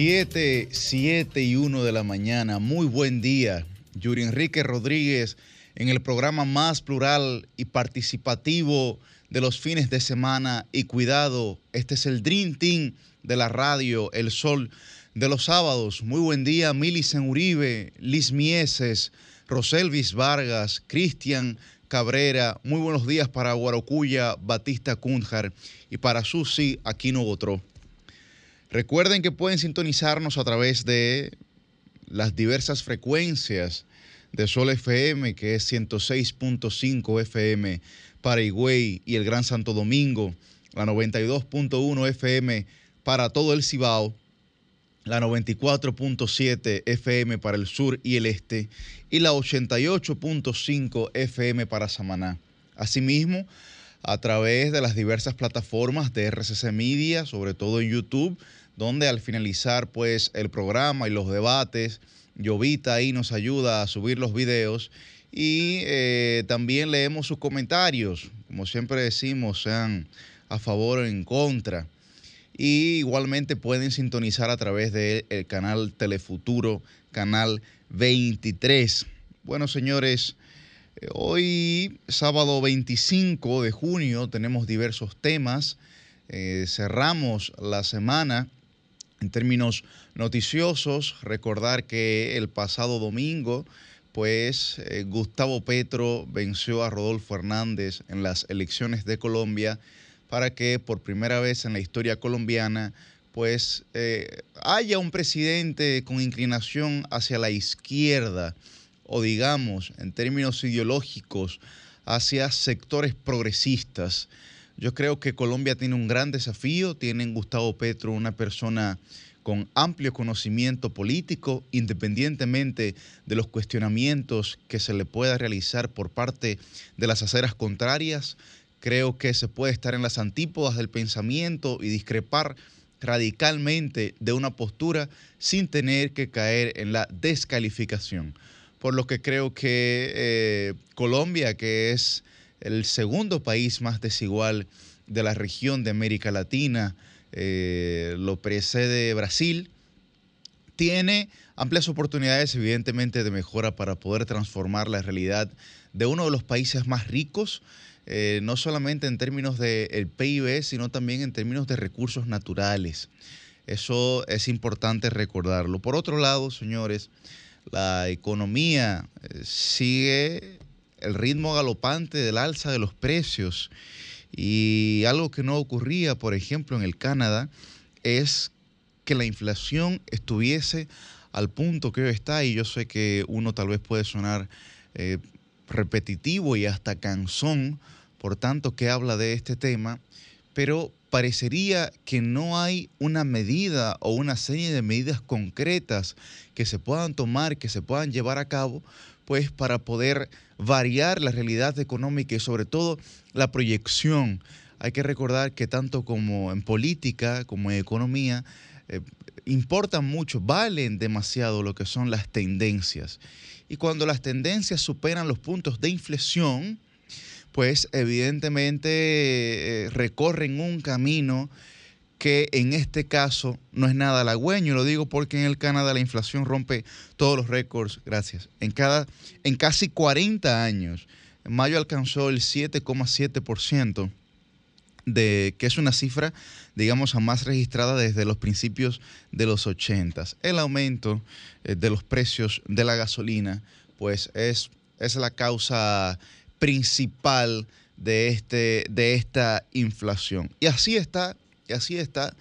7, 7 y 1 de la mañana. Muy buen día. Yuri Enrique Rodríguez en el programa más plural y participativo de los fines de semana. Y cuidado, este es el Dream Team de la radio, El Sol de los sábados. Muy buen día, Milicen Uribe, Liz Mieses, Roselvis Vargas, Cristian Cabrera. Muy buenos días para Guarocuya, Batista Cunjar y para Susi Aquino Botró. Recuerden que pueden sintonizarnos a través de las diversas frecuencias de Sol FM, que es 106.5 FM para Higüey y el Gran Santo Domingo, la 92.1 FM para todo el Cibao, la 94.7 FM para el sur y el este y la 88.5 FM para Samaná. Asimismo, a través de las diversas plataformas de RCC Media, sobre todo en YouTube, donde al finalizar pues el programa y los debates, Llovita ahí nos ayuda a subir los videos y eh, también leemos sus comentarios, como siempre decimos, sean a favor o en contra. Y igualmente pueden sintonizar a través del canal Telefuturo, canal 23. Bueno, señores, hoy sábado 25 de junio tenemos diversos temas. Eh, cerramos la semana en términos noticiosos, recordar que el pasado domingo, pues eh, Gustavo Petro venció a Rodolfo Hernández en las elecciones de Colombia para que por primera vez en la historia colombiana pues eh, haya un presidente con inclinación hacia la izquierda o digamos en términos ideológicos hacia sectores progresistas. Yo creo que Colombia tiene un gran desafío, tiene en Gustavo Petro una persona con amplio conocimiento político, independientemente de los cuestionamientos que se le pueda realizar por parte de las aceras contrarias. Creo que se puede estar en las antípodas del pensamiento y discrepar radicalmente de una postura sin tener que caer en la descalificación. Por lo que creo que eh, Colombia, que es el segundo país más desigual de la región de América Latina, eh, lo precede Brasil, tiene amplias oportunidades evidentemente de mejora para poder transformar la realidad de uno de los países más ricos, eh, no solamente en términos del PIB, sino también en términos de recursos naturales. Eso es importante recordarlo. Por otro lado, señores, la economía eh, sigue el ritmo galopante del alza de los precios. Y algo que no ocurría, por ejemplo, en el Canadá, es que la inflación estuviese al punto que hoy está, y yo sé que uno tal vez puede sonar eh, repetitivo y hasta cansón, por tanto que habla de este tema, pero parecería que no hay una medida o una serie de medidas concretas que se puedan tomar, que se puedan llevar a cabo pues para poder variar la realidad económica y sobre todo la proyección. Hay que recordar que tanto como en política como en economía, eh, importan mucho, valen demasiado lo que son las tendencias. Y cuando las tendencias superan los puntos de inflexión, pues evidentemente eh, recorren un camino que en este caso no es nada halagüeño. Lo digo porque en el Canadá la inflación rompe todos los récords, gracias. En, cada, en casi 40 años, mayo alcanzó el 7,7%, de, que es una cifra, digamos, jamás registrada desde los principios de los 80. El aumento eh, de los precios de la gasolina, pues es, es la causa principal de, este, de esta inflación. Y así está y así está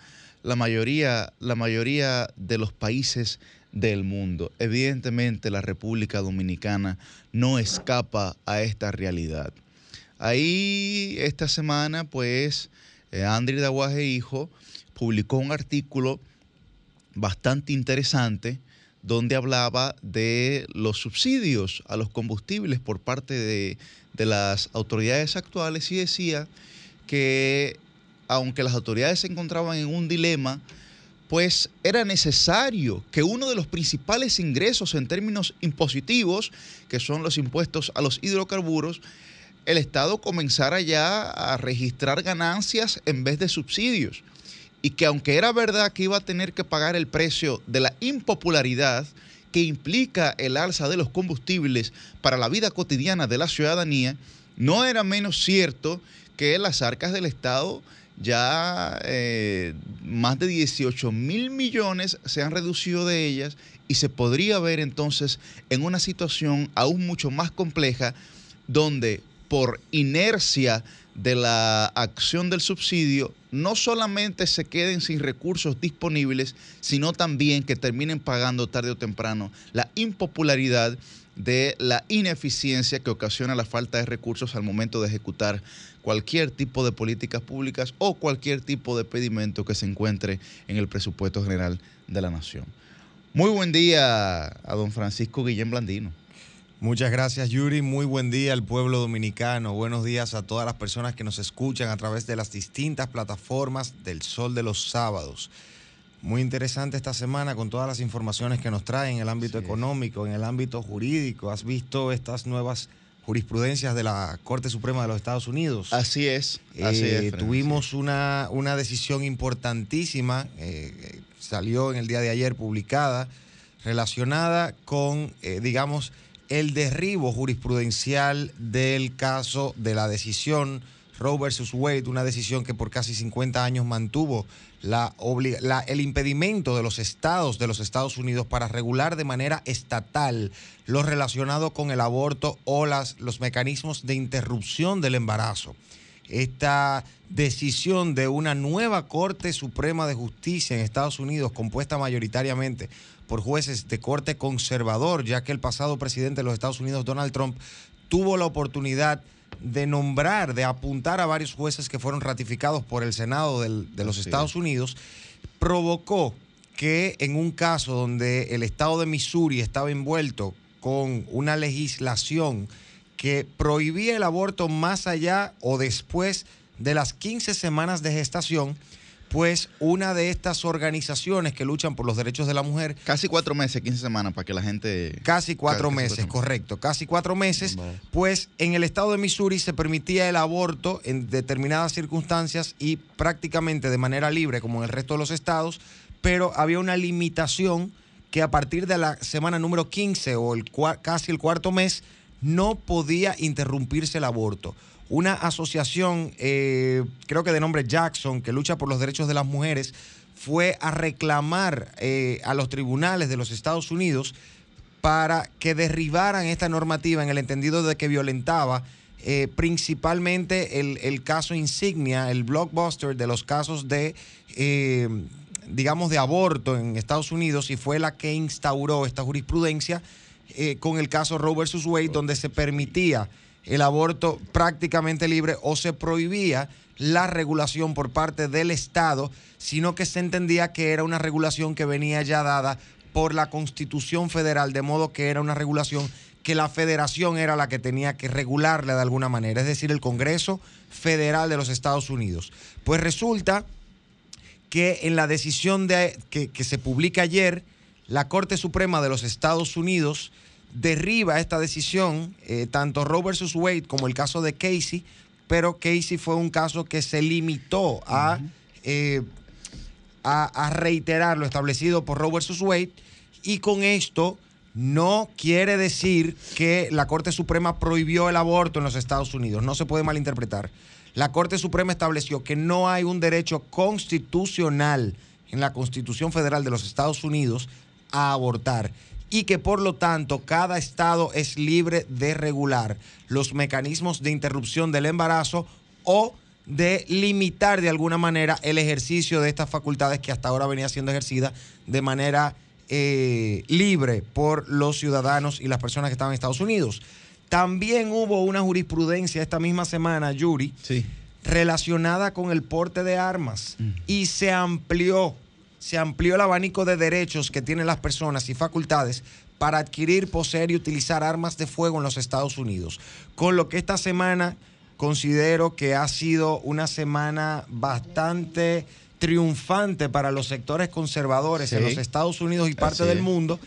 la mayoría, la mayoría de los países del mundo. Evidentemente la República Dominicana no escapa a esta realidad. Ahí esta semana, pues, eh, Andri Daguaje Hijo publicó un artículo bastante interesante donde hablaba de los subsidios a los combustibles por parte de, de las autoridades actuales y decía que aunque las autoridades se encontraban en un dilema, pues era necesario que uno de los principales ingresos en términos impositivos, que son los impuestos a los hidrocarburos, el Estado comenzara ya a registrar ganancias en vez de subsidios. y que aunque era verdad que iba a tener que pagar el precio de la impopularidad que implica el alza de los combustibles para la vida cotidiana de la ciudadanía, no era menos cierto que las arcas del Estado ya eh, más de 18 mil millones se han reducido de ellas y se podría ver entonces en una situación aún mucho más compleja donde por inercia de la acción del subsidio no solamente se queden sin recursos disponibles, sino también que terminen pagando tarde o temprano la impopularidad de la ineficiencia que ocasiona la falta de recursos al momento de ejecutar cualquier tipo de políticas públicas o cualquier tipo de pedimento que se encuentre en el presupuesto general de la nación. Muy buen día a don Francisco Guillén Blandino. Muchas gracias Yuri, muy buen día al pueblo dominicano, buenos días a todas las personas que nos escuchan a través de las distintas plataformas del Sol de los Sábados. Muy interesante esta semana con todas las informaciones que nos trae en el ámbito económico, en el ámbito jurídico. ¿Has visto estas nuevas jurisprudencias de la Corte Suprema de los Estados Unidos? Así es. Así eh, tuvimos una, una, decisión importantísima, eh, salió en el día de ayer publicada, relacionada con, eh, digamos, el derribo jurisprudencial del caso de la decisión Roe versus Wade, una decisión que por casi 50 años mantuvo la, el impedimento de los estados de los Estados Unidos para regular de manera estatal lo relacionado con el aborto o las, los mecanismos de interrupción del embarazo. Esta decisión de una nueva Corte Suprema de Justicia en Estados Unidos, compuesta mayoritariamente por jueces de corte conservador, ya que el pasado presidente de los Estados Unidos, Donald Trump, tuvo la oportunidad de nombrar, de apuntar a varios jueces que fueron ratificados por el Senado de los Estados Unidos, provocó que en un caso donde el estado de Missouri estaba envuelto con una legislación que prohibía el aborto más allá o después de las 15 semanas de gestación, pues una de estas organizaciones que luchan por los derechos de la mujer. Casi cuatro meses, 15 semanas, para que la gente. Casi cuatro meses, correcto. Casi cuatro meses. Pues en el estado de Missouri se permitía el aborto en determinadas circunstancias y prácticamente de manera libre, como en el resto de los estados, pero había una limitación que a partir de la semana número 15 o el casi el cuarto mes no podía interrumpirse el aborto una asociación, eh, creo que de nombre Jackson, que lucha por los derechos de las mujeres, fue a reclamar eh, a los tribunales de los Estados Unidos para que derribaran esta normativa en el entendido de que violentaba eh, principalmente el, caso insignia, el blockbuster de los casos de, digamos, de aborto en Estados Unidos y fue la que instauró esta jurisprudencia con el caso Roe versus Wade, donde se permitía el aborto prácticamente libre o se prohibía la regulación por parte del Estado, sino que se entendía que era una regulación que venía ya dada por la Constitución Federal, de modo que era una regulación que la federación era la que tenía que regularle de alguna manera, es decir, el Congreso Federal de los Estados Unidos. Pues resulta que en la decisión de, que, que se publica ayer, la Corte Suprema de los Estados Unidos derriba esta decisión, eh, tanto Roe versus Wade como el caso de Casey, pero Casey fue un caso que se limitó eh, a, a, reiterar lo establecido por Roe versus Wade y con esto no quiere decir que la Corte Suprema prohibió el aborto en los Estados Unidos, no se puede malinterpretar. La Corte Suprema estableció que no hay un derecho constitucional en la Constitución Federal de los Estados Unidos a abortar y que por lo tanto cada estado es libre de regular los mecanismos de interrupción del embarazo o de limitar de alguna manera el ejercicio de estas facultades que hasta ahora venía siendo ejercida de manera eh, libre por los ciudadanos y las personas que estaban en Estados Unidos. También hubo una jurisprudencia esta misma semana, Yuri, relacionada con el porte de armas mm. y se amplió se amplió el abanico de derechos que tienen las personas y facultades para adquirir, poseer y utilizar armas de fuego en los Estados Unidos. Con lo que esta semana considero que ha sido una semana bastante triunfante para los sectores conservadores en los Estados Unidos y parte del mundo,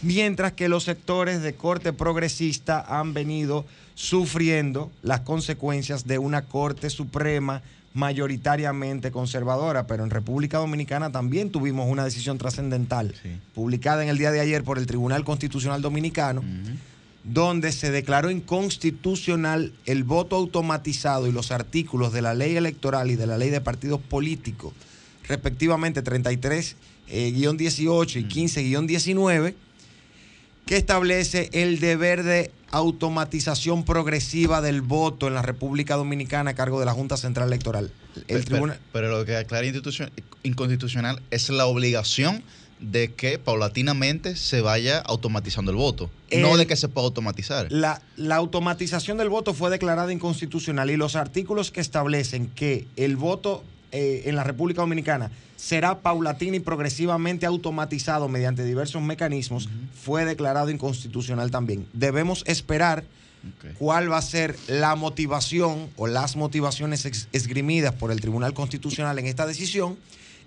mientras que los sectores de corte progresista han venido sufriendo las consecuencias de una Corte Suprema mayoritariamente conservadora, pero en República Dominicana también tuvimos una decisión trascendental, publicada en el día de ayer por el Tribunal Constitucional Dominicano, donde se declaró inconstitucional el voto automatizado y los artículos de la ley electoral y de la ley de partidos políticos, respectivamente 33-18 eh, y 15-19, que establece el deber de automatización progresiva del voto en la República Dominicana a cargo de la Junta Central Electoral. El pero, pero, lo que aclara inconstitucional es la obligación de que paulatinamente se vaya automatizando el voto, no de que se pueda automatizar. La, la, automatización del voto fue declarada inconstitucional y los artículos que establecen que el voto eh, en la República Dominicana será paulatina y progresivamente automatizado mediante diversos mecanismos, fue declarado inconstitucional también. Debemos esperar cuál va a ser la motivación o las motivaciones esgrimidas por el Tribunal Constitucional en esta decisión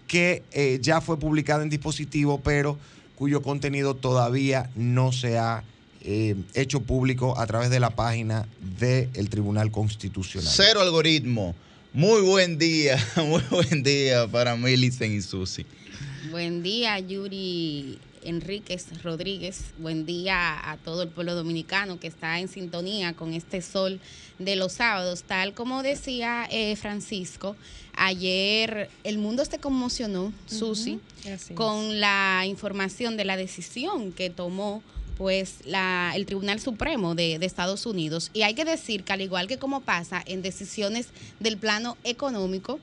que eh, ya fue publicada en dispositivo, pero cuyo contenido todavía no se ha eh, hecho público a través de la página del Tribunal Constitucional. Cero algoritmo. Muy buen día, muy buen día para Millicent y Susi. Buen día, Yuri Enríquez Rodríguez. Buen día a todo el pueblo dominicano que está en sintonía con este sol de los sábados. Tal como decía eh, Francisco, ayer el mundo se conmocionó, Susi, con la información de la decisión que tomó pues la, el Tribunal Supremo de, de, Estados Unidos. Y hay que decir que al igual que como pasa en decisiones del plano económico,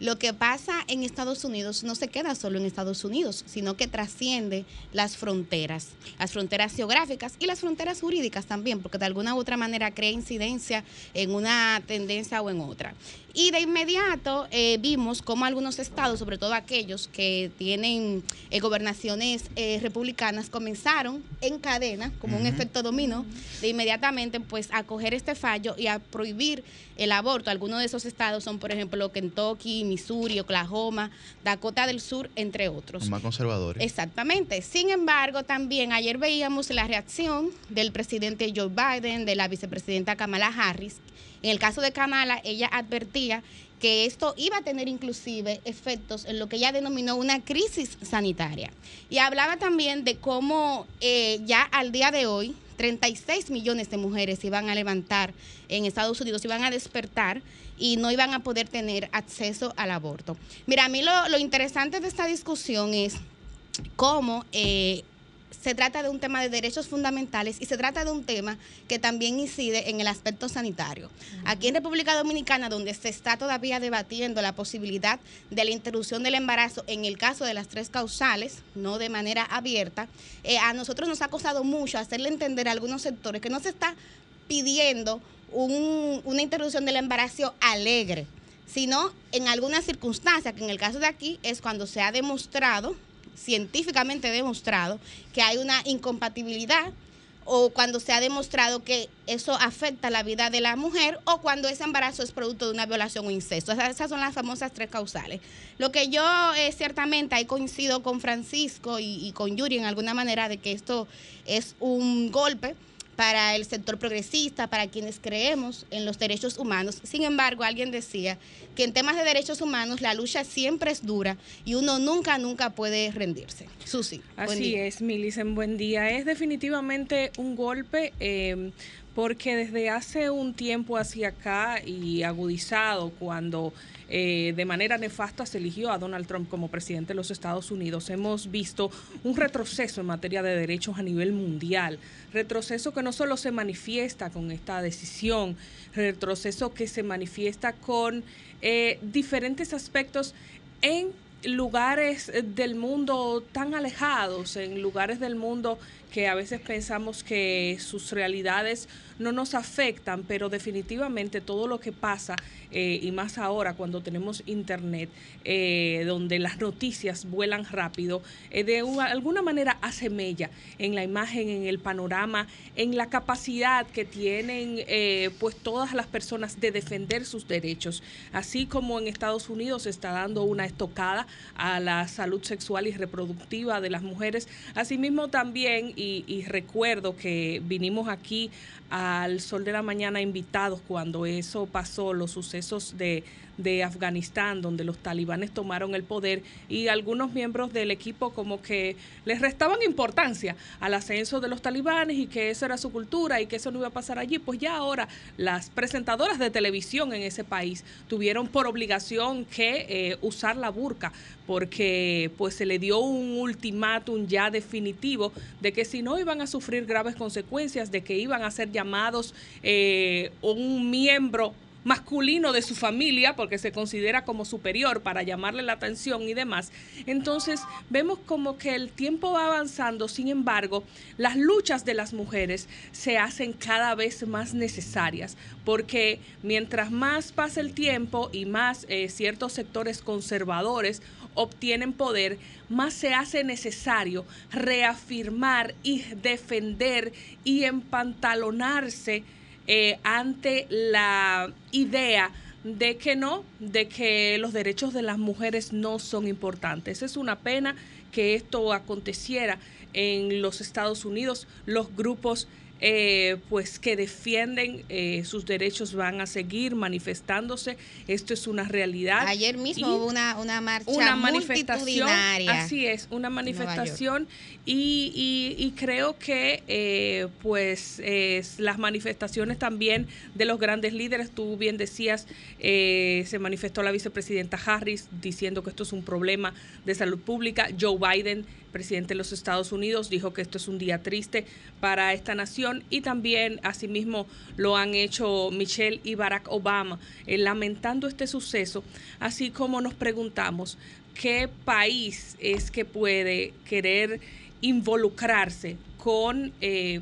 lo que pasa en Estados Unidos no se queda solo en Estados Unidos, sino que trasciende las fronteras, las fronteras geográficas y las fronteras jurídicas también, porque de alguna u otra manera crea incidencia en una tendencia o en otra. Y de inmediato eh, vimos cómo algunos estados, sobre todo aquellos que tienen eh, gobernaciones eh, republicanas, comenzaron en cadena, como un efecto dominó, de inmediatamente pues a coger este fallo y a prohibir el aborto. Algunos de esos estados son, por ejemplo, Kentucky, Missouri, Oklahoma, Dakota del Sur, entre otros. Más conservadores. Exactamente. Sin embargo, también ayer veíamos la reacción del presidente Joe Biden, de la vicepresidenta Kamala Harris, en el caso de Kamala, ella advertía que esto iba a tener inclusive efectos en lo que ella denominó una crisis sanitaria. Y hablaba también de cómo eh, ya al día de hoy 36 millones de mujeres iban a levantar en Estados Unidos, iban a despertar y no iban a poder tener acceso al aborto. Mira, a mí lo, lo interesante de esta discusión es cómo eh, se trata de un tema de derechos fundamentales y se trata de un tema que también incide en el aspecto sanitario. Aquí en República Dominicana, donde se está todavía debatiendo la posibilidad de la interrupción del embarazo en el caso de las tres causales, no de manera abierta, eh, a nosotros nos ha costado mucho hacerle entender a algunos sectores que no se está pidiendo una interrupción del embarazo alegre, sino en algunas circunstancias, que en el caso de aquí es cuando se ha demostrado científicamente demostrado que hay una incompatibilidad o cuando se ha demostrado que eso afecta la vida de la mujer o cuando ese embarazo es producto de una violación o incesto. Esas, son las famosas tres causales. Lo que yo eh, ciertamente ahí coincido con Francisco y, y con Yuri en alguna manera de que esto es un golpe para el sector progresista, para quienes creemos en los derechos humanos. Sin embargo, alguien decía que en temas de derechos humanos la lucha siempre es dura y uno nunca, nunca puede rendirse. Susi. Así es, Milicen, buen día. Es definitivamente un golpe. Eh, porque desde hace un tiempo hacia acá y agudizado cuando eh, de manera nefasta se eligió a Donald Trump como presidente de los Estados Unidos, hemos visto un retroceso en materia de derechos a nivel mundial, retroceso que no solo se manifiesta con esta decisión, retroceso que se manifiesta con eh, diferentes aspectos en lugares del mundo tan alejados, en lugares del mundo que a veces pensamos que sus realidades no nos afectan, pero definitivamente todo lo que pasa, eh, y más ahora cuando tenemos internet, eh, donde las noticias vuelan rápido, eh, de alguna manera hace mella en la imagen, en el panorama, en la capacidad que tienen pues todas las personas de defender sus derechos, así como en Estados Unidos se está dando una estocada a la salud sexual y reproductiva de las mujeres, asimismo también, y, y recuerdo que vinimos aquí al sol de la mañana invitados cuando eso pasó, los sucesos de de Afganistán, donde los talibanes tomaron el poder y algunos miembros del equipo como que les restaban importancia al ascenso de los talibanes y que eso era su cultura y que eso no iba a pasar allí, pues ya ahora las presentadoras de televisión en ese país tuvieron por obligación que eh, usar la burka porque pues se le dio un ultimátum ya definitivo de que si no iban a sufrir graves consecuencias, de que iban a ser llamados eh, un miembro masculino de su familia, porque se considera como superior para llamarle la atención y demás. Entonces vemos como que el tiempo va avanzando, sin embargo, las luchas de las mujeres se hacen cada vez más necesarias, porque mientras más pasa el tiempo y más eh, ciertos sectores conservadores obtienen poder, más se hace necesario reafirmar y defender y empantalonarse eh, ante la idea de que no, de que los derechos de las mujeres no son importantes. Es una pena que esto aconteciera en los Estados Unidos. Los grupos eh, pues que defienden eh, sus derechos van a seguir manifestándose. Esto es una realidad. Ayer mismo hubo una, una marcha una manifestación. Así es, una manifestación y, y, creo que eh, pues las manifestaciones también de los grandes líderes, tú bien decías, se manifestó la vicepresidenta Harris diciendo que esto es un problema de salud pública. Joe Biden presidente de los Estados Unidos dijo que esto es un día triste para esta nación y también asimismo lo han hecho Michelle y Barack Obama eh, lamentando este suceso, así como nos preguntamos qué país es que puede querer involucrarse con eh,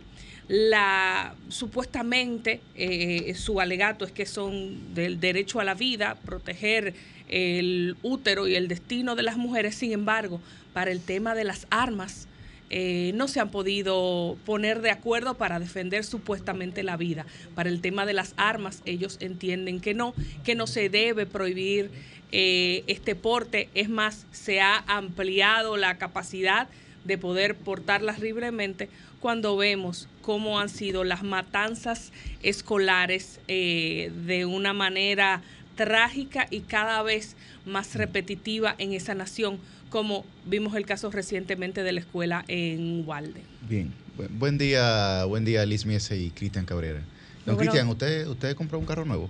la supuestamente eh, su alegato es que son del derecho a la vida, proteger el útero y el destino de las mujeres, sin embargo, para el tema de las armas, eh, no se han podido poner de acuerdo para defender supuestamente la vida. Para el tema de las armas, ellos entienden que no, que no se debe prohibir eh, este porte. Es más, se ha ampliado la capacidad de poder portarlas libremente cuando vemos cómo han sido las matanzas escolares eh, de una manera trágica y cada vez más repetitiva en esa nación como vimos el caso recientemente de la escuela en Walde. Bien, buen día, buen día Liz Miese y Cristian Cabrera. Don Cristian, ¿usted, ¿usted compró un carro nuevo?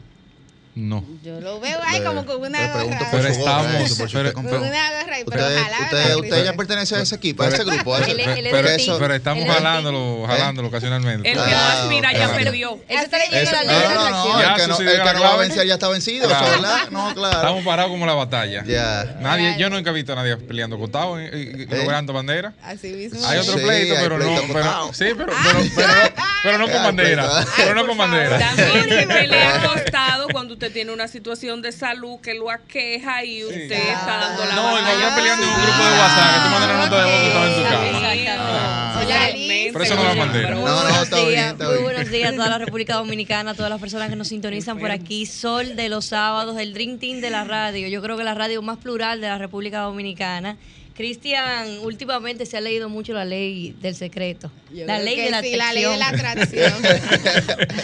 No. Yo lo veo ahí como con una gorra. Pero estamos. con una gorra, pero usted, usted, ya pertenece a ese equipo, a ese grupo. A ese, pero, eso, pero estamos jalándolo, jalándolo ocasionalmente. El que no aspira ya perdió. Él está leyendo la ley de no, no, el que no, el que no va a vencer ya está vencido, ¿verdad? No, claro. Estamos parados como la batalla. Ya. Nadie, yo nunca he visto a nadie peleando cotado y logrando bandera. Así mismo. Hay otro pleito, pero no. Sí, pero no con bandera. Pero no con bandera. También me ha costado cuando usted tiene una situación de salud que lo aqueja y usted está dando la No, y peleando en un grupo de WhatsApp, que tú mandas una nota de voz en tu casa. Exactamente. Por eso no la mandé. No, no, está bien, Muy buenos días a toda la República Dominicana, a todas las personas que nos sintonizan por aquí. Sol de los sábados, el Dream Team de la radio. Yo creo que la radio más plural de la República Dominicana. Cristian, últimamente se ha leído mucho la ley del secreto. la ley de la atracción. La ley de la atracción.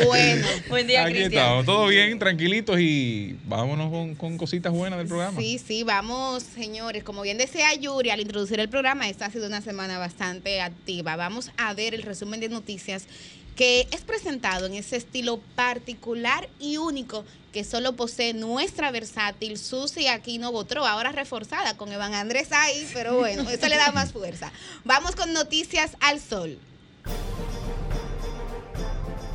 bueno. Buen día, Aquí estamos, todo bien, tranquilitos y vámonos con, cositas buenas del programa. Sí, sí, vamos, señores. Como bien decía Yuri al introducir el programa, esta ha sido una semana bastante activa. Vamos a ver el resumen de noticias que es presentado en ese estilo particular y único que solo posee nuestra versátil Susi Aquino Botró, ahora reforzada con Evan Andrés ahí, pero bueno, eso le da más fuerza. Vamos con Noticias al Sol.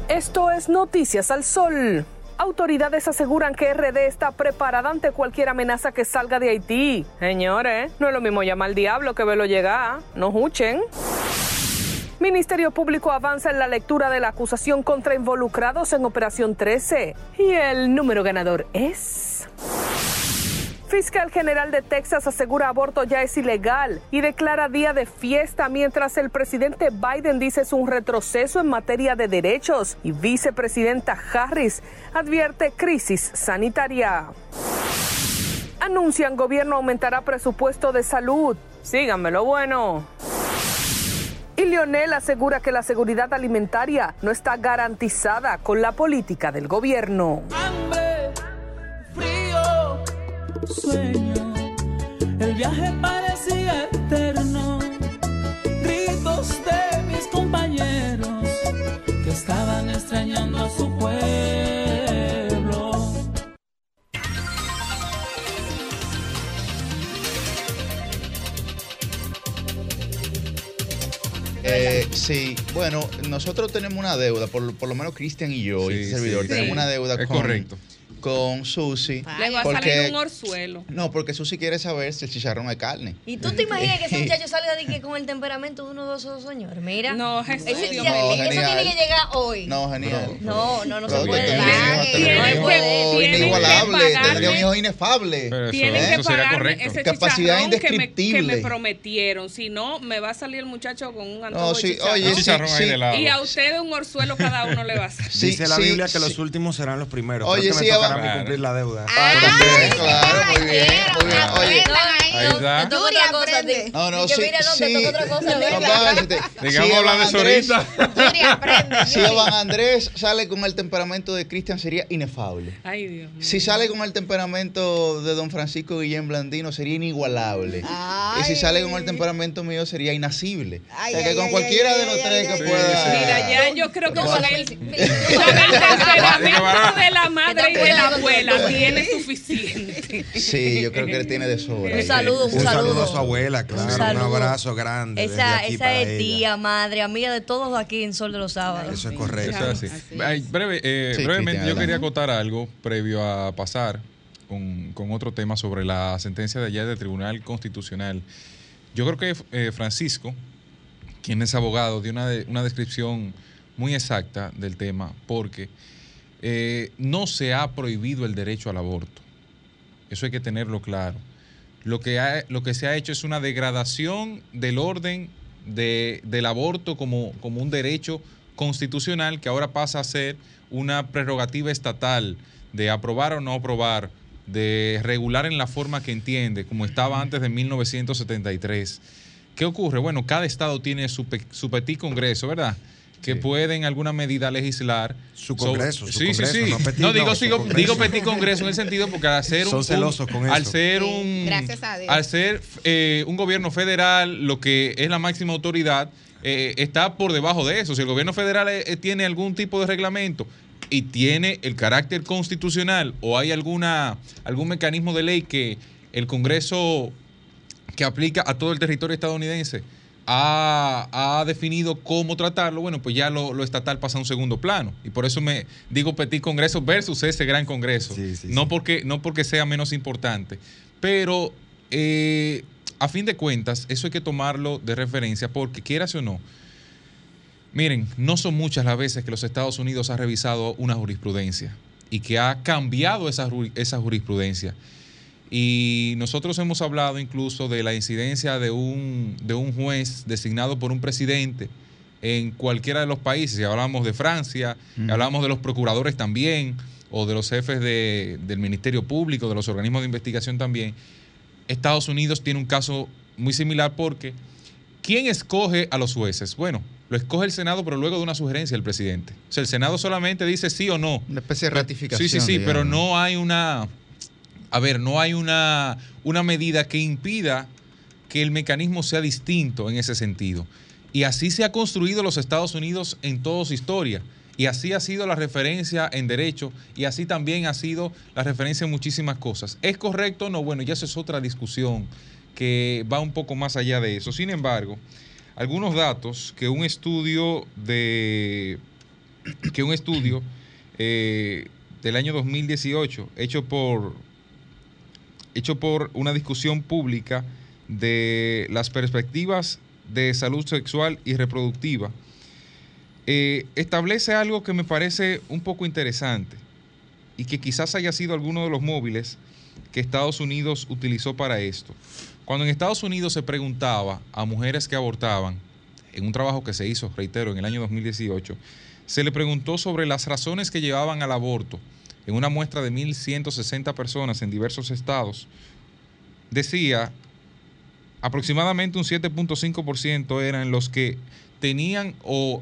Esto es Noticias al Sol. Autoridades aseguran que RD está preparada ante cualquier amenaza que salga de Haití. Señores, no es lo mismo llamar al diablo que verlo llegar. No huchen. Ministerio Público avanza en la lectura de la acusación contra involucrados en Operación 13 y el número ganador es... Fiscal General de Texas asegura aborto ya es ilegal y declara día de fiesta mientras el presidente Biden dice es un retroceso en materia de derechos y vicepresidenta Harris advierte crisis sanitaria. Anuncian gobierno aumentará presupuesto de salud. Síganme lo bueno. Y Lionel asegura que la seguridad alimentaria no está garantizada con la política del gobierno. Hambre, frío sueño. El viaje parecía eterno. Gritos de mis compañeros que estaban extrañando a su pueblo. Eh, sí, bueno, nosotros tenemos una deuda, por, por lo menos Cristian y yo, y Sí, este servidor, sí. tenemos Sí. una deuda Es con, correcto. Con Susi. Le va a salir un orzuelo. No, porque Susi quiere saber si el chicharrón es carne. ¿Y tú te imaginas que ese muchacho salga de que con el temperamento de uno de esos señores? Mira. No, Jesús, Dios eso tiene que llegar hoy. No, genial. No, no, no se puede. tendría un hijo- inigualable, pagarme- tendría un hijo inefable. Pero eso, Tienen que pagarme ese Capacidad chicharrón que me, que indescriptible. me prometieron. Si no, me va a salir el muchacho con un antojo No, de sí, chicharrón. oye, Un sí, chicharrón ahí de lado. Y a ustedes un orzuelo cada uno le va a salir. Dice la Biblia que los últimos serán los primeros. Oye, sí, me tocará a mí cumplir la deuda. Ah, también, claro, muy bien, muy bien. Oye, Ahí No, está. te toca otra cosa a ti. no, no, sí, mira, no, sí. te otra cosa Digamos hablar de eso Andrés- ahorita. Yuri, aprende. Si Evan Andrés sale con el temperamento de Cristian sería inefable. Ay, Dios mío. Si sale con el temperamento de don Francisco Guillén Blandino sería inigualable. Y si sale con el temperamento mío sería inacible. Ay, o sea que ay, con ay, cualquiera ay, de los ay, tres ay, que ay, pueda. ay. Mira, ya yo creo que con el, con el temperamento de la madre y de la acuerdas abuela tiene suficiente. Sí, yo creo que él tiene de sobra. Un saludo, un, Un saludo saludo. a su abuela, claro. Un, abrazo grande. Esa, aquí esa es ella. tía, madre, amiga de todos aquí en Sol de los Sábados. Eso es correcto. Eso es así. Así Ay, breve, eh, Sí, brevemente, yo quería acotar algo previo a pasar con, con otro tema sobre la sentencia de ayer del Tribunal Constitucional. Yo creo que eh, Francisco, quien es abogado, dio una, de- una descripción muy exacta del tema, porque eh, no se ha prohibido el derecho al aborto. Eso hay que tenerlo claro. Lo que, lo que se ha hecho es una degradación del orden de- del aborto como, como un derecho constitucional que ahora pasa a ser una prerrogativa estatal de aprobar o no aprobar, de regular en la forma que entiende, como estaba antes de 1973. ¿Qué ocurre? Bueno, cada estado tiene su, su petit congreso, ¿verdad? Que Sí. puede en alguna medida legislar. Su sobre- congreso, su sí, congreso, sí, sí. no petit, no, digo, digo, congreso. digo petit congreso en el sentido porque al ser un, Son un- celosos con al ser Sí, un gracias a Dios. al ser eh, un gobierno federal, lo que es la máxima autoridad eh, está por debajo de eso. Si el gobierno federal eh, eh, tiene algún tipo de reglamento y tiene el carácter constitucional o hay alguna algún mecanismo de ley que el Congreso que aplica a todo el territorio estadounidense ha, ha definido cómo tratarlo, bueno, pues ya lo, lo estatal pasa a un segundo plano. Y por eso me digo Petit Congreso versus ese gran Congreso. Sí, sí, no, sí. Porque, no porque sea menos importante. Pero eh, a fin de cuentas, eso hay que tomarlo de referencia porque quieras o no, miren, no son muchas las veces que los Estados Unidos ha revisado una jurisprudencia y que ha cambiado esa, esa jurisprudencia. Y nosotros hemos hablado incluso de la incidencia de un, de un juez designado por un presidente en cualquiera de los países. Si hablamos de Francia, Ujú. hablamos de los procuradores también, o de los jefes de- del Ministerio Público, de los organismos de investigación también. Estados Unidos tiene un caso muy similar porque ¿quién escoge a los jueces? Bueno, lo escoge el Senado, pero luego de una sugerencia del presidente. O sea, el Senado solamente dice sí o no. Una especie de ratificación. Sí, sí, sí, pero no hay una, a ver, no hay una, una medida que impida que el mecanismo sea distinto en ese sentido. Y así se ha construido los Estados Unidos en toda su historia. Y así ha sido la referencia en derecho y así también ha sido la referencia en muchísimas cosas. ¿Es correcto o no? Bueno, ya eso es otra discusión que va un poco más allá de eso. Sin embargo, algunos datos que un estudio de que un estudio eh, del año 2018 hecho por hecho por una discusión pública de las perspectivas de salud sexual y reproductiva eh, establece algo que me parece un poco interesante y que quizás haya sido alguno de los móviles que Estados Unidos utilizó para esto. Cuando en Estados Unidos se preguntaba a mujeres que abortaban, en un trabajo que se hizo, reitero, en el año 2018, se le preguntó sobre las razones que llevaban al aborto en una muestra de 1.160 personas en diversos estados. Decía, aproximadamente un 7.5% eran los que tenían o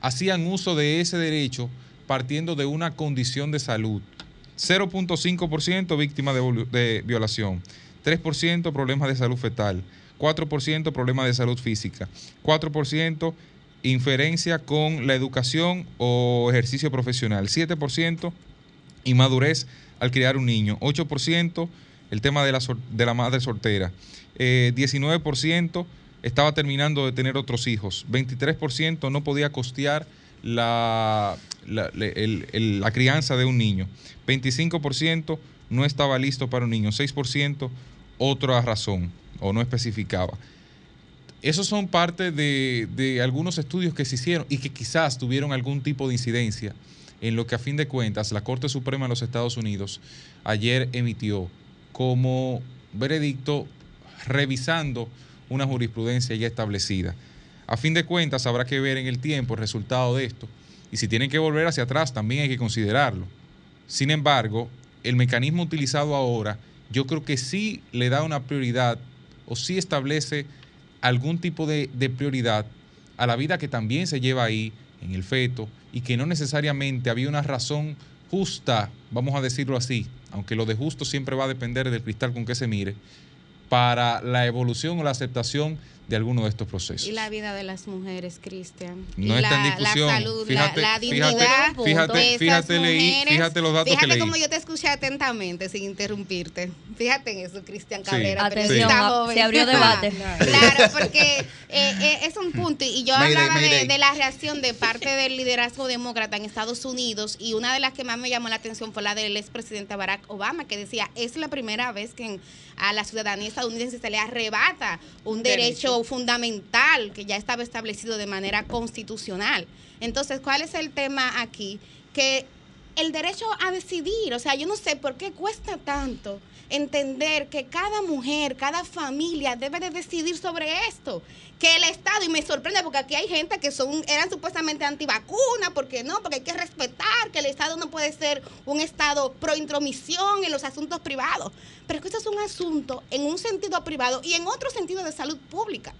hacían uso de ese derecho partiendo de una condición de salud. 0.5% víctimas de, de violación, 3% problemas de salud fetal, 4% problemas de salud física, 4% inferencia con la educación o ejercicio profesional, 7% inmadurez al criar un niño, 8% el tema de la, de la madre soltera, eh, 19% estaba terminando de tener otros hijos, 23% no podía costear la, la, la crianza de un niño, 25% no estaba listo para un niño, 6% otra razón o no especificaba. Esos son parte de, de algunos estudios que se hicieron y que quizás tuvieron algún tipo de incidencia en lo que a fin de cuentas la Corte Suprema de los Estados Unidos ayer emitió como veredicto revisando una jurisprudencia ya establecida. A fin de cuentas habrá que ver en el tiempo el resultado de esto y si tienen que volver hacia atrás también hay que considerarlo. Sin embargo, el mecanismo utilizado ahora yo creo que sí le da una prioridad o sí establece algún tipo de, prioridad a la vida que también se lleva ahí en el feto y que no necesariamente había una razón justa, vamos a decirlo así, aunque lo de justo siempre va a depender del cristal con que se mire, para la evolución o la aceptación de alguno de estos procesos. Y la vida de las mujeres, Cristian. No Y está en la, discusión. La salud, Fíjate- la, la fíjate- dignidad fíjate- de esas fíjate leí- mujeres. fíjate los datos que Fíjate leí. como yo te escuché atentamente, sin interrumpirte. Fíjate en eso, Cristian Sí. Cabrera. Atención, ah, joven. se abrió debate. claro, porque eh, eh, es un punto. Y yo Mayday, hablaba de, mayday. de la reacción de parte del liderazgo demócrata en Estados Unidos. Y una de las que más me llamó la atención fue la del expresidente Barack Obama, que decía: es la primera vez que en- a la ciudadanía estadounidense se le arrebata un derecho fundamental que ya estaba establecido de manera constitucional. Entonces, ¿cuál es el tema aquí? Que el derecho a decidir, o sea, yo no sé por qué cuesta tanto entender que cada mujer, cada familia debe de decidir sobre esto. Que el Estado, y me sorprende porque aquí hay gente que son, eran supuestamente antivacuna, porque no, porque hay que respetar que el Estado no puede ser un Estado pro intromisión en los asuntos privados. Pero es que esto es un asunto en un sentido privado y en otro sentido de salud pública.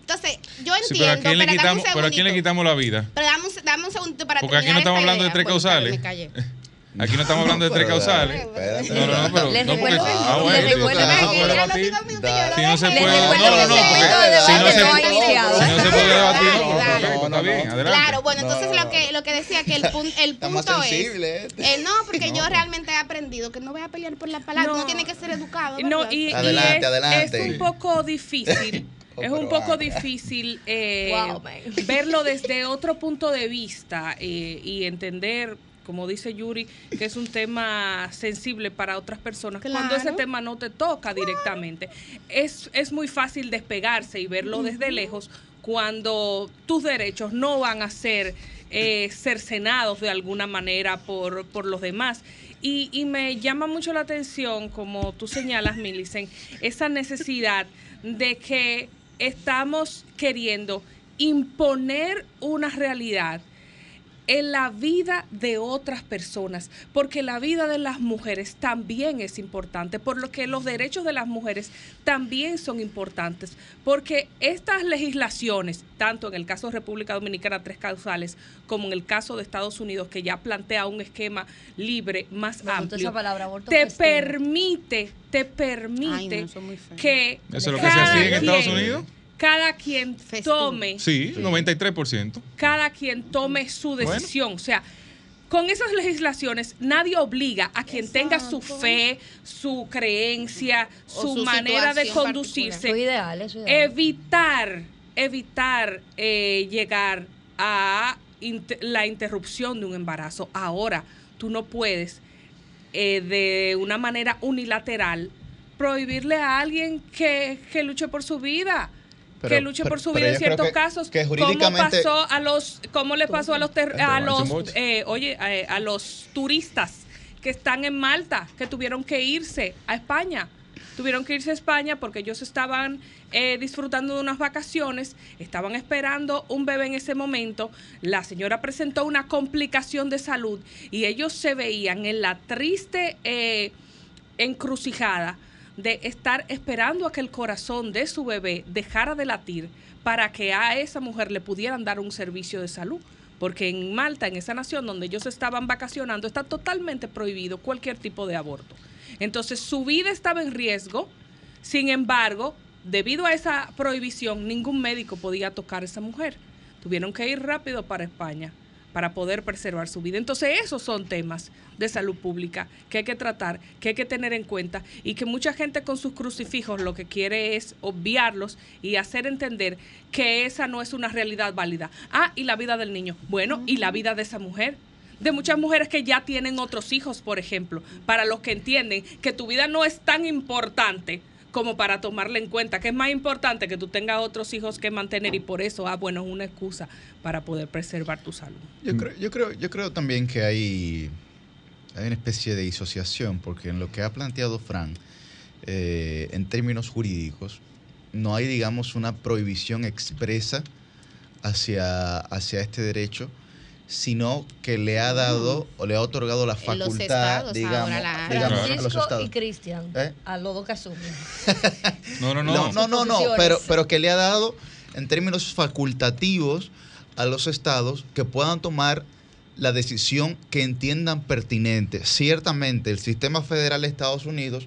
Entonces, yo Sí, entiendo, pero, ¿a quién le quitamos, pero ¿a quién le quitamos la vida? Pero dame un, dame un segundo para Porque aquí no estamos esta hablando de tres causales. Aquí no estamos hablando de tres causales. No, no, no, pero Les no porque recuerdo- ah, les bueno, recuerdo Si no se puede, Les no, recuerdo no, no, el porque si no debate se no ha iniciado. si no se puede debatir, no, Dale, pero dale. perfecto, está bien, adelante. Claro, bueno, entonces lo que lo que decía que el, pun- el punto es este. eh, no, porque No. yo realmente he aprendido que no voy a pelear por la palabra, No. uno tiene que ser educado. No, y, y Adelante, es, adelante. es un poco difícil. Oh, es un poco difícil eh, Wow, verlo desde otro punto de vista eh, y entender, como dice Yuri, que es un tema sensible para otras personas cuando ese tema no te toca directamente. Es, es muy fácil despegarse y verlo desde lejos cuando tus derechos no van a ser eh, cercenados de alguna manera por, por los demás. Y, y me llama mucho la atención, como tú señalas, Millicent, esa necesidad de que estamos queriendo imponer una realidad en la vida de otras personas, porque la vida de las mujeres también es importante, por lo que los derechos de las mujeres también son importantes, porque estas legislaciones, tanto en el caso de República Dominicana, tres causales, como en el caso de Estados Unidos, que ya plantea un esquema libre más Me amplio, esa palabra, aborto te festivo. permite, te Ay, permite no, que ¿Eso es lo que se hacía en Estados Unidos? Cada quien tome Sí, 93%. cada quien tome su decisión. O sea, con esas legislaciones nadie obliga a quien tenga su fe, su creencia, su, su manera de conducirse. Su ideal, es su ideal. Evitar, evitar eh, llegar a inter- la interrupción de un embarazo. Ahora, tú no puedes eh, de una manera unilateral prohibirle a alguien que, que luche por su vida. Pero- que luche por su vida en ciertos que- casos. que ¿Cómo pasó a los, cómo le pasó a los ter- a los eh, oye, a los turistas que están en Malta, que tuvieron que irse a España? Tuvieron que irse a España porque ellos estaban eh, disfrutando de unas vacaciones, estaban esperando un bebé en ese momento, la señora presentó una complicación de salud y ellos se veían en la triste eh, encrucijada de estar esperando a que el corazón de su bebé dejara de latir para que a esa mujer le pudieran dar un servicio de salud. porque en Malta, en esa nación donde ellos estaban vacacionando, está totalmente prohibido cualquier tipo de aborto. Entonces su vida estaba en riesgo, sin embargo, debido a esa prohibición, ningún médico podía tocar a esa mujer. Tuvieron que ir rápido para España para poder preservar su vida. Entonces esos son temas de salud pública que hay que tratar, que hay que tener en cuenta y que mucha gente con sus crucifijos lo que quiere es obviarlos y hacer entender que esa no es una realidad válida. Ah, y la vida del niño. Bueno, y la vida de esa mujer de muchas mujeres que ya tienen otros hijos, por ejemplo, para los que entienden que tu vida no es tan importante como para tomarle en cuenta, que es más importante que tú tengas otros hijos que mantener y por eso, ah, bueno, es una excusa para poder preservar tu salud. Yo creo, yo creo, yo creo también que hay, hay una especie de disociación, porque en lo que ha planteado Fran, eh, en términos jurídicos, no hay, digamos, una prohibición expresa hacia, hacia este derecho, sino que le ha dado o le ha otorgado la facultad, estados digamos, ahora la- digamos, a los Francisco estados. y Cristian, ¿Eh? a los dos que asumen. No, no, no. No, no, no, pero, pero que le ha dado en términos facultativos a los estados que puedan tomar la decisión que entiendan pertinente. Ciertamente, el sistema federal de Estados Unidos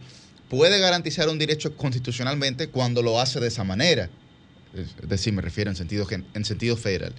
puede garantizar un derecho constitucionalmente cuando lo hace de esa manera. Es decir, me refiero en sentido, en sentido federal.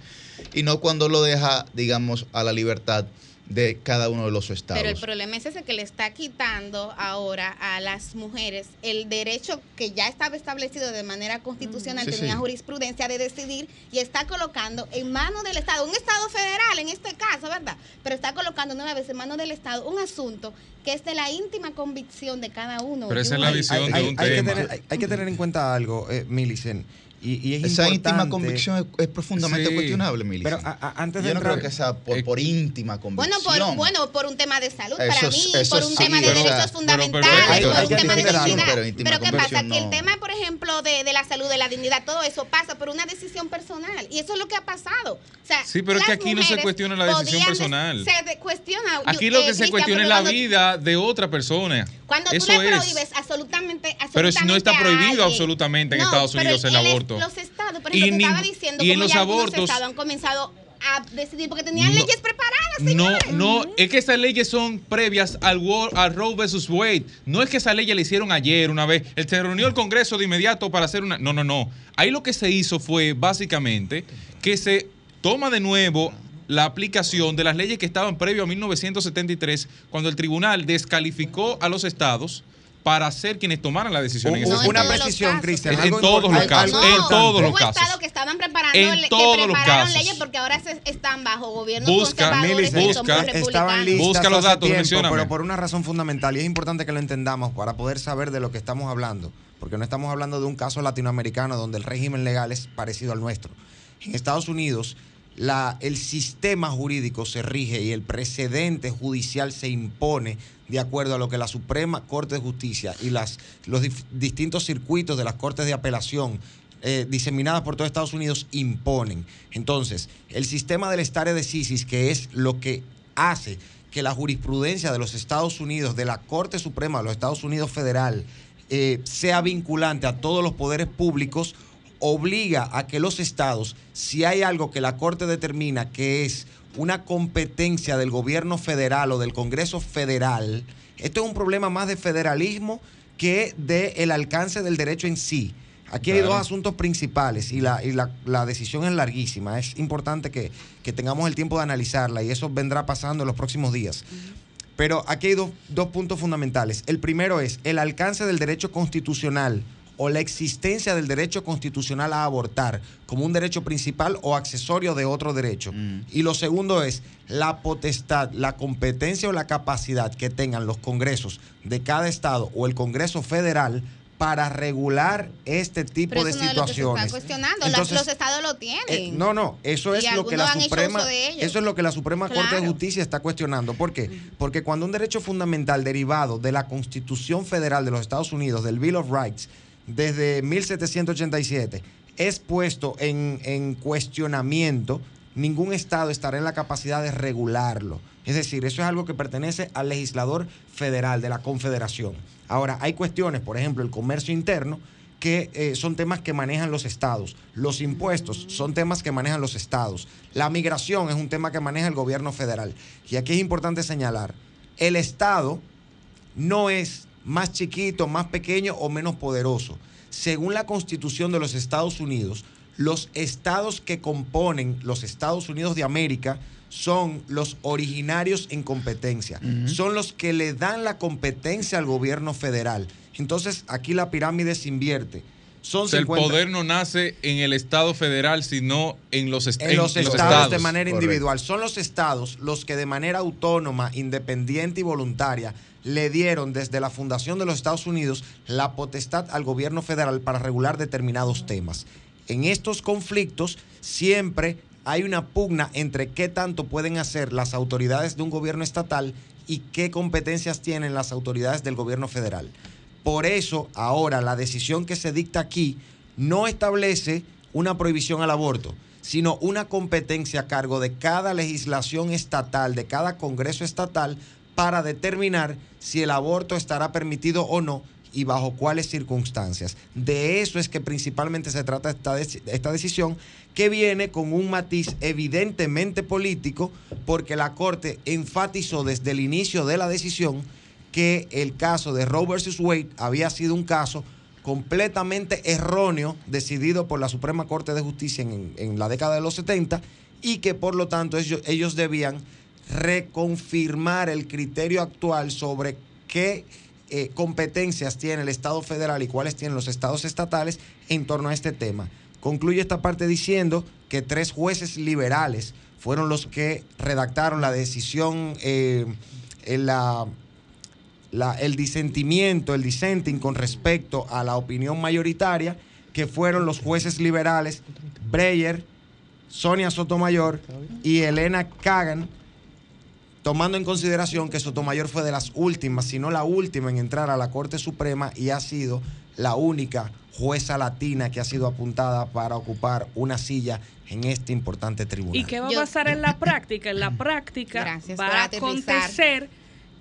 Y no cuando lo deja, digamos, a la libertad de cada uno de los estados. Pero el problema es ese que le está quitando ahora a las mujeres el derecho que ya estaba establecido de manera constitucional, Sí, tenía sí. jurisprudencia de decidir y está colocando en manos del Estado, un Estado federal en este caso, ¿verdad? Pero está colocando nueva vez en manos del Estado un asunto que es de la íntima convicción de cada uno. Pero esa es la visión de un hay que tema. tener, hay- hay que tener en cuenta algo, eh, Milicen, y, y es Esa íntima convicción es, es profundamente Sí. cuestionable, Millicent. Pero a- a- antes de Yo no entrar- creo que sea por, Eh, por íntima Bueno convicción. por, bueno, por un tema de salud, Eso para es- mí, por un sí, tema de pero- derechos pero fundamentales, por un tema de dignidad. pero ¿qué pasa? Que el tema, por ejemplo, de, de la salud, de la dignidad, todo eso pasa por una decisión personal. Y eso es lo que ha pasado. O sea, Sí, pero es que aquí no se cuestiona la decisión podían personal. Se de- cuestiona. Aquí lo eh, que se cuestiona es la vida de otra persona. Cuando tú Eso le es. prohíbes absolutamente, Pero si no absolutamente está prohibido alguien- absolutamente en No, Estados pero Unidos el aborto. Los estados, por Y ejemplo, te estaba nin- diciendo y en los abortos- estados han comenzado a decidir porque tenían No. leyes preparadas, No, señores. no, es que esas leyes son previas al, War- al Roe versus Wade. No es que esa ley la hicieron ayer una vez. Él se reunió el Congreso de inmediato para hacer una. No, no, no. Ahí lo que se hizo fue básicamente que se toma de nuevo la aplicación de las leyes que estaban previo a 1973, cuando el tribunal descalificó a los estados para ser quienes tomaran la decisión en ese una precisión. Cristian. En todos los casos, en todos los casos. estados que estaban preparando, En todos que los casos. leyes porque ahora se- están bajo gobiernos Busca, conservadores busca. Estaban listas Busca los datos, tiempo, pero por una razón fundamental y es importante que lo entendamos para poder saber de lo que estamos hablando, porque no estamos hablando de un caso latinoamericano donde el régimen legal es parecido al nuestro. En Estados Unidos, el sistema jurídico se rige y el precedente judicial se impone de acuerdo a lo que la Suprema Corte de Justicia y las, los distintos circuitos de las Cortes de Apelación eh, diseminadas por todo Estados Unidos imponen. Entonces, el sistema del stare decisis, que es lo que hace que la jurisprudencia de los Estados Unidos, de la Corte Suprema de los Estados Unidos Federal, eh, sea vinculante a todos los poderes públicos, obliga a que los estados, si hay algo que la Corte determina que es una competencia del gobierno federal o del Congreso federal, esto es un problema más de federalismo que del alcance del derecho en sí. Aquí hay dos asuntos principales y, la, y la, la decisión es larguísima. Es importante que, que tengamos el tiempo de analizarla y eso vendrá pasando en los próximos días. Pero aquí hay dos, dos puntos fundamentales. El primero es el alcance del derecho constitucional o la existencia del derecho constitucional a abortar como un derecho principal o accesorio de otro derecho. Mm. Y lo segundo es la potestad, la competencia o la capacidad que tengan los congresos de cada estado o el Congreso federal para regular este tipo Pero de eso no es lo que se situaciones. está cuestionando. Entonces, los estados lo tienen. eh, no, no, eso Y es lo que la Suprema eso es lo que la Suprema Corte de. Justicia está cuestionando. ¿Por qué? Porque cuando un derecho fundamental derivado de la Constitución Federal de los Estados Unidos, del Bill of Rights, desde 1787, es puesto en, en cuestionamiento, ningún Estado estará en la capacidad de regularlo. Es decir, eso es algo que pertenece al legislador federal de la Confederación. Ahora, hay cuestiones, por ejemplo, el comercio interno, que eh, son temas que manejan los estados. Los impuestos son temas que manejan los estados. La migración es un tema que maneja el gobierno federal. Y aquí es importante señalar, el estado no es más chiquito, más pequeño o menos poderoso. Según la constitución de los Estados Unidos, los estados que componen los Estados Unidos de América son los originarios en competencia, son los que le dan la competencia al gobierno federal. Entonces aquí la pirámide se invierte. Son O sea, el 50 poder no nace en el Estado federal, sino en los, est- en los en estados, de manera Correcto. individual. Son los estados los que de manera autónoma, independiente y voluntaria le dieron desde la fundación de los Estados Unidos la potestad al gobierno federal para regular determinados temas. En estos conflictos siempre hay una pugna entre qué tanto pueden hacer las autoridades de un gobierno estatal y qué competencias tienen las autoridades del gobierno federal. Por eso, ahora la decisión que se dicta aquí no establece una prohibición al aborto, sino una competencia a cargo de cada legislación estatal, de cada Congreso estatal, para determinar si el aborto estará permitido o no y bajo cuáles circunstancias. De eso es que principalmente se trata esta, esta decisión, que viene con un matiz evidentemente político, porque la Corte enfatizó desde el inicio de la decisión que el caso de Roe versus Wade había sido un caso completamente erróneo decidido por la Suprema Corte de Justicia en, en la década de los 70 y que por lo tanto ellos, ellos debían reconfirmar el criterio actual sobre qué eh, competencias tiene el Estado federal y cuáles tienen los estados estatales en torno a este tema. Concluye esta parte diciendo que tres jueces liberales fueron los que redactaron la decisión, eh, la- el disentimiento, el dissenting con respecto a la opinión mayoritaria, que fueron los jueces liberales Breyer, Sonia Sotomayor y Elena Kagan, tomando en consideración que Sotomayor fue de las últimas, si no la última en entrar a la Corte Suprema y ha sido la única jueza latina que ha sido apuntada para ocupar una silla en este importante tribunal. ¿Y qué va a pasar en la práctica? En la práctica Gracias va a acontecer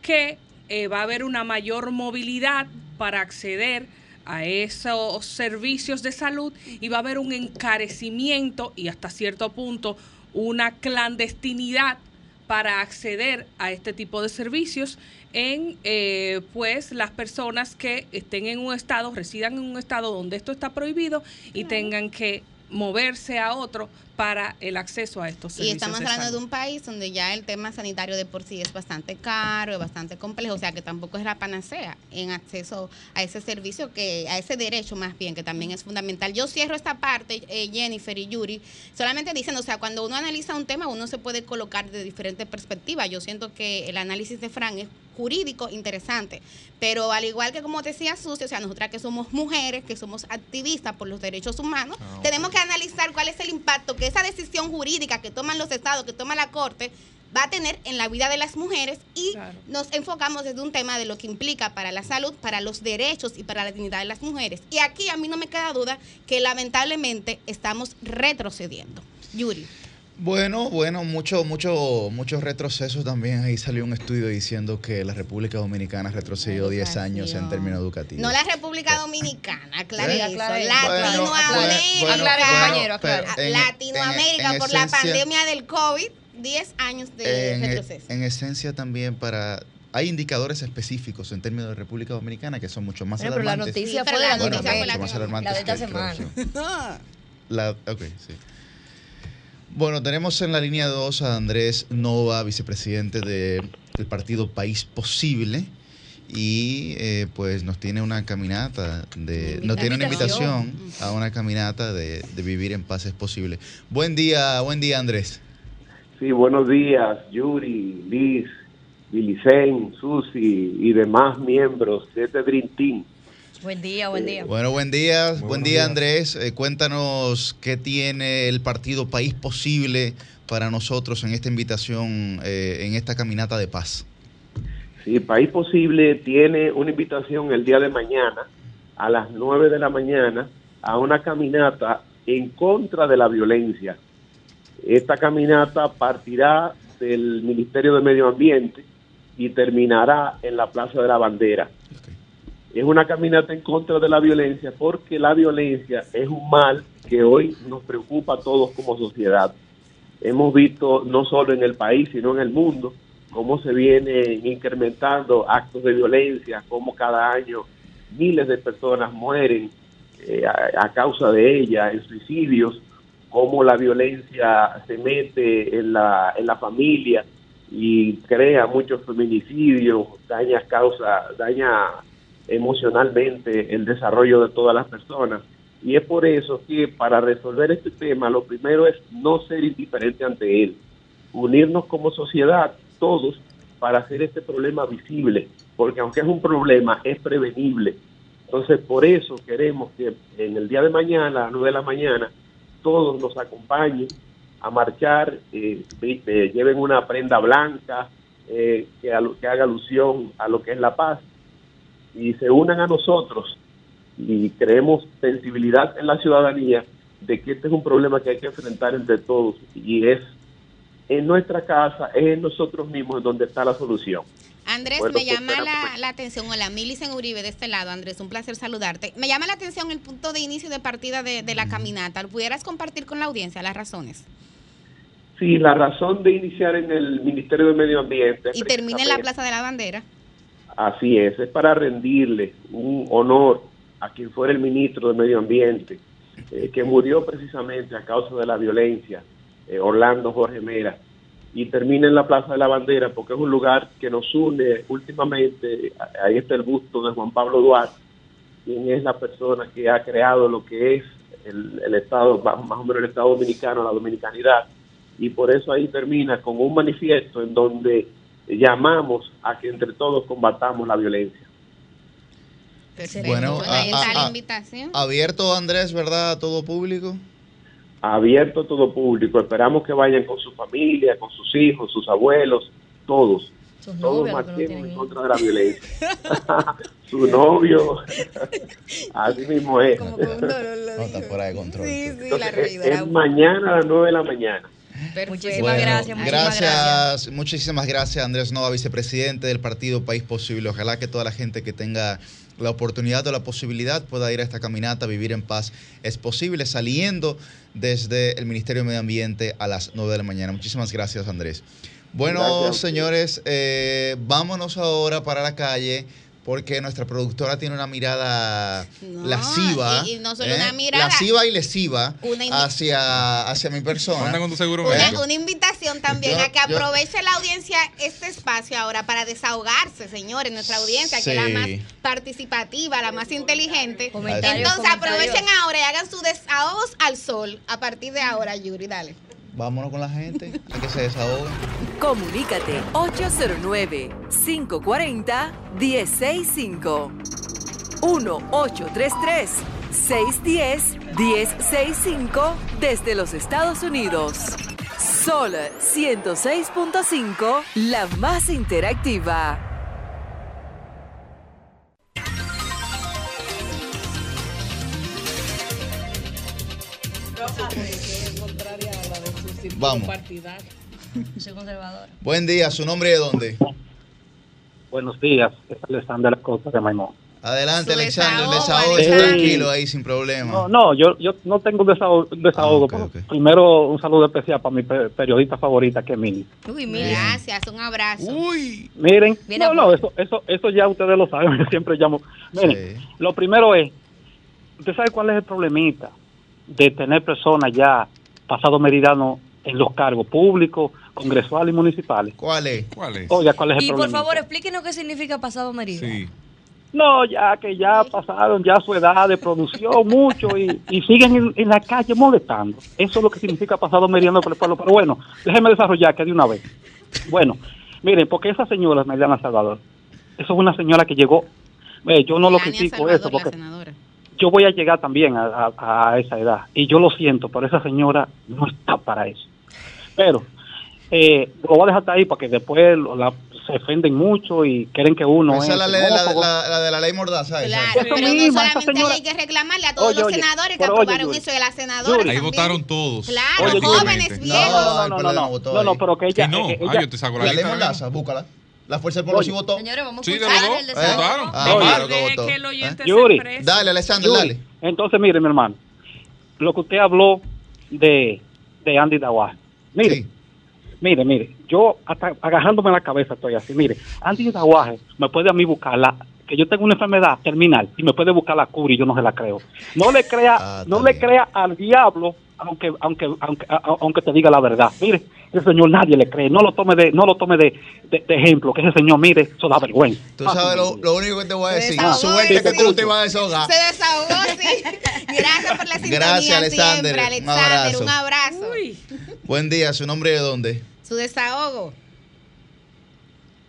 que eh, va a haber una mayor movilidad para acceder a esos servicios de salud y va a haber un encarecimiento y hasta cierto punto una clandestinidad para acceder a este tipo de servicios en eh, pues las personas que estén en un estado, residan en un estado donde esto está prohibido y tengan que moverse a otro para el acceso a estos Y servicios. estamos de hablando de un país donde ya el tema sanitario de por sí es bastante caro, es bastante complejo, o sea que tampoco es la panacea en acceso a ese servicio, que a ese derecho más bien, que también es fundamental. Yo cierro esta parte, eh, Jennifer y Yuri, solamente diciendo, o sea, cuando uno analiza un tema, uno se puede colocar de diferentes perspectivas. Yo siento que el análisis de Fran es jurídico interesante, pero al igual que como decía Sucio, o sea, nosotras que somos mujeres, que somos activistas por los derechos humanos, Ah, tenemos que analizar cuál es el impacto que esa decisión jurídica que toman los estados, que toma la Corte, va a tener en la vida de las mujeres y Claro. nos enfocamos desde un tema de lo que implica para la salud, para los derechos y para la dignidad de las mujeres. Y aquí a mí no me queda duda que lamentablemente estamos retrocediendo. Yuri. Bueno, bueno, mucho, mucho, muchos retrocesos también. Ahí salió un estudio diciendo que la República Dominicana retrocedió 10 años en términos educativos. No la República Dominicana, aclare ¿Eh? eso. Latinoamérica. Bueno, en- Latinoamérica, en- en por la pandemia del COVID, 10 años de en, retroceso. en esencia también para hay indicadores específicos en términos de República Dominicana que son mucho más Bueno, pero la alarmantes. noticia Sí, pero fue la Bueno, noticia fue la la de esta semana. La- ok, sí. Bueno, tenemos en la línea 2 a Andrés Nova, vicepresidente del partido País Posible. Y eh, pues nos tiene una caminata, de, nos tiene una invitación. invitación a una caminata de, de vivir en paz es posible. Buen día, buen día Andrés. Sí, buenos días, Yuri, Liz, Vilicen, Susi y demás miembros de este Dream Team. Buen día, buen día. Bueno, buen día, buen día días. Andrés. Eh, cuéntanos qué tiene el partido País Posible para nosotros en esta invitación, eh, en esta caminata de paz. Sí, País Posible tiene una invitación el día de mañana a las 9 de la mañana a una caminata en contra de la violencia. Esta caminata partirá del Ministerio de Medio Ambiente y terminará en la Plaza de la Bandera. Es una caminata en contra de la violencia porque la violencia es un mal que hoy nos preocupa a todos como sociedad. Hemos visto no solo en el país, sino en el mundo, cómo se vienen incrementando actos de violencia, cómo cada año miles de personas mueren eh, a, a causa de ella, en suicidios, cómo la violencia se mete en la, en la familia y crea muchos feminicidios, daña causa, daña emocionalmente el desarrollo de todas las personas. Y es por eso que para resolver este tema lo primero es no ser indiferente ante él, unirnos como sociedad todos para hacer este problema visible, porque aunque es un problema, es prevenible. Entonces, por eso queremos que en el día de mañana, a las 9 de la mañana, todos nos acompañen a marchar, eh, eh, lleven una prenda blanca eh, que, haga alusión a lo que es la paz y se unan a nosotros y creemos sensibilidad en la ciudadanía de que este es un problema que hay que enfrentar entre todos y es en nuestra casa, es en nosotros mismos donde está la solución. Andrés, Bueno, me pues, llama la, la atención, hola, Milicen Uribe de este lado, Andrés, un placer saludarte. Me llama la atención el punto de inicio y de partida de, de la caminata. ¿Lo ¿Pudieras compartir con la audiencia las razones? Sí, la razón de iniciar en el Ministerio de Medio Ambiente. Y termina en la Plaza de la Bandera. Así es, es para rendirle un honor a quien fuera el ministro de Medio Ambiente, eh, que murió precisamente a causa de la violencia, eh, Orlando Jorge Mera, y termina en la Plaza de la Bandera porque es un lugar que nos une últimamente, ahí está el busto de Juan Pablo Duarte, quien es la persona que ha creado lo que es el, el Estado, más o menos el Estado dominicano, la dominicanidad, y por eso ahí termina con un manifiesto en donde llamamos a que entre todos combatamos la violencia. Bueno, ahí a- está a- la a- invitación. Abierto, Andrés, ¿verdad? A todo público. Abierto a todo público, esperamos que vayan con su familia, con sus hijos, sus abuelos, todos. Sus Todos no marchemos tienen en contra de la violencia. Su novio, así mismo es. Como con un dolor lo No, está fuera de control. Sí, sí, Entonces, la es, es mañana a las 9 de la mañana. Perfecto. Muchísimas Bueno, gracias, muchísimas gracias, muchísimas gracias Andrés Nova, vicepresidente del partido País Posible. Ojalá que toda la gente que tenga la oportunidad o la posibilidad pueda ir a esta caminata, vivir en paz. Es posible saliendo desde el Ministerio de Medio Ambiente a las 9 de la mañana. Muchísimas gracias, Andrés. Bueno, Gracias. señores, eh, vámonos ahora para la calle porque nuestra productora tiene una mirada No, lasciva. ¿eh? y- y no solo una mirada. Lasciva y lesiva hacia, hacia mi persona. Anda con tu seguro Una, una invitación también Yo- a que yo- aproveche la audiencia este espacio ahora para desahogarse, señores, nuestra audiencia, que es la más participativa, la más inteligente. Comentarios, Entonces comentarios. aprovechen ahora y hagan sus desahogos al sol a partir de ahora, Yuri, dale. Vámonos con la gente, a que se desahoguen. Comunícate 809-540-1065. 1-833-610-1065 desde los Estados Unidos. Sol 106.5, la más interactiva. Vamos. Soy conservadora. Buen día, ¿su nombre de dónde? Buenos días, es Alexander Costa de Maimón. Adelante, Su Alexander, desahogo, desahógese Alexander. tranquilo ahí sin problema. No, no, yo, yo no tengo desahogo. desahogo Ah. Primero, un saludo especial para mi pe- periodista favorita, que es Mili. Uy, mira. Gracias, un abrazo. Uy. Miren, Bien, no, no, eso, eso, eso ya ustedes lo saben, yo siempre llamo. Miren, Sí. lo primero es, ¿usted sabe cuál es el problemita de tener personas ya pasado meridano en los cargos públicos, congresuales y municipales? ¿Cuál es? ¿Cuál es? Oiga, ¿cuál es el Y por favor, explíquenos qué significa pasado merido. Sí. No, ya que ya pasaron ya su edad de producción mucho y, y siguen en, en la calle molestando. Eso es lo que significa pasado meriendo por el pueblo. Pero bueno, déjeme desarrollar que de una vez. Bueno, miren, porque esa señora, Mariana Salvador, eso es una señora que llegó, eh, yo no lo critico Salvador, eso, porque yo voy a llegar también a, a- a esa edad. Y yo lo siento, pero esa señora no está para eso. Pero eh, lo voy a dejar hasta ahí porque después lo- la- se ofenden mucho y quieren que uno... Esa es la, ley, la, la- la de la ley Mordaza. Claro, Eso pero no mismo, esa solamente señora- hay que reclamarle a todos Oye, los oye, senadores que oye, aprobaron Yuri. eso y a las senadoras. Ahí también. votaron todos. Claro, Oye, jóvenes, viejos. No, no, no, no, no, no, pero que ella... Que no. eh, Ah, ella- yo te saco la La ley. Mordaza, búscala. La fuerza del pueblo sí votó. Señores, vamos a Sí, escuchar el. Votaron. Ah, que que el oyente ¿Eh? Yuri. Dale, Alexander, Yuri, dale. Entonces, mire, mi hermano, lo que usted habló de, de Andy Dawaje. Mire, Sí. mire, mire, yo hasta agarrándome la cabeza estoy así. Mire, Andy Dawaje me puede a mí buscar la, que yo tengo una enfermedad terminal y me puede buscar la cura y yo no se la creo. No le crea, Ah, no le crea al diablo aunque aunque aunque aunque te diga la verdad. Mire, ese señor nadie le cree. No lo tome de no lo tome de, de- de ejemplo, que ese señor mire, eso da vergüenza. Tú sabes lo, lo único que te voy a decir. desahogó, Suerte que tú no te vas a desahogar. Se desahogó, sí. Gracias por la sintonía Gracias, Alexander. siempre, Un Alexander. abrazo. Un abrazo. Uy, Buen día, ¿su nombre de dónde? Su desahogo.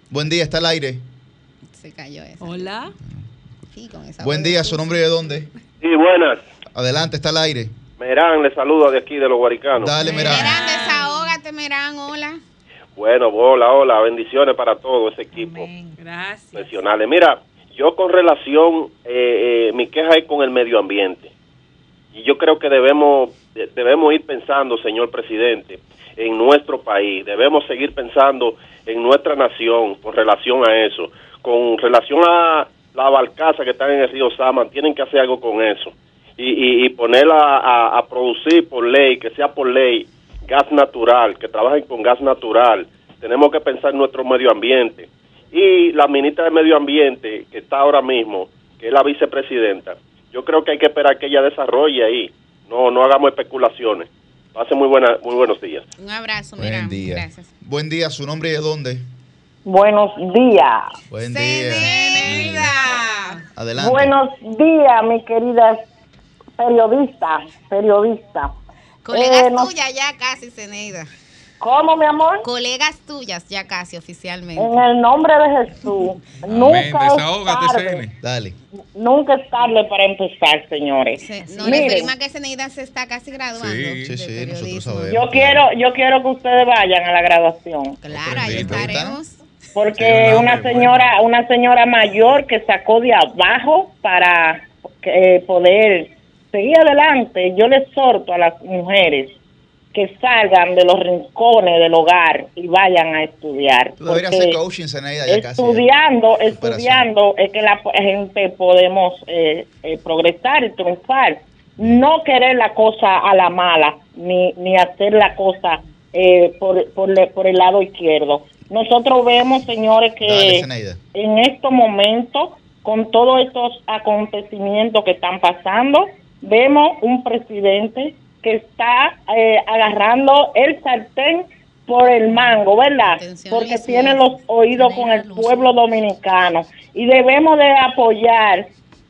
Buen día, está al aire. Se cayó eso. hola. Sí, con esa Buen día, su nombre de dónde? Sí, buenas. Adelante, está al aire. Merán, le saluda de aquí de los Guaricanos. Dale, mira. Merán, desahógate, Merán, hola. Bueno, hola, hola, bendiciones para todo ese equipo Gracias. profesionales. Mira, yo con relación, eh, eh, mi queja es con el medio ambiente. Y yo creo que debemos, de- debemos ir pensando, señor presidente, en nuestro país. Debemos seguir pensando en nuestra nación con relación a eso. Con relación a la barcaza que están en el río Sama, tienen que hacer algo con eso. Y, y, y ponerla a, a producir por ley, que sea por ley, gas natural, que trabajen con gas natural. Tenemos que pensar en nuestro medio ambiente. Y la ministra de Medio Ambiente, que está ahora mismo, que es la vicepresidenta, yo creo que hay que esperar que ella desarrolle ahí. No, no hagamos especulaciones. Pase muy, buena, muy buenos días. Un abrazo, Buen día. Gracias. Buen día, ¿su nombre de dónde? Buenos días. Buen día. Adelante. Buenos días, mi querida periodista, periodista. Colegas Eh, no- tuyas ya casi, Ceneida. ¿Cómo, mi amor? Colegas tuyas ya casi oficialmente. En el nombre de Jesús. Nunca Amén. es Desahógate, tarde. Cene. Dale. Nunca es tarde para empezar, señores. Se- no, Miren, le pedimos que Ceneida se está casi graduando. Sí, Sí, sí, nosotros sabemos. yo quiero, yo quiero que ustedes vayan a la graduación. Claro, ahí estaremos. Porque Sí, un una señora, una señora mayor que sacó de abajo para eh, poder seguir adelante, yo le exhorto a las mujeres que salgan de los rincones del hogar y vayan a estudiar. Tú deberías Porque hacer coaching, Zenaida, ya casi. estudiando, estudiando es que la gente podemos eh, eh, progresar y triunfar. No querer la cosa a la mala, ni, ni hacer la cosa eh, por, por, le- por el lado izquierdo. Nosotros vemos, señores, que Dale, en estos momentos, con todos estos acontecimientos que están pasando, vemos un presidente que está eh, agarrando el sartén por el mango, ¿verdad? Porque tiene los oídos con el pueblo dominicano y debemos de apoyar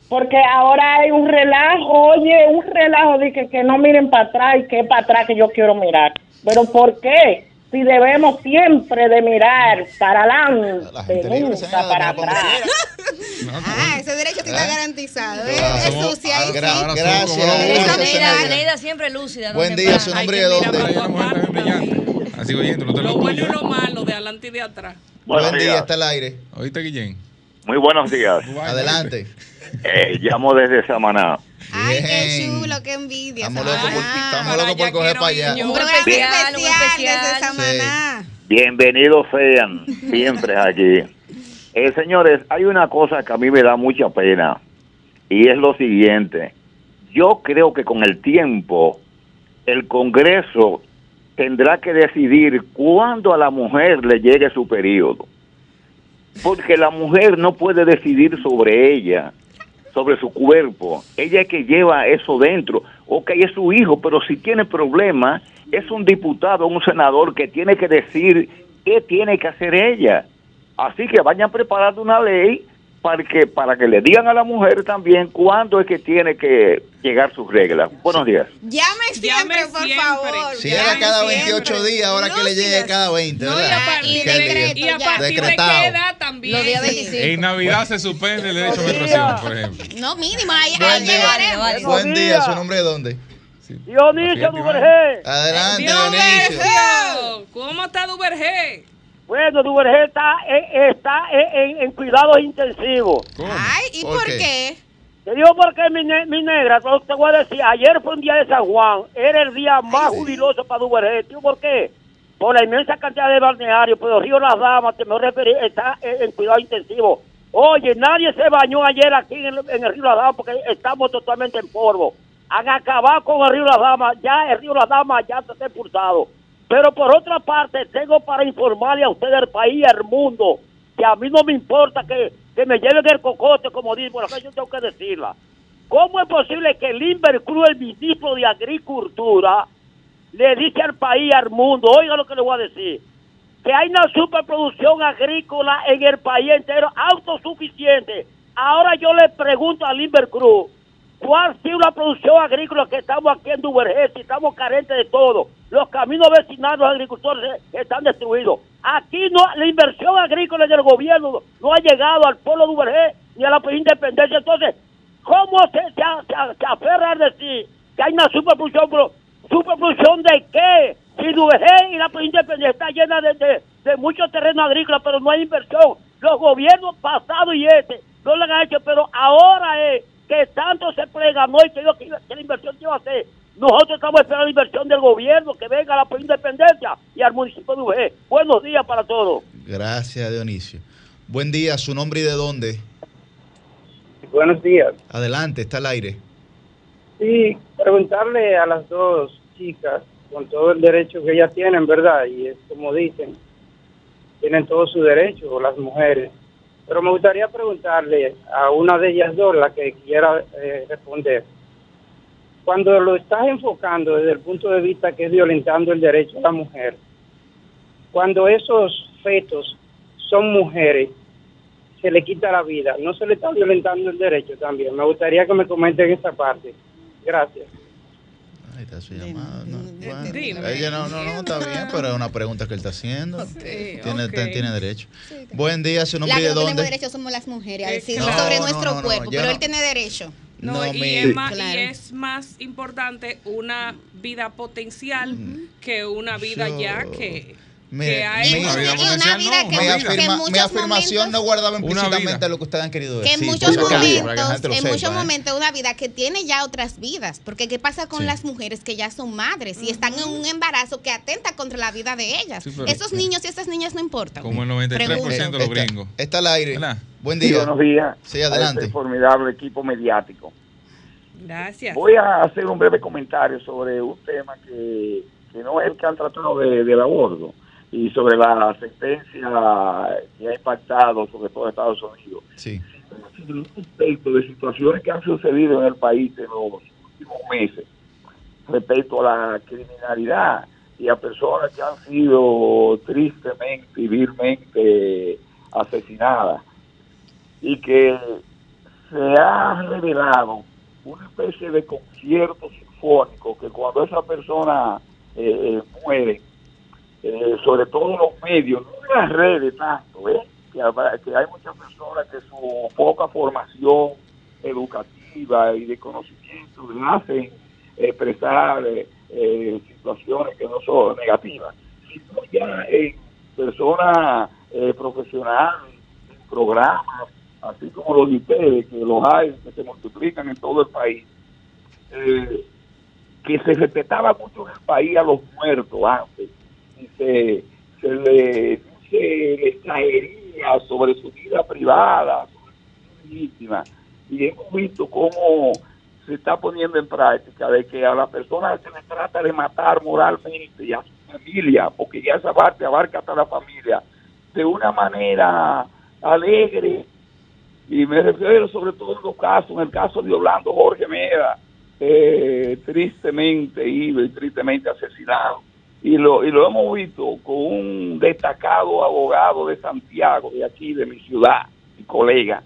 porque ahora hay un relajo, oye, un relajo de que, que no miren para atrás y que para atrás que yo quiero mirar. Pero ¿por qué? Si debemos siempre de mirar para La adelante, nunca para atrás. Ah, ese derecho está garantizado. ¿eh? Es sucia ahí, ah, sí. Gracias, Zenaida. Zeneida siempre lúcida. no Buen día, su nombre de dónde. Así oyendo, Lo bueno y lo malo, de adelante y de atrás. Buen día, está al aire. ¿Oíste, Guillén? Muy buenos días. Adelante. Eh, llamo desde Samaná. Ay, qué chulo, qué envidia. Estamos locos por, Samaná. estamos para locos por coger para allá. Un programa especial, especial, un especial. desde Samaná. Bienvenidos sean siempre aquí. Eh, señores, hay una cosa que a mí me da mucha pena y es lo siguiente. Yo creo que con el tiempo el Congreso tendrá que decidir cuándo a la mujer le llegue su periodo. Porque la mujer no puede decidir sobre ella, sobre su cuerpo. Ella es que lleva eso dentro. Ok, es su hijo, pero si tiene problemas, es un diputado, un senador que tiene que decir qué tiene que hacer ella. Así que vayan preparando una ley para que, para que le digan a la mujer también cuándo es que tiene que llegar sus reglas. Buenos días. Llame siempre, Llame por siempre. favor. Si llame era cada siempre. 28 días, ahora que le llegue cada 20, No, y ¿verdad? a partir, Y de a partir de qué edad también. Los días Sí. 25. En Navidad se suspende el derecho a menstruación, por ejemplo. No, mínimo, ahí, Buen día. Buen día, ¿su nombre de dónde? Dionisio Fíjate, Duvergé. Adelante, Dionisio. Dionisio, ¿cómo está Duvergé? Bueno, Duvergé está, eh, está en, en- en cuidados intensivos. ¿Cómo? Ay, ¿y ¿Por qué? qué? Te digo porque mi, ne- mi negra, pero te voy a decir, ayer fue un día de San Juan, era el día más jubiloso para Duvergé. ¿Tú por qué? por la inmensa cantidad de balnearios, pero Río Las Damas, que me referí, está en, en cuidado intensivo. Oye, nadie se bañó ayer aquí en el, en el Río Las Damas porque estamos totalmente en polvo. Han acabado con el Río Las Damas, ya el Río Las Damas ya está expulsado. Pero por otra parte, tengo para informarle a usted del país y al mundo que a mí no me importa que, que me lleven el cocote, como digo, la yo tengo que decirla. ¿Cómo es posible que Limber Cruz, el ministro de Agricultura, le dice al país, al mundo, oiga lo que le voy a decir, que hay una superproducción agrícola en el país entero, autosuficiente. Ahora yo le pregunto a Limber Cruz, ¿cuál ha sido la producción agrícola que estamos aquí en Duvergé? Si estamos carentes de todo. Los caminos vecinales, los agricultores están destruidos. Aquí no, la inversión agrícola del gobierno no ha llegado al pueblo de Duvergé ni a la independencia. Entonces, ¿cómo se, aferra a decir que hay una superproducción? ¿Superproducción de qué? Si Duvergé y la independencia está llena de, de, de muchos terrenos agrícolas, pero no hay inversión. Los gobiernos pasados y este no lo han hecho, pero ahora es que tanto se preganó y que, dijo que, que la inversión iba a hacer. Nosotros estamos esperando la inversión del gobierno, que venga a la independencia y al municipio de Ujé. Buenos días para todos. Gracias, Dionisio. Buen día, su nombre y de dónde. Buenos días. Adelante, está al aire. Sí, preguntarle a las dos chicas, con todo el derecho que ellas tienen, ¿verdad? Y es como dicen, tienen todo su derecho, las mujeres. Pero me gustaría preguntarle a una de ellas dos, la que quiera eh, responder. Cuando lo estás enfocando desde el punto de vista que es violentando el derecho a la mujer, cuando esos fetos son mujeres, se le quita la vida, ¿no se le está violentando el derecho también? Me gustaría que me comenten esa parte. Gracias. Ahí está su llamada. No, bueno, ella no, no, no, está bien, pero es una pregunta que él está haciendo. tiene, ok. tiene derecho. Buen día, su La nombre y que de no tenemos dónde. derecho somos las mujeres a Eh, decir no, sobre nuestro no, no, cuerpo, pero no- él tiene derecho. No, No, y, mi- es más, y Claro. es más importante una vida potencial que una vida Yo- ya que, Mire, que Una vida una vida no, que, vida. que en afirma- mi muchos afirmación momentos, no guardaba Una implícitamente vida. lo que ustedes han querido que decir. en por muchos que la momentos, en sepa, muchos ¿eh? momentos una vida que tiene ya otras vidas, porque qué pasa con Sí. las mujeres que ya son madres y están en un embarazo que atenta contra la vida de ellas. Sí, pero- Esos niños y esas niñas no importan. Como el 93% de los Está- gringos. Está al aire. ¿Verdad? Buen Sí, día. buenos días. Sí, adelante. este formidable equipo mediático. Gracias. Voy a hacer un breve comentario sobre un tema que, que no es el que han tratado de, del aborto y sobre la sentencia que ha impactado sobre todo Estados Unidos. Sí. Respecto de situaciones que han sucedido en el país en los últimos meses, respecto a la criminalidad y a personas que han sido tristemente y vilmente asesinadas y que se ha revelado una especie de concierto sinfónico que cuando esa persona eh, eh, muere, eh, sobre todo los medios, no en las redes tanto, ¿eh? que, hay muchas personas que su poca formación educativa y de conocimiento le hacen expresar eh, eh, situaciones que no son negativas, sino ya en personas eh, profesionales, en programas, así como los ustedes, que los hay, que se multiplican en todo el país, eh, que se respetaba mucho en el país a los muertos antes, se, le, se les traería sobre su vida privada, sobre su vida íntima, y hemos visto cómo se está poniendo en práctica de que a la persona se le trata de matar moralmente y a su familia, porque ya esa parte abarca hasta la familia, de una manera alegre, y me refiero sobre todo en los casos, en el caso de Orlando Jorge Mera, eh, tristemente ido y tristemente asesinado. Y lo, y lo hemos visto con un destacado abogado de Santiago, de aquí, de mi ciudad, mi colega,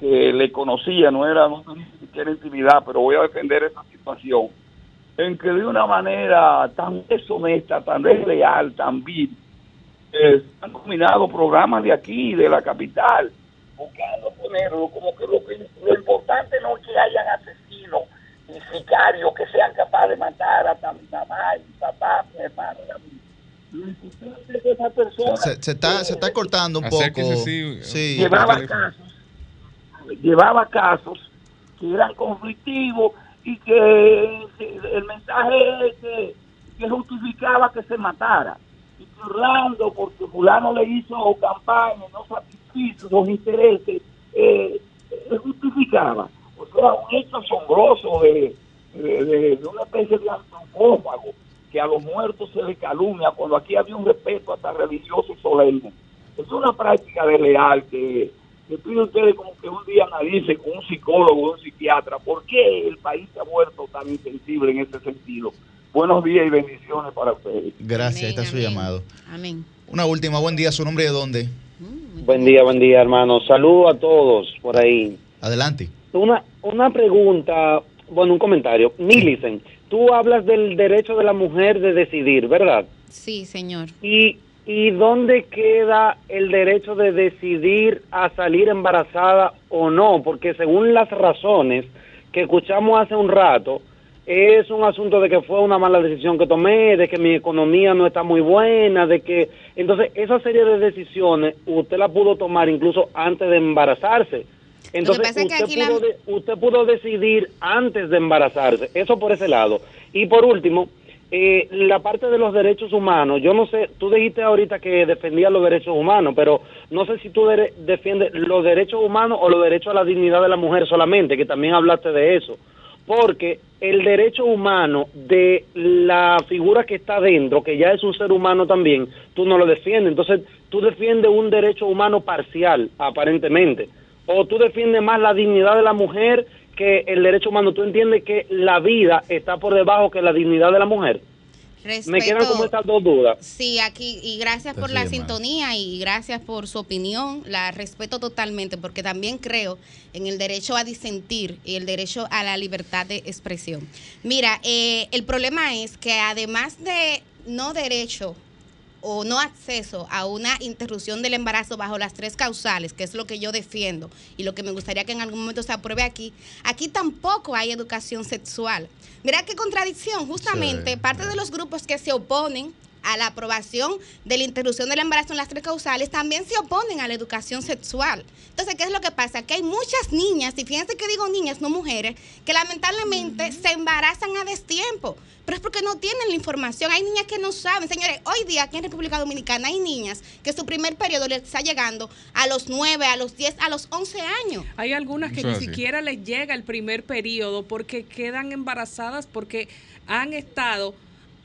que le conocía, no era, no tenía siquiera intimidad, pero voy a defender esa situación, en que de una manera tan deshonesta, tan desleal, tan vil, eh, han combinado programas de aquí, de la capital, buscando ponerlo como que lo, que lo importante no es que hayan asesinos y sicarios que sean capaces de matar a mi mamá y mi papá, mi hermano y a mí. Lo importante es que esa persona Se, se está, se está cortando un poco. Sí, Sí. llevaba casos, llevaba casos que eran conflictivos y que el mensaje es que, que justificaba que se matara. y que Orlando, porque fulano le hizo campaña, no satisfizo los intereses, eh, eh, justificaba. O sea, un hecho asombroso de, de, de- de una especie de antropófago que a los muertos se le calumnia cuando aquí había un respeto hasta religioso y solemne. Es una práctica desleal que, que pido a ustedes como que un día analicen con un psicólogo o un psiquiatra por qué el país se ha vuelto tan insensible en ese sentido. Buenos días y bendiciones para ustedes. Gracias, está su llamado. Amén. Una última, buen día, su nombre de dónde? Buen día, buen día, hermano. Saludos a todos por ahí. Adelante. Una, una pregunta, bueno, un comentario. Millicent, tú hablas del derecho de la mujer de decidir, ¿verdad? Sí, señor. ¿Y, ¿Y dónde queda el derecho de decidir a salir embarazada o no? Porque según las razones que escuchamos hace un rato, es un asunto de que fue una mala decisión que tomé, de que mi economía no está muy buena, de que... Entonces, esa serie de decisiones usted la pudo tomar incluso antes de embarazarse. Entonces, pasa es que usted, la- pudo de- usted pudo decidir antes de embarazarse. Eso por ese lado. Y por último, eh, la parte de los derechos humanos. Yo no sé, tú dijiste ahorita que defendías los derechos humanos, pero no sé si tú dere- defiendes los derechos humanos o los derechos a la dignidad de la mujer solamente, que también hablaste de eso. Porque el derecho humano de la figura que está dentro, que ya es un ser humano también, tú no lo defiendes. Entonces, tú defiendes un derecho humano parcial, aparentemente. O tú defiendes más la dignidad de la mujer que el derecho humano. Tú entiendes que la vida está por debajo que la dignidad de la mujer. Me quedan como estas dos dudas. Sí, aquí, y gracias por la sintonía y gracias por su opinión. La respeto totalmente porque también creo en el derecho a disentir y el derecho a la libertad de expresión. Mira, eh, el problema es que además de no derecho o no acceso a una interrupción del embarazo bajo las tres causales, que es lo que yo defiendo y lo que me gustaría que en algún momento se apruebe aquí, aquí tampoco hay educación sexual. Mira qué contradicción, justamente Sí. parte de los grupos que se oponen a la aprobación de la interrupción del embarazo en las tres causales también se oponen a la educación sexual. Entonces, ¿qué es lo que pasa? Que hay muchas niñas, y fíjense que digo niñas, no mujeres, que lamentablemente se embarazan a destiempo, pero es porque no tienen la información. Hay niñas que no saben. Señores, hoy día aquí en República Dominicana hay niñas que su primer periodo les está llegando a los 9, a los 10, a los 11 años. Hay algunas que Eso ni así. siquiera les llega el primer periodo porque quedan embarazadas porque han estado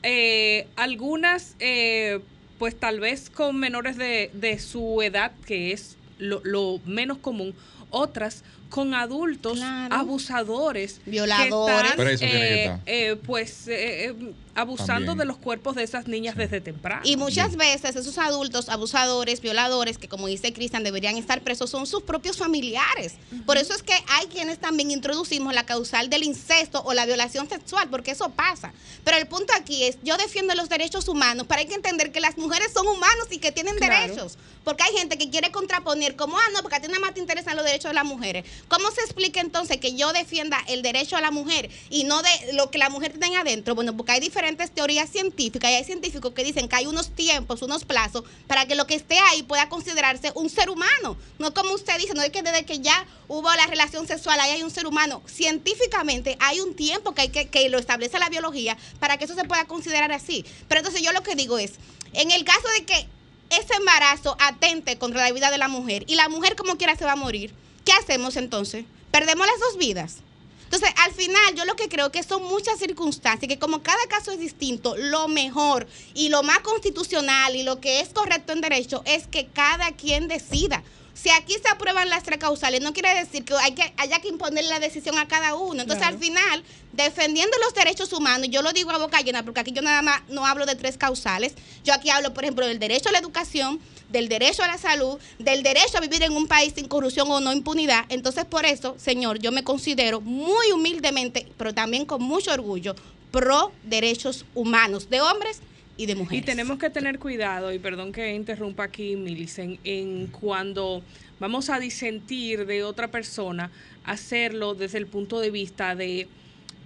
eh, algunas pues pues tal vez con menores de, de su edad, que es lo, lo menos común, otras con adultos abusadores, que Violadores. están, eh, eh, pues eh, eh, abusando También. de los cuerpos de esas niñas desde temprano. Y muchas veces esos adultos abusadores, violadores, que como dice Cristian deberían estar presos, son sus propios familiares. Por eso es que hay quienes también introducimos la causal del incesto o la violación sexual, porque eso pasa. Pero el punto aquí es, yo defiendo los derechos humanos, pero hay que entender que las mujeres son humanos y que tienen Claro. derechos. Porque hay gente que quiere contraponer como, ah, no, porque a ti nada más te interesan los derechos de las mujeres. ¿Cómo se explica entonces que yo defienda el derecho a la mujer y no de lo que la mujer tiene adentro? Bueno, porque hay diferentes teorías científicas y hay científicos que dicen que hay unos tiempos, unos plazos para que lo que esté ahí pueda considerarse un ser humano. No como usted dice, no es que desde que ya hubo la relación sexual ahí hay un ser humano. Científicamente hay un tiempo que, hay que, que lo establece la biología para que eso se pueda considerar así. Pero entonces yo lo que digo es, en el caso de que ese embarazo atente contra la vida de la mujer y la mujer como quiera se va a morir, ¿qué hacemos entonces? ¿Perdemos las dos vidas? Entonces, al final, yo lo que creo que son muchas circunstancias, que como cada caso es distinto, lo mejor y lo más constitucional y lo que es correcto en derecho es que cada quien decida. Si aquí se aprueban las tres causales, no quiere decir que, hay que haya que imponerle la decisión a cada uno. Entonces, Claro. al final, defendiendo los derechos humanos, yo lo digo a boca llena, porque aquí yo nada más no hablo de tres causales. Yo aquí hablo, por ejemplo, del derecho a la educación, del derecho a la salud, del derecho a vivir en un país sin corrupción o no impunidad. Entonces, por eso, señor, yo me considero muy humildemente, pero también con mucho orgullo, pro derechos humanos de hombres y de mujeres. Y tenemos que tener cuidado, y perdón que interrumpa aquí, Milicen, en cuando vamos a disentir de otra persona, hacerlo desde el punto de vista de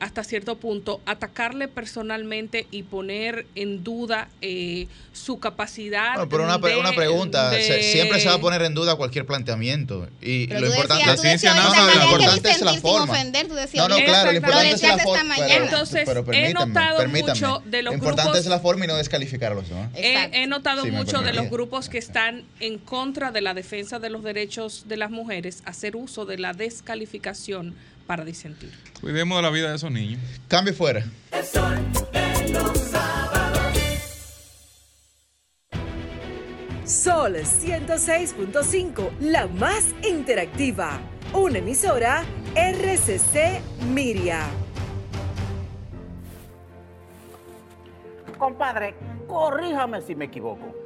hasta cierto punto, atacarle personalmente y poner en duda eh, su capacidad. Bueno, pero una, de- una pregunta, de- se- siempre se va a poner en duda cualquier planteamiento. Y Pero lo importante decías- decías ahorita no, que lo importante es la forma. ofender, tú decías no, no, claro, lo importante es la forma. Entonces, pero he notado permítanme. mucho de los Lo importante grupos- es la forma y no descalificar a los demás. He, he notado Sí, mucho de los grupos que están en contra de la defensa de los derechos de las mujeres hacer uso de la descalificación para disentir. Cuidemos de la vida de esos niños. Cambio fuera. Sol 106.5, la más interactiva. Una emisora RCC Miria. Compadre, corríjame si me equivoco.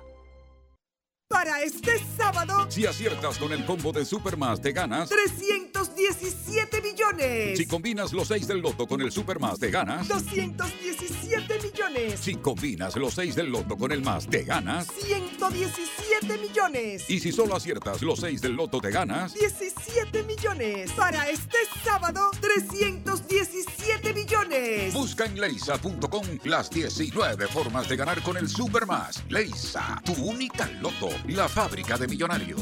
Para este sábado, Si aciertas con el combo de Supermas, te ganas. 317 millones. Si combinas los 6 del loto con el Supermas, te ganas. 217 millones. Si combinas los 6 del loto con el más, te ganas. 117 millones. Y si solo aciertas los 6 del loto, te ganas. 17 millones. Para este sábado, 317 millones. Busca en leisa.com las 19 formas de ganar con el Supermas. Leisa, tu única loto, la fábrica de millonarios.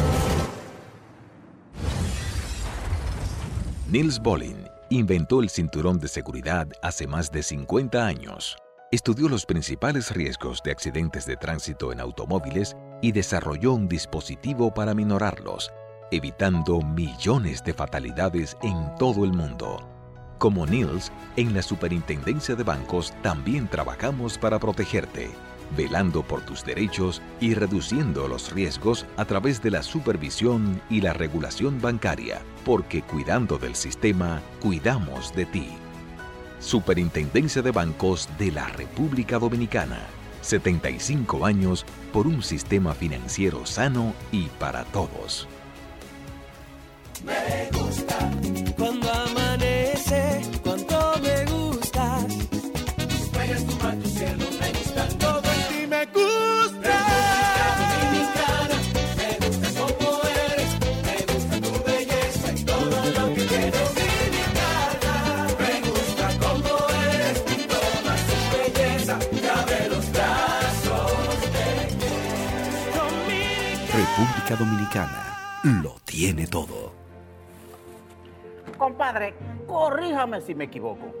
Niels Bolin inventó el cinturón de seguridad hace más de 50 años. Estudió los principales riesgos de accidentes de tránsito en automóviles y desarrolló un dispositivo para minorarlos, evitando millones de fatalidades en todo el mundo. Como Niels, en la Superintendencia de Bancos también trabajamos para protegerte, velando por tus derechos y reduciendo los riesgos a través de la supervisión y la regulación bancaria, porque cuidando del sistema, cuidamos de ti. Superintendencia de Bancos de la República Dominicana. 75 años por un sistema financiero sano y para todos. República Dominicana lo tiene todo. Compadre, corríjame si me equivoco.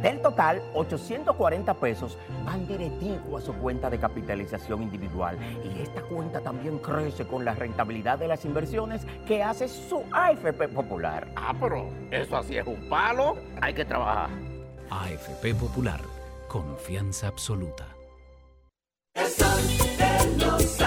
Del total, 840 pesos van directivo a su cuenta de capitalización individual. Y esta cuenta también crece con la rentabilidad de las inversiones que hace su AFP Popular. Ah, pero eso así es un palo. Hay que trabajar. AFP Popular, confianza absoluta. El sol de los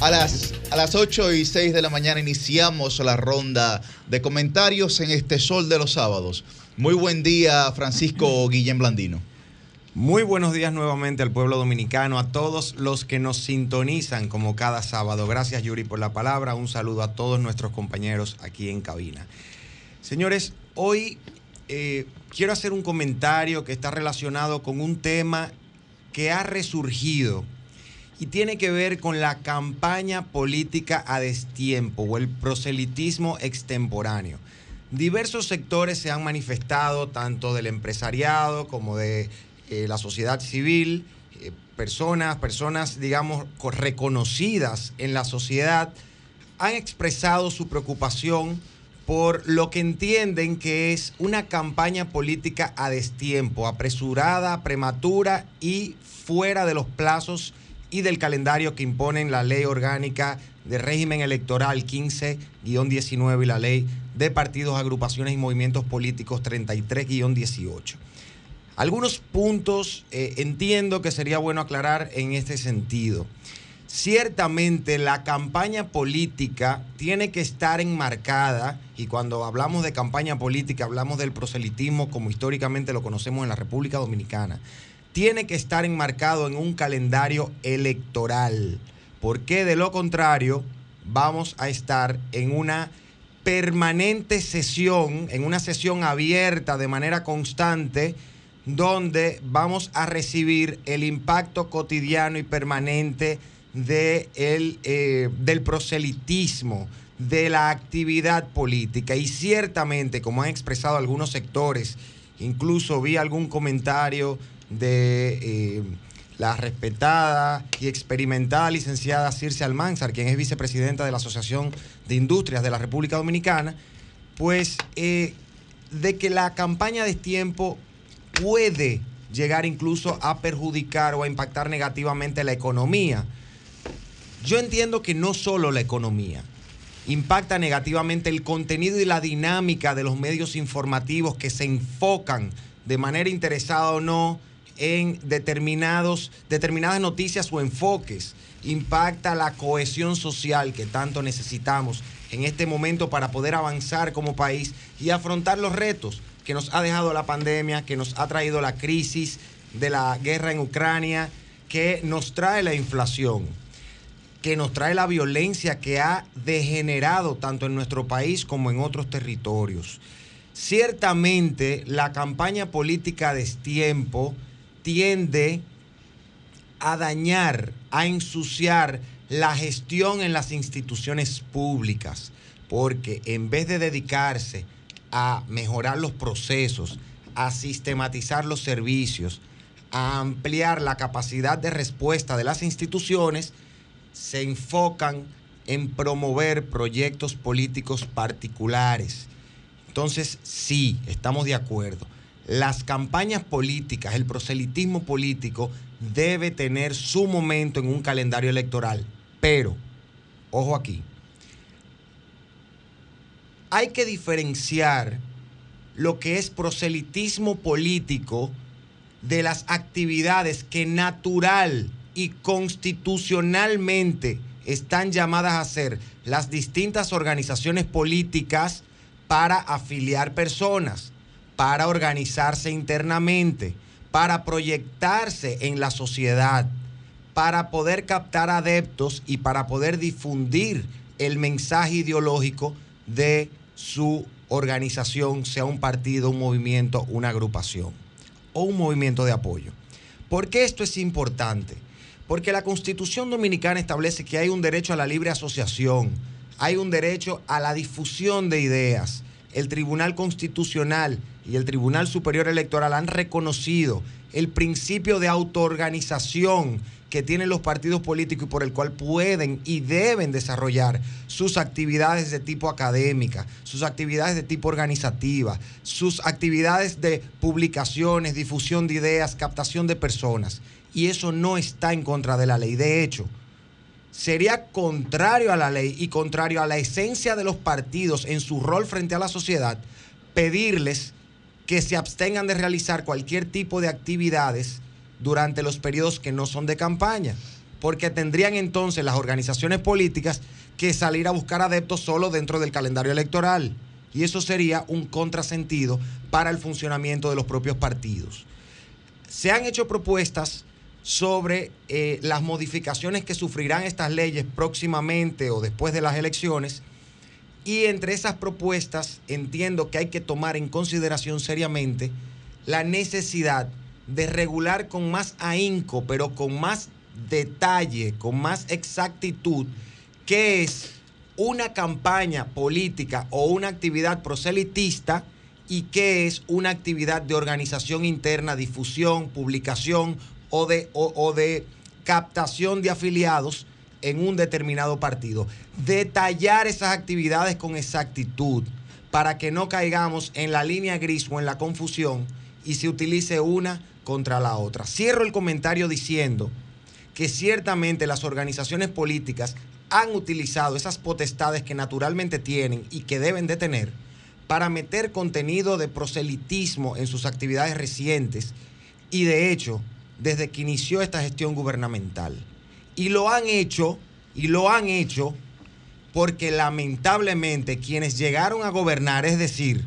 A las, a las 8 y 6 de la mañana iniciamos la ronda de comentarios en este Sol de los Sábados. Muy buen día, Francisco Guillén Blandino. Muy buenos días nuevamente al pueblo dominicano, a todos los que nos sintonizan como cada sábado. Gracias Yuri por la palabra. Un saludo a todos nuestros compañeros aquí en cabina. Señores, hoy eh, quiero hacer un comentario que está relacionado con un tema que ha resurgido y tiene que ver con la campaña política a destiempo o el proselitismo extemporáneo. Diversos sectores se han manifestado, tanto del empresariado como de eh, la sociedad civil, eh, personas, personas, digamos, co- reconocidas en la sociedad, han expresado su preocupación por lo que entienden que es una campaña política a destiempo, apresurada, prematura y fuera de los plazos y del calendario que imponen la ley orgánica de régimen electoral 15-19 y la ley de partidos, agrupaciones y movimientos políticos 33-18. Algunos puntos eh, entiendo que sería bueno aclarar en este sentido. Ciertamente la campaña política tiene que estar enmarcada, y cuando hablamos de campaña política hablamos del proselitismo como históricamente lo conocemos en la República Dominicana, tiene que estar enmarcado en un calendario electoral, porque de lo contrario vamos a estar en una permanente sesión, en una sesión abierta de manera constante, donde vamos a recibir el impacto cotidiano y permanente de el, eh, del proselitismo, de la actividad política. Y ciertamente, como han expresado algunos sectores, incluso vi algún comentario de eh, la respetada y experimentada licenciada Circe Almanzar, quien es vicepresidenta de la Asociación de Industrias de la República Dominicana, pues eh, de que la campaña de tiempo puede llegar incluso a perjudicar o a impactar negativamente la economía. Yo entiendo que no solo la economía, impacta negativamente el contenido y la dinámica de los medios informativos que se enfocan de manera interesada o no en determinados, determinadas noticias o enfoques. Impacta la cohesión social que tanto necesitamos en este momento para poder avanzar como país y afrontar los retos que nos ha dejado la pandemia, que nos ha traído la crisis de la guerra en Ucrania, que nos trae la inflación que nos trae la violencia que ha degenerado tanto en nuestro país como en otros territorios. Ciertamente la campaña política a destiempo tiende a dañar, a ensuciar la gestión en las instituciones públicas, porque en vez de dedicarse a mejorar los procesos, a sistematizar los servicios, a ampliar la capacidad de respuesta de las instituciones, se enfocan en promover proyectos políticos particulares. Entonces, sí, estamos de acuerdo. Las campañas políticas, el proselitismo político debe tener su momento en un calendario electoral. Pero, ojo aquí, hay que diferenciar lo que es proselitismo político de las actividades que natural y constitucionalmente están llamadas a hacer las distintas organizaciones políticas para afiliar personas, para organizarse internamente, para proyectarse en la sociedad, para poder captar adeptos y para poder difundir el mensaje ideológico de su organización, sea un partido, un movimiento, una agrupación o un movimiento de apoyo. ¿Por qué esto es importante? Porque la Constitución Dominicana establece que hay un derecho a la libre asociación, hay un derecho a la difusión de ideas. El Tribunal Constitucional y el Tribunal Superior Electoral han reconocido el principio de autoorganización que tienen los partidos políticos y por el cual pueden y deben desarrollar sus actividades de tipo académica, sus actividades de tipo organizativa, sus actividades de publicaciones, difusión de ideas, captación de personas. Y eso no está en contra de la ley. De hecho, sería contrario a la ley y contrario a la esencia de los partidos en su rol frente a la sociedad pedirles que se abstengan de realizar cualquier tipo de actividades durante los periodos que no son de campaña. porque tendrían entonces las organizaciones políticas que salir a buscar adeptos solo dentro del calendario electoral. Y eso sería un contrasentido para el funcionamiento de los propios partidos. Se han hecho propuestas sobre eh, las modificaciones que sufrirán estas leyes próximamente o después de las elecciones. Y entre esas propuestas entiendo que hay que tomar en consideración seriamente la necesidad de regular con más ahínco, pero con más detalle, con más exactitud, qué es una campaña política o una actividad proselitista y qué es una actividad de organización interna, difusión, publicación o de, o- o de captación de afiliados en un determinado partido. Detallar esas actividades con exactitud para que no caigamos en la línea gris o en la confusión y se utilice una contra la otra. Cierro el comentario diciendo que ciertamente las organizaciones políticas han utilizado esas potestades que naturalmente tienen y que deben de tener para meter contenido de proselitismo en sus actividades recientes y de hecho desde que inició esta gestión gubernamental. Y lo han hecho, y lo han hecho porque lamentablemente quienes llegaron a gobernar, es decir,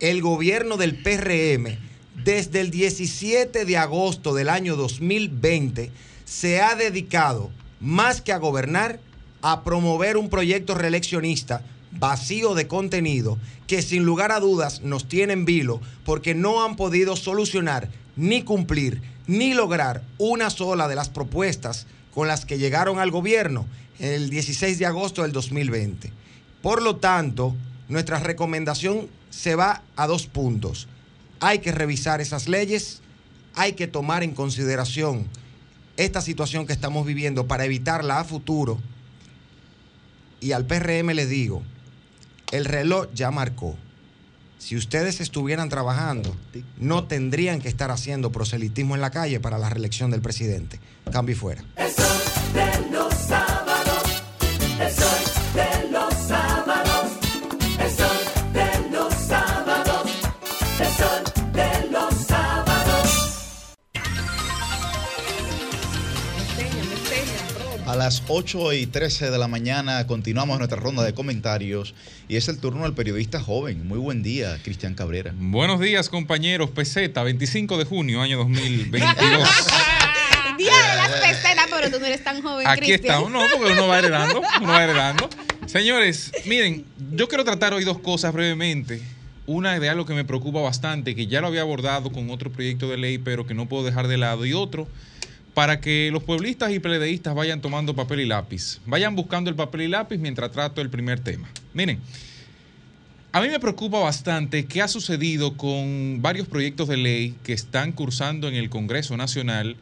el gobierno del PRM, desde el 17 de agosto del año 2020, se ha dedicado más que a gobernar, a promover un proyecto reeleccionista vacío de contenido que sin lugar a dudas nos tiene en vilo porque no han podido solucionar ni cumplir ni lograr una sola de las propuestas con las que llegaron al gobierno el 16 de agosto del 2020. Por lo tanto, nuestra recomendación se va a dos puntos. Hay que revisar esas leyes, hay que tomar en consideración esta situación que estamos viviendo para evitarla a futuro. Y al PRM les digo, el reloj ya marcó. Si ustedes estuvieran trabajando, no tendrían que estar haciendo proselitismo en la calle para la reelección del presidente. Cambio y fuera. A las 8 y 13 de la mañana continuamos nuestra ronda de comentarios y es el turno del periodista joven. Muy buen día, Cristian Cabrera. Buenos días, compañeros. Peseta, 25 de junio, año 2022. Día de las pesetas, pero tú no eres tan joven, Aquí Cristian. está, no, porque uno va heredando, uno va heredando. Señores, miren, yo quiero tratar hoy dos cosas brevemente. Una de algo que me preocupa bastante, que ya lo había abordado con otro proyecto de ley, pero que no puedo dejar de lado. Y otro, para que los pueblistas y pledeístas vayan tomando papel y lápiz. Vayan buscando el papel y lápiz mientras trato el primer tema. Miren, a mí me preocupa bastante qué ha sucedido con varios proyectos de ley que están cursando en el Congreso Nacional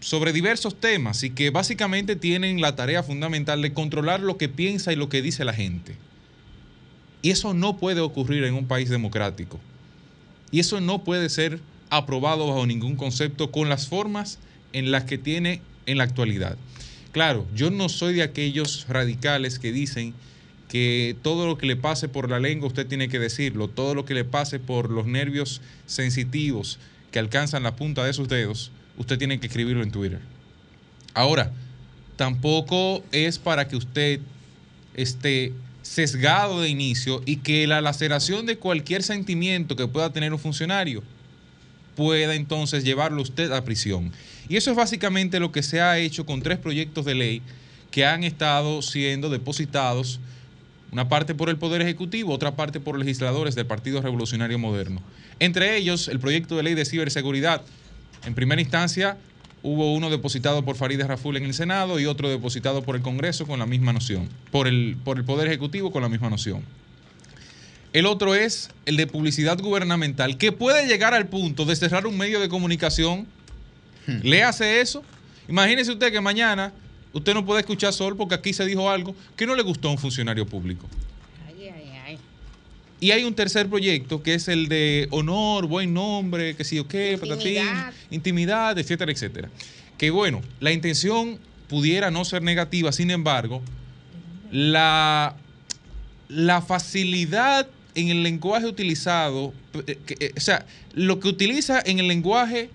sobre diversos temas y que básicamente tienen la tarea fundamental de controlar lo que piensa y lo que dice la gente. Y eso no puede ocurrir en un país democrático. Y eso no puede ser aprobado bajo ningún concepto con las formas en las que tiene en la actualidad. Claro, yo no soy de aquellos radicales que dicen que todo lo que le pase por la lengua usted tiene que decirlo, todo lo que le pase por los nervios sensitivos que alcanzan la punta de sus dedos, usted tiene que escribirlo en Twitter. Ahora, tampoco es para que usted esté sesgado de inicio y que la laceración de cualquier sentimiento que pueda tener un funcionario pueda entonces llevarlo usted a prisión. Y eso es básicamente lo que se ha hecho con tres proyectos de ley que han estado siendo depositados, una parte por el Poder Ejecutivo, otra parte por legisladores del Partido Revolucionario Moderno. Entre ellos, el proyecto de ley de ciberseguridad. En primera instancia, hubo uno depositado por Farideh Raful en el Senado y otro depositado por el Congreso con la misma noción, por el, por el Poder Ejecutivo con la misma noción. El otro es el de publicidad gubernamental, que puede llegar al punto de cerrar un medio de comunicación. ¿Le hace eso? Imagínese usted que mañana usted no puede escuchar Sol porque aquí se dijo algo que no le gustó a un funcionario público. Ay, ay, ay. Y hay un tercer proyecto que es el de honor, buen nombre, que sí o qué, patatín, Intimidad. etcétera, etcétera. Que bueno, la intención pudiera no ser negativa, sin embargo, la, la facilidad en el lenguaje utilizado, eh, que, eh, o sea, lo que utiliza en el lenguaje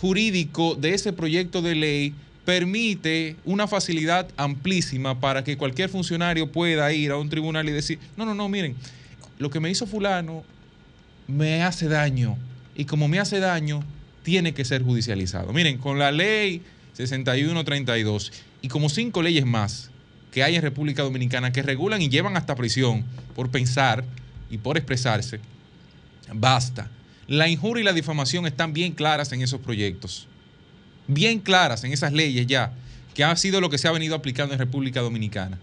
jurídico de ese proyecto de ley permite una facilidad amplísima para que cualquier funcionario pueda ir a un tribunal y decir, no, no, no, miren, lo que me hizo fulano me hace daño y como me hace daño, tiene que ser judicializado. Miren, con la ley 6132 y como cinco leyes más que hay en República Dominicana que regulan y llevan hasta prisión por pensar y por expresarse, basta. La injuria y la difamación están bien claras en esos proyectos, bien claras en esas leyes ya, que ha sido lo que se ha venido aplicando en República Dominicana.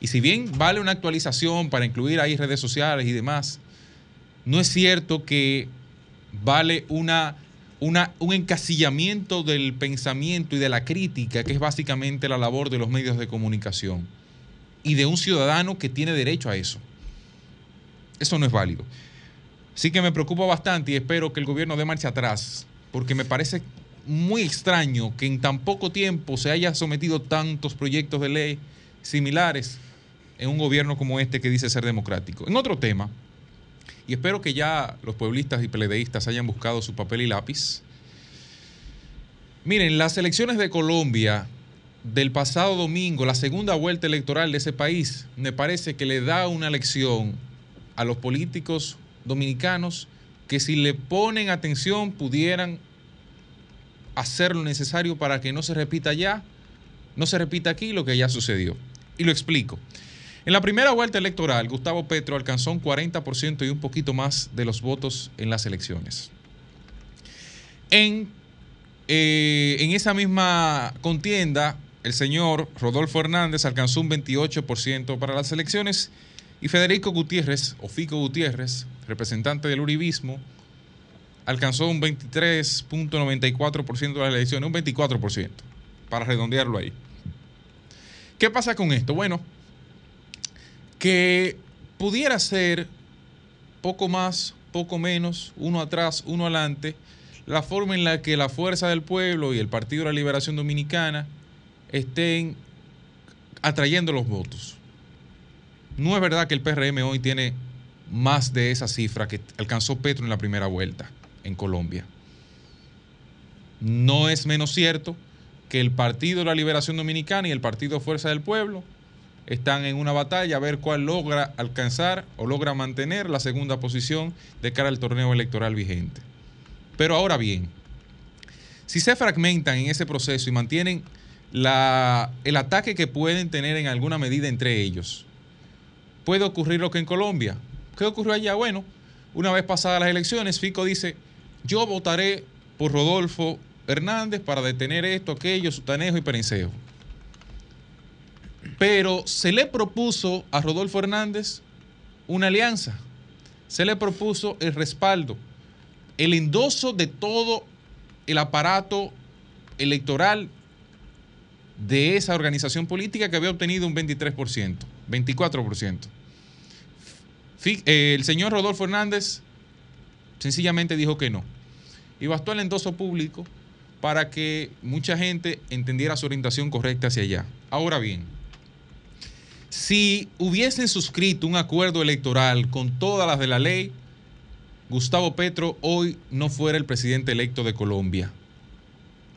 Y si bien vale una actualización para incluir ahí redes sociales y demás, no es cierto que vale una, un encasillamiento del pensamiento y de la crítica, que es básicamente la labor de los medios de comunicación y de un ciudadano que tiene derecho a eso. Eso no es válido. Sí que me preocupa bastante y espero que el gobierno dé marcha atrás, porque me parece muy extraño que en tan poco tiempo se haya sometido tantos proyectos de ley similares en un gobierno como este que dice ser democrático. En otro tema, y espero que ya los pueblistas y peledeístas hayan buscado su papel y lápiz. Miren, las elecciones de Colombia del pasado domingo, la segunda vuelta electoral de ese país, me parece que le da una lección a los políticos dominicanos que si le ponen atención pudieran hacer lo necesario para que no se repita ya, no se repita aquí lo que ya sucedió. Y lo explico. En la primera vuelta electoral, Gustavo Petro alcanzó un 40% y un poquito más de los votos en las elecciones. En, eh, en esa misma contienda, el señor Rodolfo Hernández alcanzó un 28% para las elecciones y Federico Gutiérrez, o Fico Gutiérrez, representante del Uribismo, alcanzó un 23.94% de las elecciones, un 24%, para redondearlo ahí. ¿Qué pasa con esto? Bueno, que pudiera ser poco más, poco menos, uno atrás, uno adelante, la forma en la que la Fuerza del Pueblo y el Partido de la Liberación Dominicana estén atrayendo los votos. No es verdad que el PRM hoy tiene más de esa cifra que alcanzó Petro en la primera vuelta en Colombia. No es menos cierto que el Partido de la Liberación Dominicana y el Partido Fuerza del Pueblo están en una batalla a ver cuál logra alcanzar o logra mantener la segunda posición de cara al torneo electoral vigente. Pero ahora bien, si se fragmentan en ese proceso y mantienen el ataque que pueden tener en alguna medida entre ellos, puede ocurrir lo que en Colombia. ¿Qué ocurrió allá? Bueno, una vez pasadas las elecciones, Fico dice, yo votaré por Rodolfo Hernández para detener esto, aquello, Sutanejo y Perencejo. Pero se le propuso a Rodolfo Hernández una alianza. Se le propuso el respaldo, el endoso de todo el aparato electoral de esa organización política que había obtenido un 23%, 24%. Eh, el señor Rodolfo Hernández sencillamente dijo que no. Y bastó el endoso público para que mucha gente entendiera su orientación correcta hacia allá. Ahora bien, si hubiesen suscrito un acuerdo electoral con todas las de la ley, Gustavo Petro hoy no fuera el presidente electo de Colombia.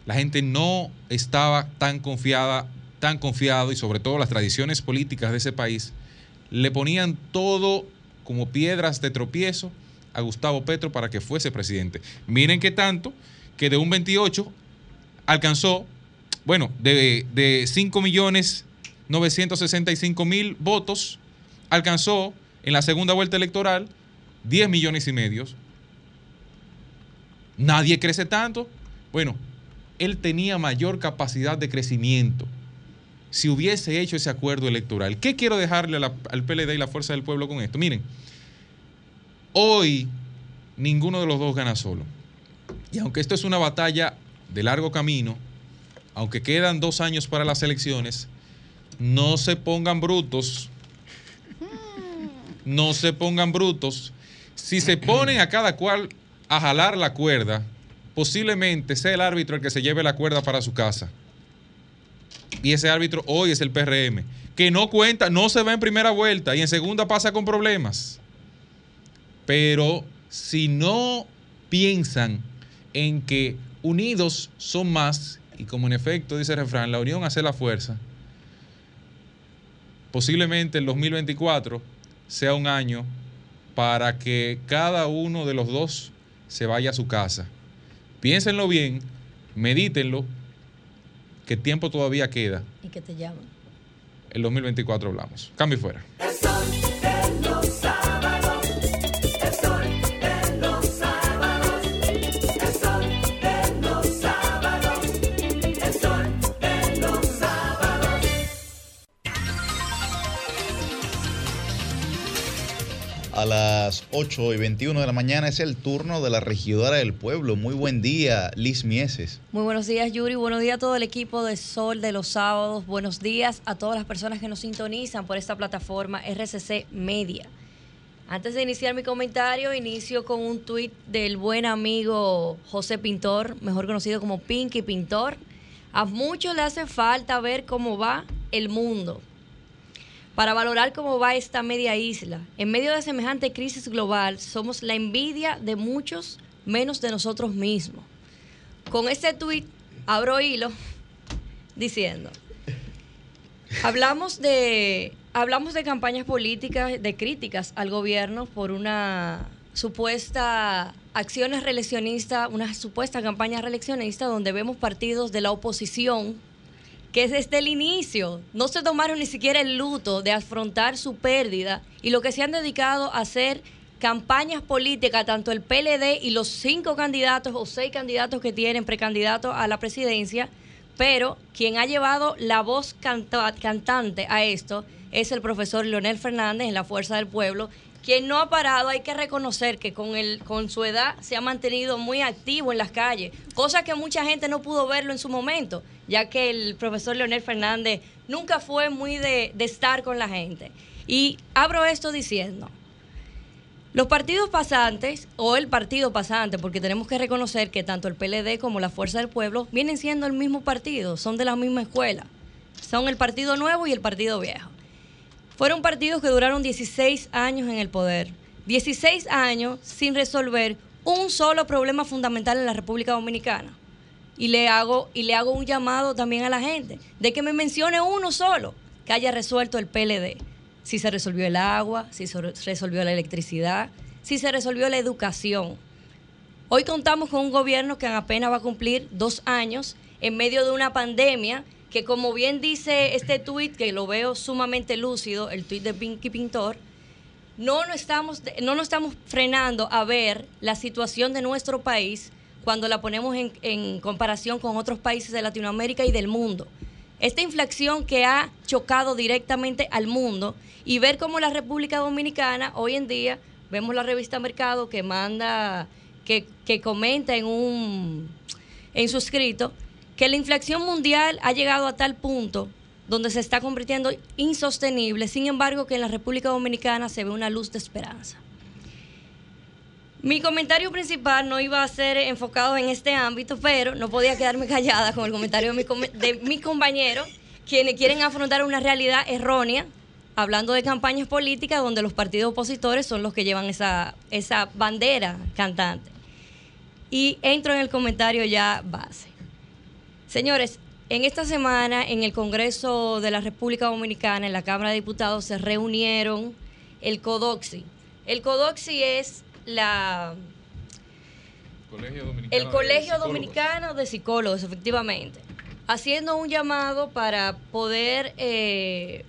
La gente no estaba tan confiada, tan confiado y sobre todo las tradiciones políticas de ese país le ponían todo como piedras de tropiezo a Gustavo Petro para que fuese presidente. Miren qué tanto que de un 28 alcanzó, bueno, de, de 5 millones 965 mil votos, alcanzó en la segunda vuelta electoral 10 millones y medio. Nadie crece tanto. Bueno, él tenía mayor capacidad de crecimiento si hubiese hecho ese acuerdo electoral. ¿Qué quiero dejarle al PLD y la Fuerza del Pueblo con esto? Miren, hoy ninguno de los dos gana solo. Y aunque esto es una batalla de largo camino, aunque quedan dos años para las elecciones, no se pongan brutos. No se pongan brutos. Si se ponen a cada cual a jalar la cuerda, posiblemente sea el árbitro el que se lleve la cuerda para su casa. Y ese árbitro hoy es el PRM, que no cuenta, no se va en primera vuelta y en segunda pasa con problemas. Pero si no piensan en que unidos son más y como en efecto dice el refrán, la unión hace la fuerza, posiblemente el 2024 sea un año para que cada uno de los dos se vaya a su casa. Piénsenlo bien, medítenlo, que tiempo todavía queda. Y que te llaman. El 2024 hablamos. Cambio y fuera. El sol de los A las 8 y 21 de la mañana es el turno de la regidora del pueblo. Muy buen día, Liz Mieses. Muy buenos días, Yuri. Buenos días a todo el equipo de Sol de los Sábados. Buenos días a todas las personas que nos sintonizan por esta plataforma RCC Media. Antes de iniciar mi comentario, inicio con un tuit del buen amigo José Pintor, mejor conocido como Pinky Pintor. A muchos le hace falta ver cómo va el mundo para valorar cómo va esta media isla. En medio de semejante crisis global, somos la envidia de muchos, menos de nosotros mismos. Con este tuit abro hilo diciendo, hablamos de, hablamos de campañas políticas, de críticas al gobierno por una supuesta acciones reeleccionistas, una supuesta campaña reeleccionista donde vemos partidos de la oposición que desde el inicio no se tomaron ni siquiera el luto de afrontar su pérdida y lo que se han dedicado a hacer campañas políticas, tanto el PLD y los cinco candidatos o seis candidatos que tienen precandidatos a la presidencia, pero quien ha llevado la voz canta- cantante a esto es el profesor Leonel Fernández en la Fuerza del Pueblo, quien no ha parado, hay que reconocer que con, el, con su edad se ha mantenido muy activo en las calles, cosa que mucha gente no pudo verlo en su momento, ya que el profesor Leonel Fernández nunca fue muy de, de estar con la gente. Y abro esto diciendo, los partidos pasantes, o el partido pasante, porque tenemos que reconocer que tanto el PLD como la Fuerza del Pueblo vienen siendo el mismo partido, son de la misma escuela. Son el Partido Nuevo y el Partido Viejo. Fueron partidos que duraron 16 años en el poder. 16 años sin resolver un solo problema fundamental en la República Dominicana. Y le hago, y le hago un llamado también a la gente de que me mencione uno solo que haya resuelto el PLD. Si se resolvió el agua, si se resolvió la electricidad, si se resolvió la educación. Hoy contamos con un gobierno que apenas va a cumplir dos años en medio de una pandemia que como bien dice este tuit, que lo veo sumamente lúcido, el tuit de Pinky Pintor, no nos, estamos, no nos estamos frenando a ver la situación de nuestro país cuando la ponemos en, en comparación con otros países de Latinoamérica y del mundo. Esta inflación que ha chocado directamente al mundo y ver cómo la República Dominicana hoy en día, vemos la revista Mercado que manda, que, que comenta en, un, en su escrito, que la inflación mundial ha llegado a tal punto donde se está convirtiendo insostenible, sin embargo que en la República Dominicana se ve una luz de esperanza. Mi comentario principal no iba a ser enfocado en este ámbito, pero no podía quedarme callada con el comentario de mi, com- de mi compañero, quienes quieren afrontar una realidad errónea, hablando de campañas políticas donde los partidos opositores son los que llevan esa, esa bandera cantante. Y entro en el comentario ya base. Señores, en esta semana en el Congreso de la República Dominicana, en la Cámara de Diputados, se reunieron el CODOXI. El CODOXI es la, Colegio el Colegio. Dominicano de Psicólogos, efectivamente, haciendo un llamado para poder eh,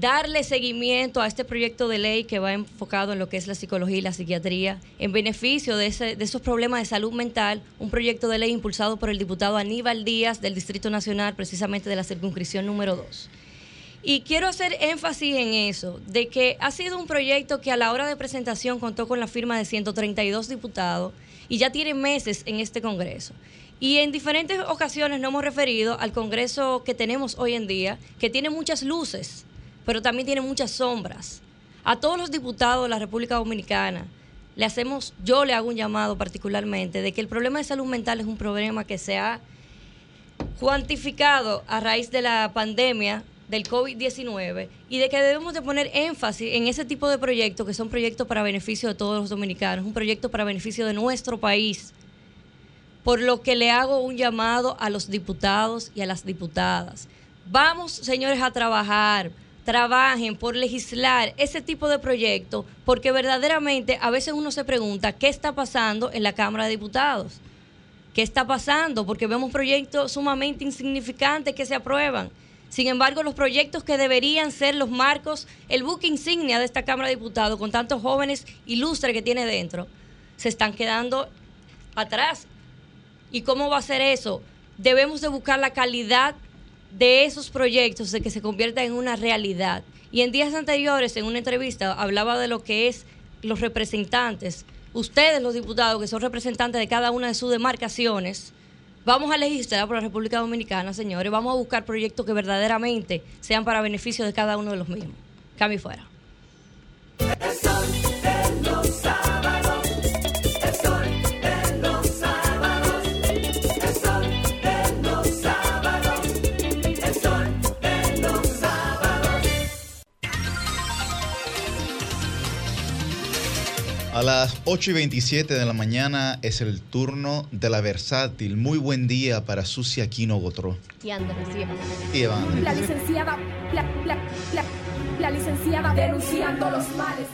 darle seguimiento a este proyecto de ley que va enfocado en lo que es la psicología y la psiquiatría, en beneficio de, esos problemas de salud mental, un proyecto de ley impulsado por el diputado Aníbal Díaz del Distrito Nacional, precisamente de la circunscripción número 2. Y quiero hacer énfasis en eso, de que ha sido un proyecto que a la hora de presentación contó con la firma de 132 diputados y ya tiene meses en este Congreso. Y en diferentes ocasiones nos hemos referido al Congreso que tenemos hoy en día, que tiene muchas luces, pero también tiene muchas sombras. A todos los diputados de la República Dominicana, le hacemos, yo le hago un llamado particularmente de que el problema de salud mental es un problema que se ha cuantificado a raíz de la pandemia del COVID-19 y de que debemos de poner énfasis en ese tipo de proyectos que son proyectos para beneficio de todos los dominicanos, un proyecto para beneficio de nuestro país. por lo que le hago un llamado a los diputados y a las diputadas. Vamos, señores, a trabajar, trabajen por legislar ese tipo de proyectos, porque verdaderamente a veces uno se pregunta qué está pasando en la Cámara de Diputados. ¿Qué está pasando? Porque vemos proyectos sumamente insignificantes que se aprueban. Sin embargo, los proyectos que deberían ser los marcos, el buque insignia de esta Cámara de Diputados, con tantos jóvenes ilustres que tiene dentro, se están quedando atrás. ¿Y cómo va a ser eso? Debemos de buscar la calidad de esos proyectos, de que se conviertan en una realidad. Y en días anteriores, en una entrevista, hablaba de lo que es los representantes, ustedes los diputados, que son representantes de cada una de sus demarcaciones, vamos a legislar por la República Dominicana, señores, vamos a buscar proyectos que verdaderamente sean para beneficio de cada uno de los mismos. Cambio fuera. A las 8 y 27 de la mañana es el turno de la versátil. Muy buen día para Susi Aquino Gotró. Y Andrés, y Eva. Y Eva Andrés. La licenciada, la, la, la, la licenciada denunciando los males.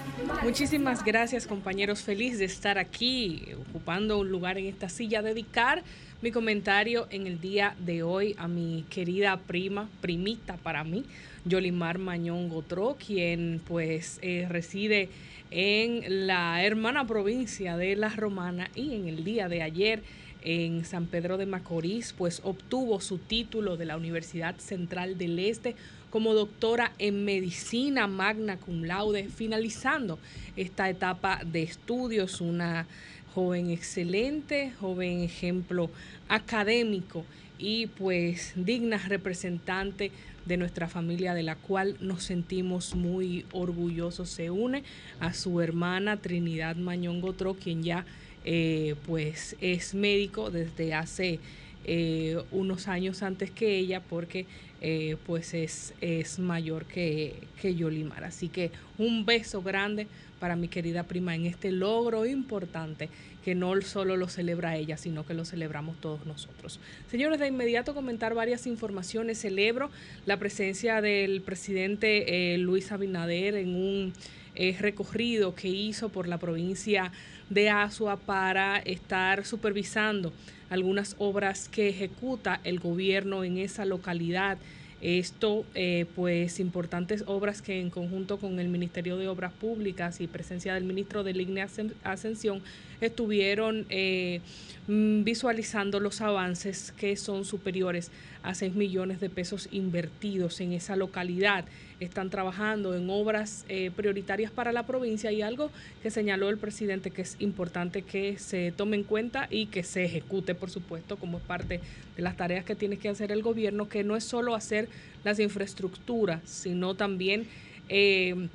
Muchísimas gracias compañeros, feliz de estar aquí ocupando un lugar en esta silla, dedicar mi comentario en el día de hoy a mi querida prima, primita para mí, Yolimar Mañón Gotró, quien pues eh, reside en la hermana provincia de La Romana y en el día de ayer en San Pedro de Macorís, pues obtuvo su título de la Universidad Central del Este como doctora en medicina magna cum laude, finalizando esta etapa de estudios, una joven excelente, joven ejemplo académico y pues digna representante de nuestra familia de la cual nos sentimos muy orgullosos. Se une a su hermana Trinidad Mañón Gotró, quien ya eh, pues es médico desde hace eh, unos años antes que ella porque eh, pues es, es mayor que, que Yolimar. Así que un beso grande para mi querida prima en este logro importante que no solo lo celebra ella, sino que lo celebramos todos nosotros. Señores, de inmediato comentar varias informaciones. Celebro la presencia del presidente eh, Luis Abinader en un eh, recorrido que hizo por la provincia de Asua para estar supervisando algunas obras que ejecuta el gobierno en esa localidad. Esto, eh, pues, importantes obras que en conjunto con el Ministerio de Obras Públicas y presencia del ministro de Línea Ascensión estuvieron eh, mm, visualizando los avances que son superiores a 6 millones de pesos invertidos en esa localidad. Están trabajando en obras eh, prioritarias para la provincia y algo que señaló el presidente que es importante que se tome en cuenta y que se ejecute, por supuesto, como parte de las tareas que tiene que hacer el gobierno, que no es solo hacer las infraestructuras, sino también... Eh,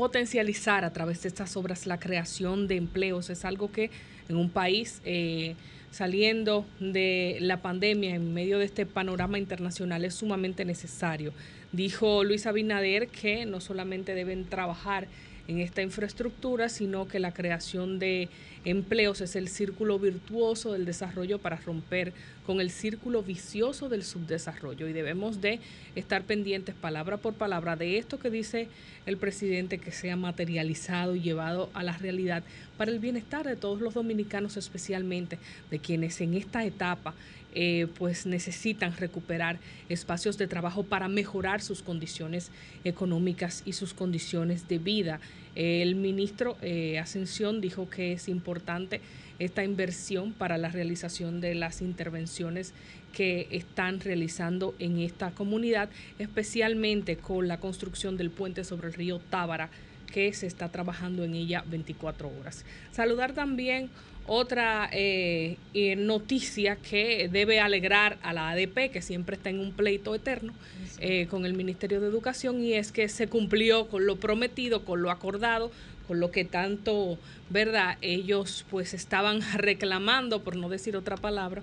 potencializar a través de estas obras la creación de empleos. Es algo que en un país eh, saliendo de la pandemia, en medio de este panorama internacional, es sumamente necesario. Dijo Luis Abinader que no solamente deben trabajar en esta infraestructura, sino que la creación de empleos es el círculo virtuoso del desarrollo para romper con el círculo vicioso del subdesarrollo. Y debemos de estar pendientes palabra por palabra de esto que dice el presidente que sea materializado y llevado a la realidad para el bienestar de todos los dominicanos especialmente de quienes en esta etapa eh, pues necesitan recuperar espacios de trabajo para mejorar sus condiciones económicas y sus condiciones de vida. El ministro eh, Ascensión dijo que es importante esta inversión para la realización de las intervenciones que están realizando en esta comunidad, especialmente con la construcción del puente sobre el río Tábara, que se está trabajando en ella 24 horas. Saludar también otra eh, eh, noticia que debe alegrar a la ADP, que siempre está en un pleito eterno eh, con el Ministerio de Educación, y es que se cumplió con lo prometido, con lo acordado, con lo que tanto, ¿verdad? Ellos pues estaban reclamando, por no decir otra palabra,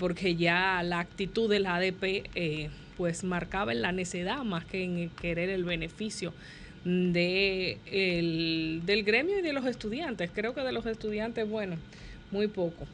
porque ya la actitud de la ADP pues marcaba en la necedad más que en querer el beneficio de el, del gremio y de los estudiantes. Creo que de los estudiantes, bueno, muy poco.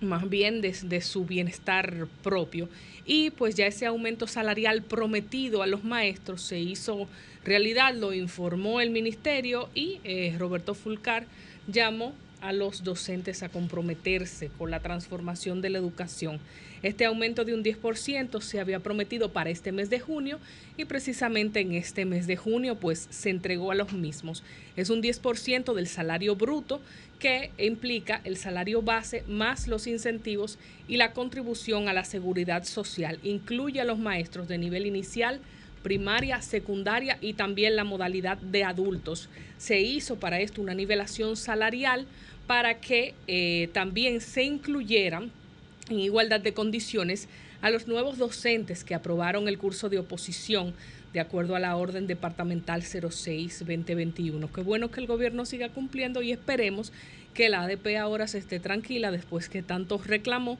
más bien de, su bienestar propio. Y pues ya ese aumento salarial prometido a los maestros se hizo realidad, lo informó el ministerio y eh, Roberto Fulcar llamó a los docentes a comprometerse con la transformación de la educación. Este aumento de un 10% se había prometido para este mes de junio y precisamente en este mes de junio pues se entregó a los mismos. Es un 10% del salario bruto que implica el salario base más los incentivos y la contribución a la seguridad social. Incluye a los maestros de nivel inicial, primaria, secundaria y también la modalidad de adultos. Se hizo para esto una nivelación salarial para que eh, también se incluyeran en igualdad de condiciones a los nuevos docentes que aprobaron el curso de oposición de acuerdo a la orden departamental 06-2021. Qué bueno que el gobierno siga cumpliendo y esperemos que la ADP ahora se esté tranquila después que tanto reclamó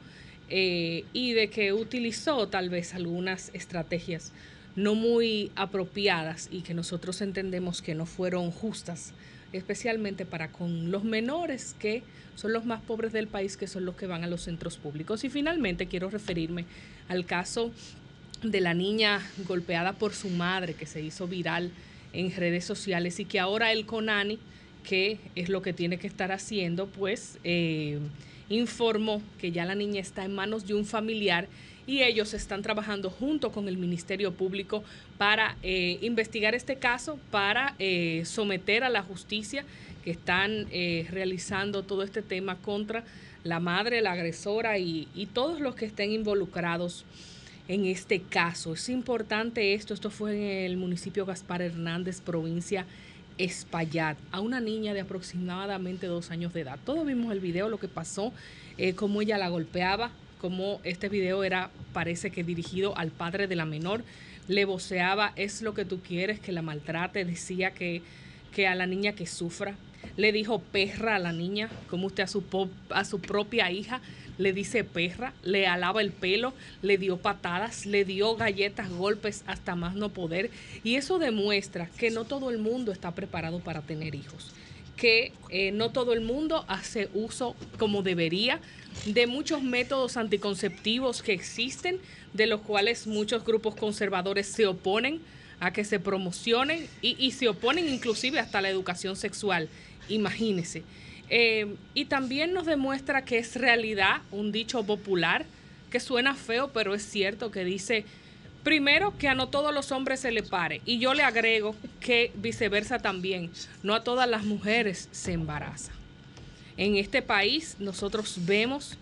eh, y de que utilizó tal vez algunas estrategias no muy apropiadas y que nosotros entendemos que no fueron justas especialmente para con los menores que son los más pobres del país, que son los que van a los centros públicos. Y finalmente quiero referirme al caso de la niña golpeada por su madre que se hizo viral en redes sociales y que ahora el CONANI, que es lo que tiene que estar haciendo, pues eh, informó que ya la niña está en manos de un familiar y ellos están trabajando junto con el Ministerio Público para eh, investigar este caso, para eh, someter a la justicia que están eh, realizando todo este tema contra la madre, la agresora y, todos los que estén involucrados en este caso. Es importante esto, esto fue en el municipio Gaspar Hernández, provincia Espaillat, a una niña de aproximadamente dos años de edad. Todos vimos el video, lo que pasó, cómo ella la golpeaba, como este video era, parece que dirigido al padre de la menor, le voceaba, es lo que tú quieres, que la maltrate, decía que, que a la niña que sufra, le dijo perra a la niña, como usted a su, a su propia hija le dice perra, le alaba el pelo, le dio patadas, le dio galletas, golpes hasta más no poder. Y eso demuestra que no todo el mundo está preparado para tener hijos que eh, no todo el mundo hace uso como debería de muchos métodos anticonceptivos que existen, de los cuales muchos grupos conservadores se oponen a que se promocionen y, se oponen inclusive hasta la educación sexual. Imagínese. Eh, y también nos demuestra que es realidad un dicho popular que suena feo, pero es cierto que dice Primero, que a no todos los hombres se le pare. Y yo le agrego que viceversa también. No a todas las mujeres se embaraza. En este país nosotros vemos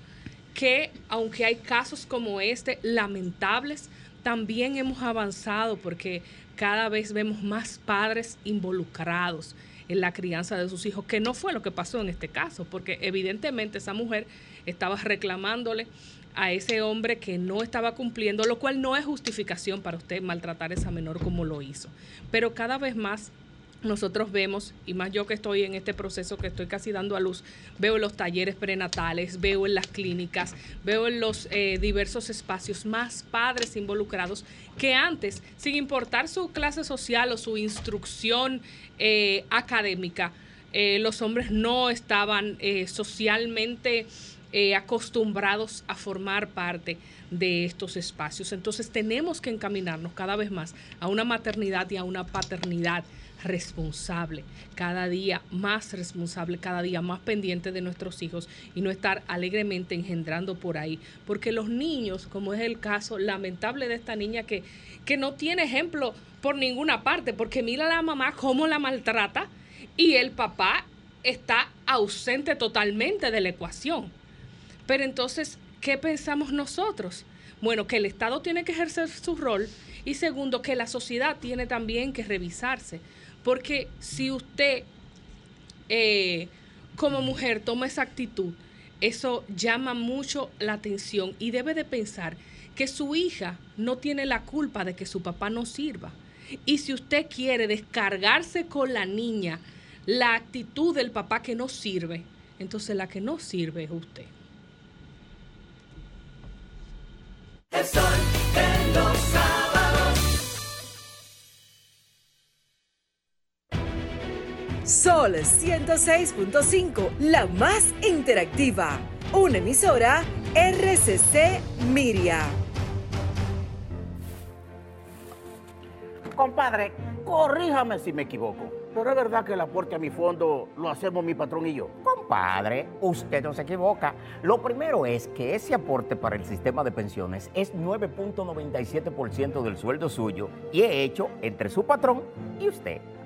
que aunque hay casos como este, lamentables, también hemos avanzado porque cada vez vemos más padres involucrados en la crianza de sus hijos, que no fue lo que pasó en este caso, porque evidentemente esa mujer estaba reclamándole a ese hombre que no estaba cumpliendo, lo cual no es justificación para usted maltratar a esa menor como lo hizo. Pero cada vez más nosotros vemos, y más yo que estoy en este proceso que estoy casi dando a luz, veo los talleres prenatales, veo en las clínicas, veo en los eh, diversos espacios más padres involucrados que antes, sin importar su clase social o su instrucción eh, académica, eh, los hombres no estaban socialmente eh, acostumbrados a formar parte de estos espacios. Entonces tenemos que encaminarnos cada vez más a una maternidad y a una paternidad responsable, cada día más responsable, cada día más pendiente de nuestros hijos y no estar alegremente engendrando por ahí. Porque los niños, como es el caso lamentable de esta niña que, que no tiene ejemplo por ninguna parte, porque mira a la mamá cómo la maltrata y el papá está ausente totalmente de la ecuación. Pero entonces, ¿qué pensamos nosotros? Bueno, que el Estado tiene que ejercer su rol y segundo, que la sociedad tiene también que revisarse. Porque si usted eh, como mujer toma esa actitud, eso llama mucho la atención y debe de pensar que su hija no tiene la culpa de que su papá no sirva. Y si usted quiere descargarse con la niña la actitud del papá que no sirve, entonces la que no sirve es usted. El sol de los sábados. Sol 106.5, la más interactiva una emisora RCC Miria. Compadre, corríjame si me equivoco. Pero es verdad que el aporte a mi fondo lo hacemos mi patrón y yo. Compadre, usted no se equivoca. Lo primero es que ese aporte para el sistema de pensiones es 9.97% del sueldo suyo y es hecho entre su patrón y usted.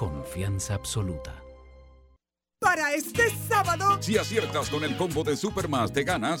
confianza absoluta. Para este sábado, Si aciertas con el combo de Supermas, te ganas.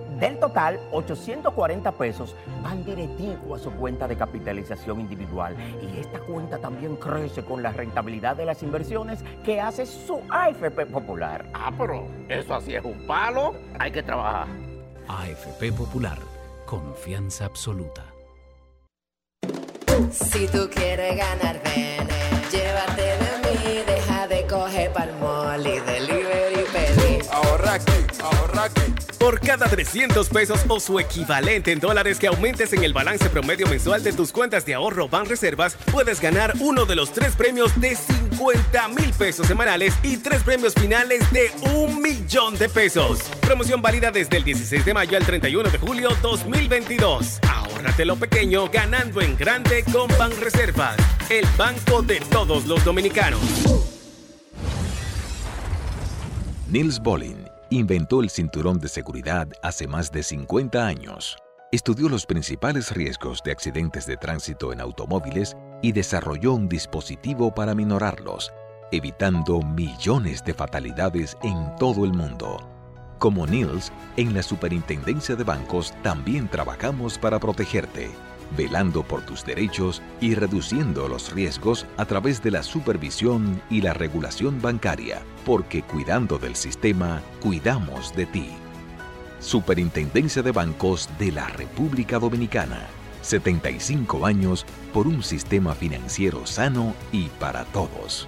Del total, 840 pesos van directivo a su cuenta de capitalización individual. Y esta cuenta también crece con la rentabilidad de las inversiones que hace su AFP Popular. Ah, pero eso así es un palo. Hay que trabajar. AFP Popular, confianza absoluta. Si tú quieres ganar, ven, llévate de mí, deja de coger palmol y delivery pedí. Ahorra aquí, ahorra aquí. Por cada 300 pesos o su equivalente en dólares que aumentes en el balance promedio mensual de tus cuentas de ahorro Banreservas, puedes ganar uno de los tres premios de 50 mil pesos semanales y tres premios finales de un millón de pesos. Promoción válida desde el 16 de mayo al 31 de julio 2022. Ahórrate lo pequeño ganando en grande con Banreservas, el banco de todos los dominicanos. Niels Bolin inventó el cinturón de seguridad hace más de 50 años. Estudió los principales riesgos de accidentes de tránsito en automóviles y desarrolló un dispositivo para minorarlos, evitando millones de fatalidades en todo el mundo. Como Niels, en la Superintendencia de Bancos también trabajamos para protegerte, velando por tus derechos y reduciendo los riesgos a través de la supervisión y la regulación bancaria, porque cuidando del sistema, cuidamos de ti. Superintendencia de Bancos de la República Dominicana. 75 años por un sistema financiero sano y para todos.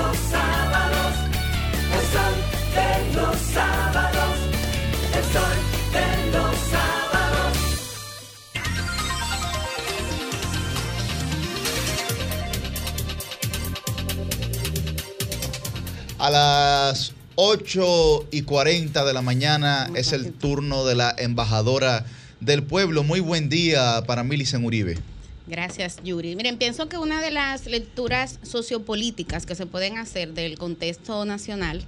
A las 8 y 40 de la mañana es el turno de la embajadora del pueblo. Muy buen día para Milicen Uribe. Gracias, Yuri. Miren, pienso que una de las lecturas sociopolíticas que se pueden hacer del contexto nacional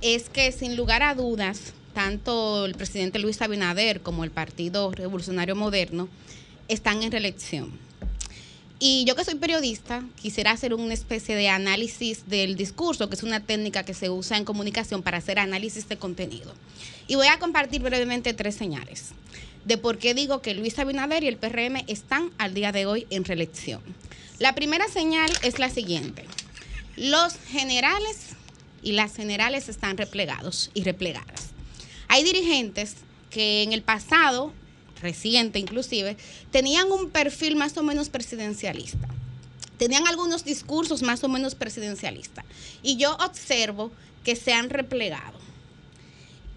es que sin lugar a dudas, tanto el presidente Luis Abinader como el Partido Revolucionario Moderno están en reelección. Y yo que soy periodista, quisiera hacer una especie de análisis del discurso, que es una técnica que se usa en comunicación para hacer análisis de contenido. Y voy a compartir brevemente tres señales de por qué digo que Luis Abinader y el PRM están al día de hoy en reelección. La primera señal es la siguiente. Los generales y las generales están replegados y replegadas. Hay dirigentes que en el pasado, reciente inclusive, tenían un perfil más o menos presidencialista. Tenían algunos discursos más o menos presidencialistas. Y yo observo que se han replegado.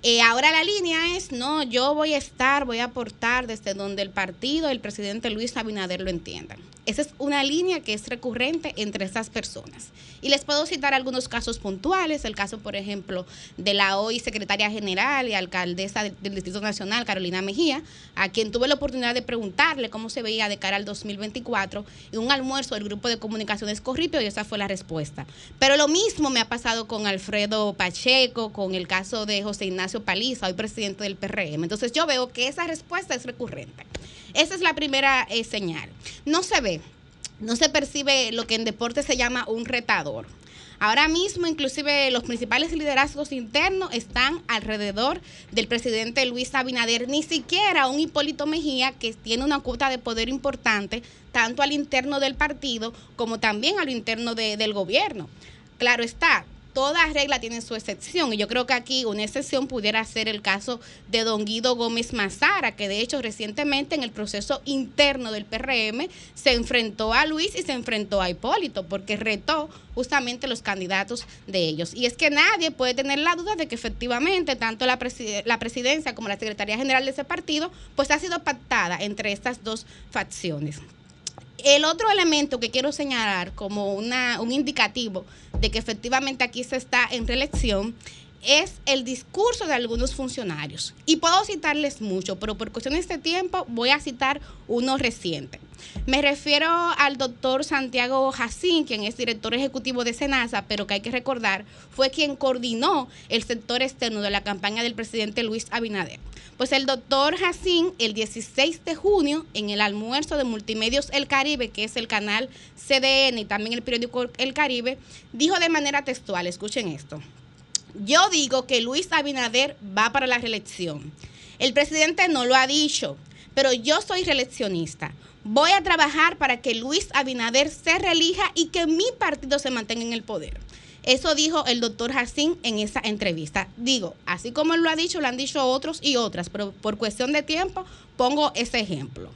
Eh, ahora la línea es, no, yo voy a estar, voy a aportar desde donde el partido, el presidente Luis Abinader lo entiendan. Esa es una línea que es recurrente entre esas personas. Y les puedo citar algunos casos puntuales, el caso, por ejemplo, de la hoy secretaria general y alcaldesa del Distrito Nacional, Carolina Mejía, a quien tuve la oportunidad de preguntarle cómo se veía de cara al 2024 en un almuerzo del grupo de comunicaciones Corripio y esa fue la respuesta. Pero lo mismo me ha pasado con Alfredo Pacheco, con el caso de José Ignacio Paliza, hoy presidente del PRM. Entonces yo veo que esa respuesta es recurrente. Esa es la primera eh, señal. No se ve, no se percibe lo que en deporte se llama un retador. Ahora mismo, inclusive los principales liderazgos internos están alrededor del presidente Luis Abinader, ni siquiera un Hipólito Mejía que tiene una cuota de poder importante, tanto al interno del partido como también a lo interno de- del gobierno. Claro está, toda regla tiene su excepción y yo creo que aquí una excepción pudiera ser el caso de don Guido Gómez Mazara, que de hecho recientemente en el proceso interno del PRM se enfrentó a Luis y se enfrentó a Hipólito porque retó justamente los candidatos de ellos. Y es que nadie puede tener la duda de que efectivamente tanto la, la presidencia como la Secretaría General de ese partido pues ha sido pactada entre estas dos facciones. El otro elemento que quiero señalar como una, un indicativo de que efectivamente aquí se está en reelección es el discurso de algunos funcionarios. Y puedo citarles mucho, pero por cuestiones de tiempo voy a citar uno reciente. Me refiero al doctor Santiago Jacín, quien es director ejecutivo de Senasa, pero que hay que recordar fue quien coordinó el sector externo de la campaña del presidente Luis Abinader. Pues el doctor Jacín, el 16 de junio, en el almuerzo de Multimedios El Caribe, que es el canal CDN y también el periódico El Caribe, dijo de manera textual, escuchen esto. Yo digo que Luis Abinader va para la reelección. El presidente no lo ha dicho, pero yo soy reeleccionista. Voy a trabajar para que Luis Abinader se reelija y que mi partido se mantenga en el poder. Eso dijo el doctor Jacín en esa entrevista. Digo, así como lo ha dicho, lo han dicho otros y otras, pero por cuestión de tiempo pongo ese ejemplo.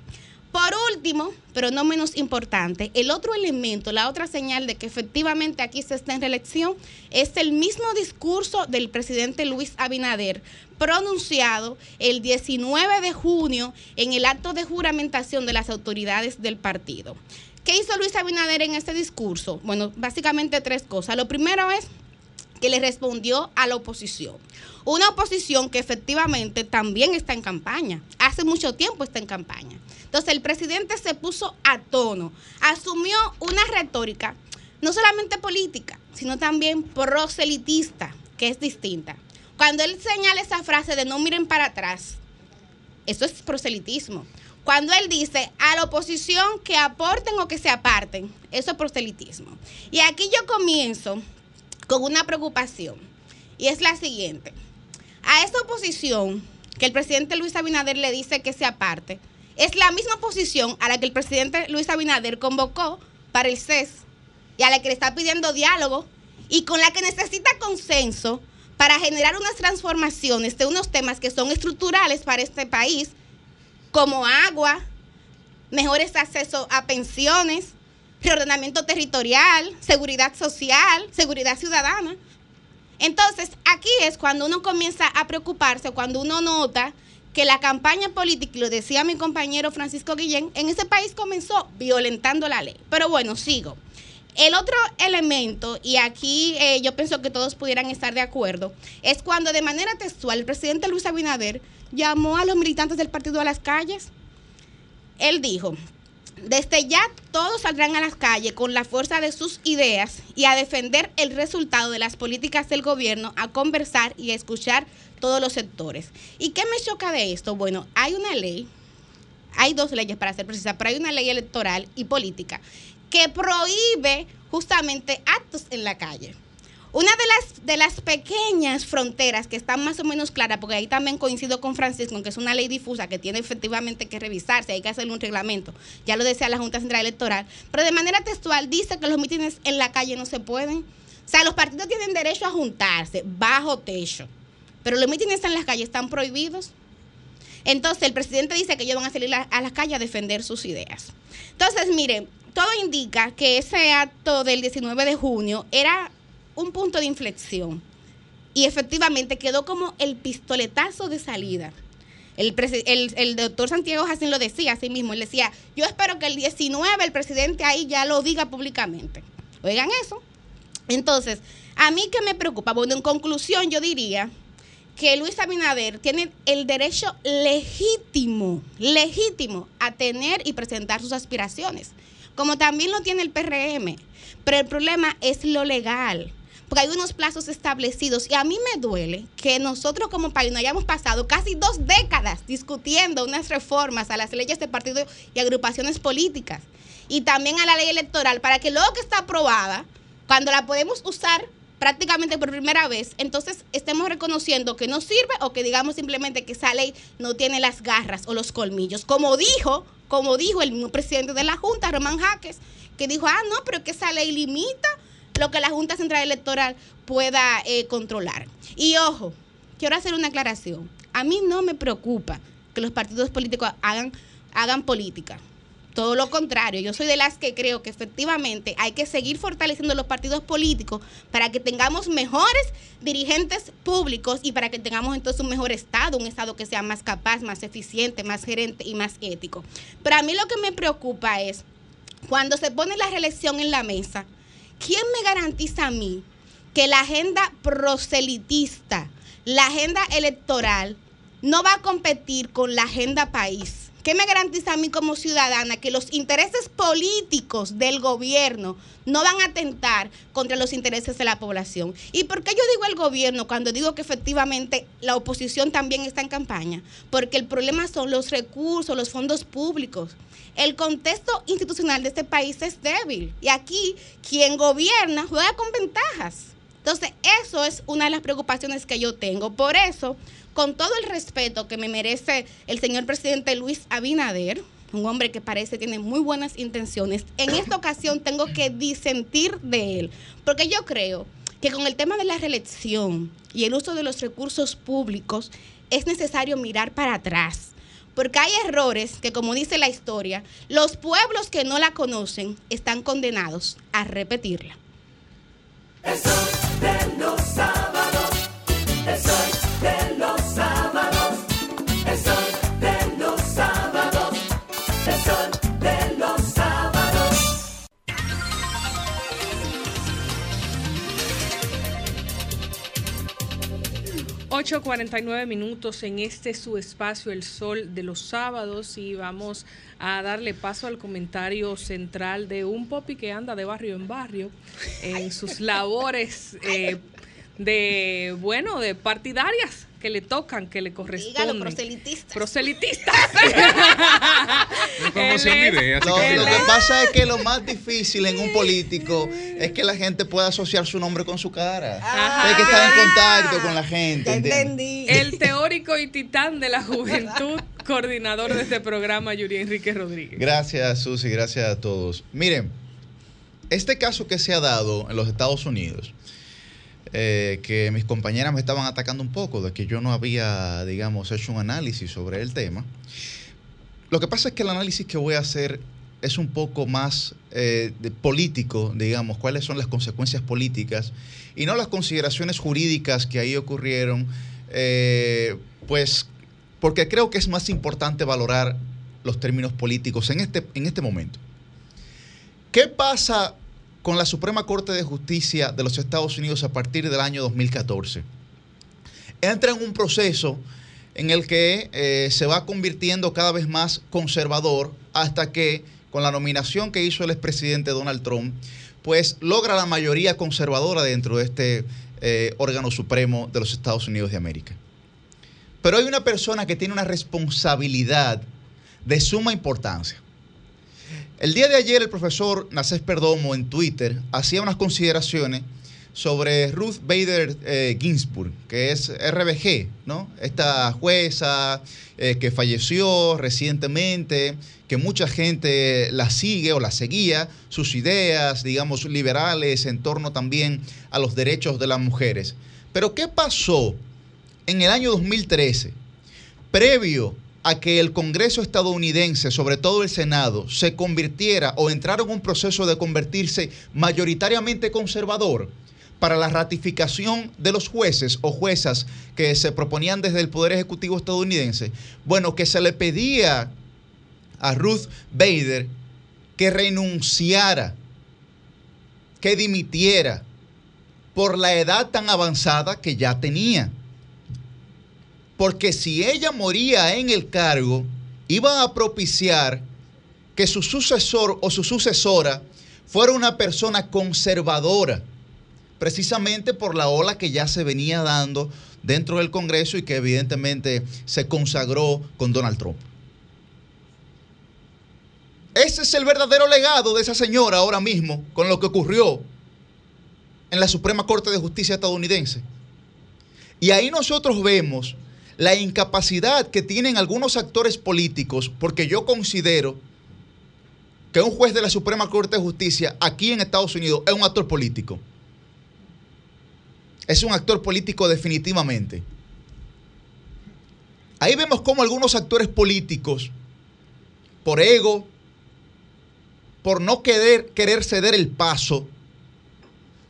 Por último, pero no menos importante, el otro elemento, la otra señal de que efectivamente aquí se está en reelección, es el mismo discurso del presidente Luis Abinader pronunciado el 19 de junio en el acto de juramentación de las autoridades del partido. ¿Qué hizo Luis Abinader en ese discurso? Bueno, básicamente tres cosas. Lo primero es que le respondió a la oposición. Una oposición que efectivamente también está en campaña. Hace mucho tiempo está en campaña. Entonces el presidente se puso a tono, asumió una retórica no solamente política, sino también proselitista, que es distinta. Cuando él señala esa frase de no miren para atrás, eso es proselitismo. Cuando él dice a la oposición que aporten o que se aparten, eso es proselitismo. Y aquí yo comienzo con una preocupación, y es la siguiente. A esa oposición que el presidente Luis Abinader le dice que se aparte, es la misma posición a la que el presidente Luis Abinader convocó para el CES y a la que le está pidiendo diálogo y con la que necesita consenso para generar unas transformaciones de unos temas que son estructurales para este país, como agua, mejores accesos a pensiones, reordenamiento territorial, seguridad social, seguridad ciudadana. Entonces, aquí es cuando uno comienza a preocuparse, cuando uno nota que la campaña política, lo decía mi compañero Francisco Guillén, en ese país comenzó violentando la ley. Pero bueno, sigo. El otro elemento, y aquí eh, yo pienso que todos pudieran estar de acuerdo, es cuando de manera textual el presidente Luis Abinader llamó a los militantes del partido a las calles. Él dijo, desde ya todos saldrán a las calles con la fuerza de sus ideas y a defender el resultado de las políticas del gobierno, a conversar y a escuchar todos los sectores. ¿Y qué me choca de esto? Bueno, hay una ley, hay dos leyes para ser precisa, pero hay una ley electoral y política que prohíbe justamente actos en la calle. Una de las, de las pequeñas fronteras que están más o menos claras, porque ahí también coincido con Francisco, que es una ley difusa que tiene efectivamente que revisarse, hay que hacerle un reglamento, ya lo decía la Junta Central Electoral, pero de manera textual dice que los mítines en la calle no se pueden. O sea, los partidos tienen derecho a juntarse bajo techo, pero los mítines en las calles están prohibidos. Entonces, el presidente dice que ellos van a salir a, las calles a defender sus ideas. Entonces, miren, todo indica que ese acto del 19 de junio era un punto de inflexión y efectivamente quedó como el pistoletazo de salida. El doctor Santiago Jacín lo decía así mismo, él decía, yo espero que el 19 el presidente ahí ya lo diga públicamente. Oigan eso. Entonces, a mí que me preocupa, bueno, en conclusión yo diría que Luis Abinader tiene el derecho legítimo, legítimo a tener y presentar sus aspiraciones, como también lo tiene el PRM. Pero el problema es lo legal, porque hay unos plazos establecidos y a mí me duele que nosotros como país no hayamos pasado casi dos décadas discutiendo unas reformas a las leyes de partidos y agrupaciones políticas y también a la ley electoral para que luego que está aprobada, cuando la podemos usar prácticamente por primera vez, entonces estemos reconociendo que no sirve o que digamos simplemente que esa ley no tiene las garras o los colmillos. Como dijo, como dijo el presidente de la Junta, Román Jaques, que dijo, ah, no, pero que esa ley limita lo que la Junta Central Electoral pueda eh, controlar. Y ojo, quiero hacer una aclaración. A mí no me preocupa que los partidos políticos hagan, hagan política. Todo lo contrario, yo soy de las que creo que efectivamente hay que seguir fortaleciendo los partidos políticos para que tengamos mejores dirigentes públicos y para que tengamos entonces un mejor Estado, un Estado que sea más capaz, más eficiente, más gerente y más ético. Pero a mí lo que me preocupa es cuando se pone la reelección en la mesa, ¿quién me garantiza a mí que la agenda proselitista, la agenda electoral, no va a competir con la agenda país? ¿Qué me garantiza a mí como ciudadana que los intereses políticos del gobierno no van a atentar contra los intereses de la población? ¿Y por qué yo digo el gobierno cuando digo que efectivamente la oposición también está en campaña? Porque el problema son los recursos, los fondos públicos. El contexto institucional de este país es débil y aquí quien gobierna juega con ventajas. Entonces, eso es una de las preocupaciones que yo tengo. Por eso, con todo el respeto que me merece el señor presidente Luis Abinader, un hombre que parece tiene muy buenas intenciones, en esta ocasión tengo que disentir de él, porque yo creo que con el tema de la reelección y el uso de los recursos públicos es necesario mirar para atrás. Porque hay errores que, como dice la historia, los pueblos que no la conocen están condenados a repetirla. de los sábados, 8.49 minutos en este su espacio El Sol de los sábados y vamos a darle paso al comentario central de un popi que anda de barrio en barrio en sus labores eh, de, bueno, de partidarias que le tocan, que le corresponden. Dígalo, proselitistas. Proselitistas. de es-. Lo, que- lo que pasa es que lo más difícil en un político es que la gente pueda asociar su nombre con su cara. Hay que estar en contacto con la gente. ¿entiendes? El teórico y titán de la juventud, coordinador de este programa, Yuri Enrique Rodríguez. Gracias, Susi, gracias a todos. Miren, este caso que se ha dado en los Estados Unidos, eh, que mis compañeras me estaban atacando un poco de que yo no había, digamos, hecho un análisis sobre el tema. Lo que pasa es que el análisis que voy a hacer es un poco más eh, de político, digamos, cuáles son las consecuencias políticas y no las consideraciones jurídicas que ahí ocurrieron, eh, pues porque creo que es más importante valorar los términos políticos en este, en este momento. ¿Qué pasa con la Suprema Corte de Justicia de los Estados Unidos a partir del año 2014. Entra en un proceso en el que eh, se va convirtiendo cada vez más conservador hasta que con la nominación que hizo el expresidente Donald Trump, pues logra la mayoría conservadora dentro de este eh, órgano supremo de los Estados Unidos de América. Pero hay una persona que tiene una responsabilidad de suma importancia. El día de ayer el profesor Nacés Perdomo en Twitter hacía unas consideraciones sobre Ruth Bader eh, Ginsburg, que es RBG, ¿no? Esta jueza eh, que falleció recientemente, que mucha gente la sigue o la seguía, sus ideas, digamos, liberales en torno también a los derechos de las mujeres. Pero ¿qué pasó en el año 2013, previo a que el Congreso estadounidense, sobre todo el Senado, se convirtiera o entrara en un proceso de convertirse mayoritariamente conservador para la ratificación de los jueces o juezas que se proponían desde el Poder Ejecutivo estadounidense, bueno, que se le pedía a Ruth Bader que renunciara, que dimitiera por la edad tan avanzada que ya tenía porque si ella moría en el cargo, iba a propiciar que su sucesor o su sucesora fuera una persona conservadora, precisamente por la ola que ya se venía dando dentro del Congreso y que evidentemente se consagró con Donald Trump. Ese es el verdadero legado de esa señora ahora mismo con lo que ocurrió en la Suprema Corte de Justicia estadounidense. Y ahí nosotros vemos la incapacidad que tienen algunos actores políticos, porque yo considero que un juez de la Suprema Corte de Justicia aquí en Estados Unidos es un actor político. Es un actor político definitivamente. Ahí vemos cómo algunos actores políticos, por ego, por no querer, querer ceder el paso,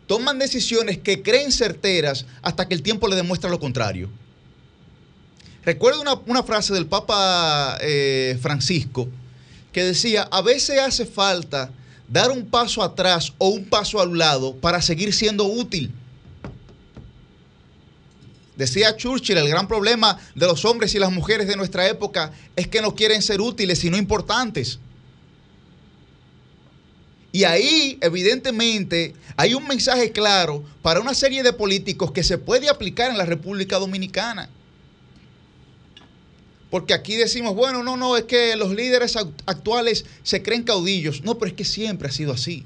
toman decisiones que creen certeras hasta que el tiempo le demuestra lo contrario. Recuerdo una, frase del Papa eh, Francisco que decía, a veces hace falta dar un paso atrás o un paso al lado para seguir siendo útil. Decía Churchill, el gran problema de los hombres y las mujeres de nuestra época es que no quieren ser útiles, sino importantes. Y ahí, evidentemente, hay un mensaje claro para una serie de políticos que se puede aplicar en la República Dominicana. Porque aquí decimos, bueno, no, no, es que los líderes actuales se creen caudillos. No, pero es que siempre ha sido así.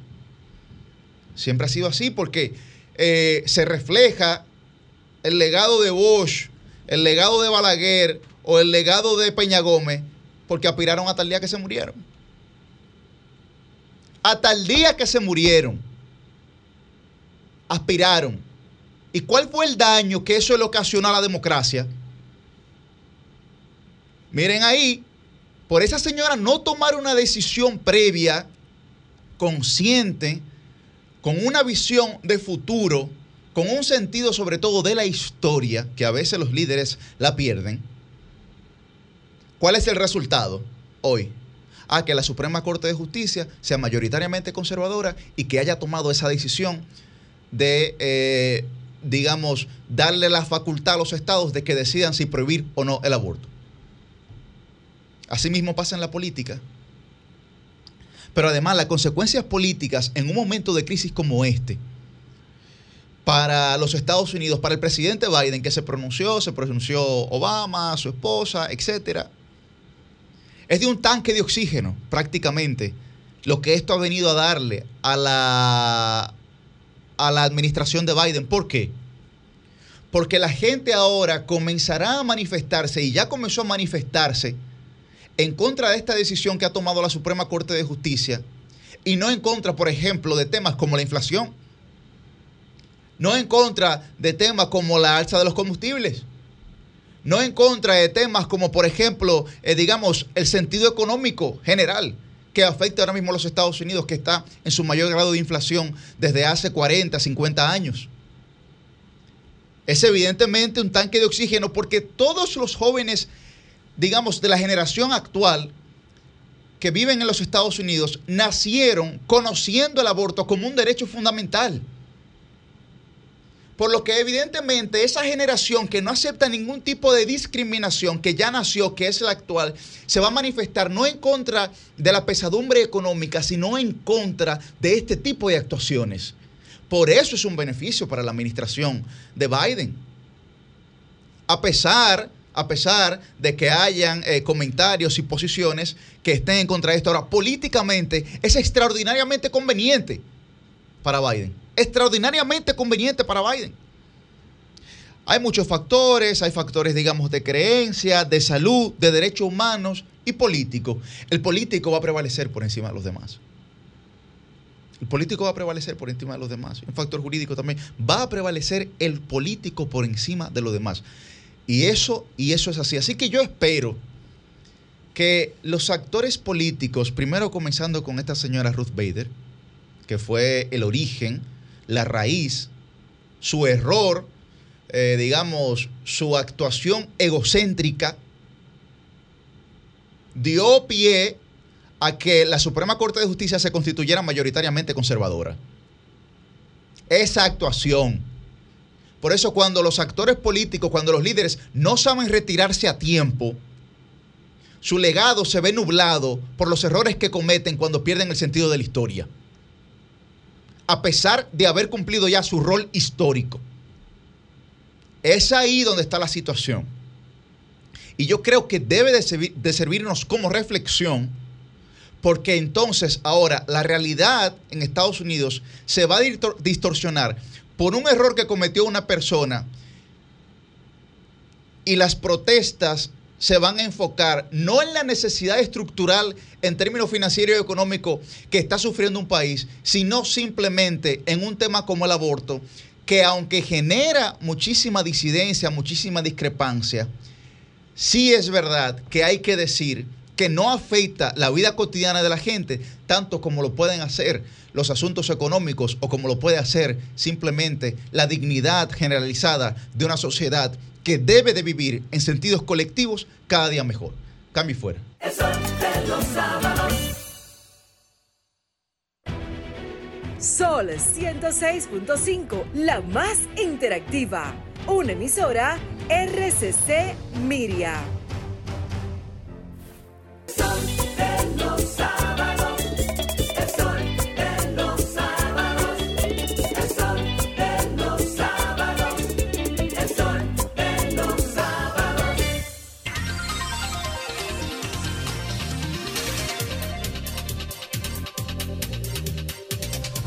Siempre ha sido así porque eh, se refleja el legado de Bosch, el legado de Balaguer o el legado de Peña Gómez, porque aspiraron hasta el día que se murieron. Hasta el día que se murieron, aspiraron. ¿Y cuál fue el daño que eso le ocasionó a la democracia? Miren ahí, por esa señora no tomar una decisión previa, consciente, con una visión de futuro, con un sentido sobre todo de la historia, que a veces los líderes la pierden. ¿Cuál es el resultado hoy? A que la Suprema Corte de Justicia sea mayoritariamente conservadora y que haya tomado esa decisión de, eh, digamos, darle la facultad a los estados de que decidan si prohibir o no el aborto. Asimismo pasa en la política. Pero además las consecuencias políticas en un momento de crisis como este, para los Estados Unidos, para el presidente Biden, que se pronunció, se pronunció Obama, su esposa, etcétera, es de un tanque de oxígeno, prácticamente, lo que esto ha venido a darle a la, a la administración de Biden. ¿Por qué? Porque la gente ahora comenzará a manifestarse y ya comenzó a manifestarse en contra de esta decisión que ha tomado la Suprema Corte de Justicia y no en contra, por ejemplo, de temas como la inflación, no en contra de temas como la alza de los combustibles, no en contra de temas como, por ejemplo, eh, digamos, el sentido económico general que afecta ahora mismo a los Estados Unidos, que está en su mayor grado de inflación desde hace 40, 50 años. Es evidentemente un tanque de oxígeno porque todos los jóvenes digamos, de la generación actual, que viven en los Estados Unidos nacieron conociendo el aborto como un derecho fundamental. Por lo que evidentemente esa generación que no acepta ningún tipo de discriminación, que ya nació, que es la actual, se va a manifestar no en contra de la pesadumbre económica, sino en contra de este tipo de actuaciones. Por eso es un beneficio para la administración de Biden. A pesar, a pesar de que hayan eh, comentarios y posiciones que estén en contra de esto. Ahora, políticamente es extraordinariamente conveniente para Biden. Extraordinariamente conveniente para Biden. Hay muchos factores, hay factores, digamos, de creencia, de salud, de derechos humanos y políticos. El político va a prevalecer por encima de los demás. El político va a prevalecer por encima de los demás. Un factor jurídico también. Va a prevalecer el político por encima de los demás. Y eso, y eso es así. Así que yo espero que los actores políticos, primero comenzando con esta señora Ruth Bader, que fue el origen, la raíz, su error, eh, digamos, su actuación egocéntrica, dio pie a que la Suprema Corte de Justicia se constituyera mayoritariamente conservadora. Esa actuación. Por eso cuando los actores políticos, cuando los líderes no saben retirarse a tiempo, su legado se ve nublado por los errores que cometen cuando pierden el sentido de la historia. A pesar de haber cumplido ya su rol histórico. Es ahí donde está la situación. Y yo creo que debe de, servir- de servirnos como reflexión, porque entonces ahora la realidad en Estados Unidos se va a distor- distorsionar por un error que cometió una persona y las protestas se van a enfocar no en la necesidad estructural en términos financieros y económicos que está sufriendo un país, sino simplemente en un tema como el aborto, que aunque genera muchísima disidencia, muchísima discrepancia, sí es verdad que hay que decir que no afecta la vida cotidiana de la gente tanto como lo pueden hacer los asuntos económicos o como lo puede hacer simplemente la dignidad generalizada de una sociedad que debe de vivir en sentidos colectivos cada día mejor. Cambio fuera. Sol. Sol 106.5, la más interactiva. Una emisora RCC Miria.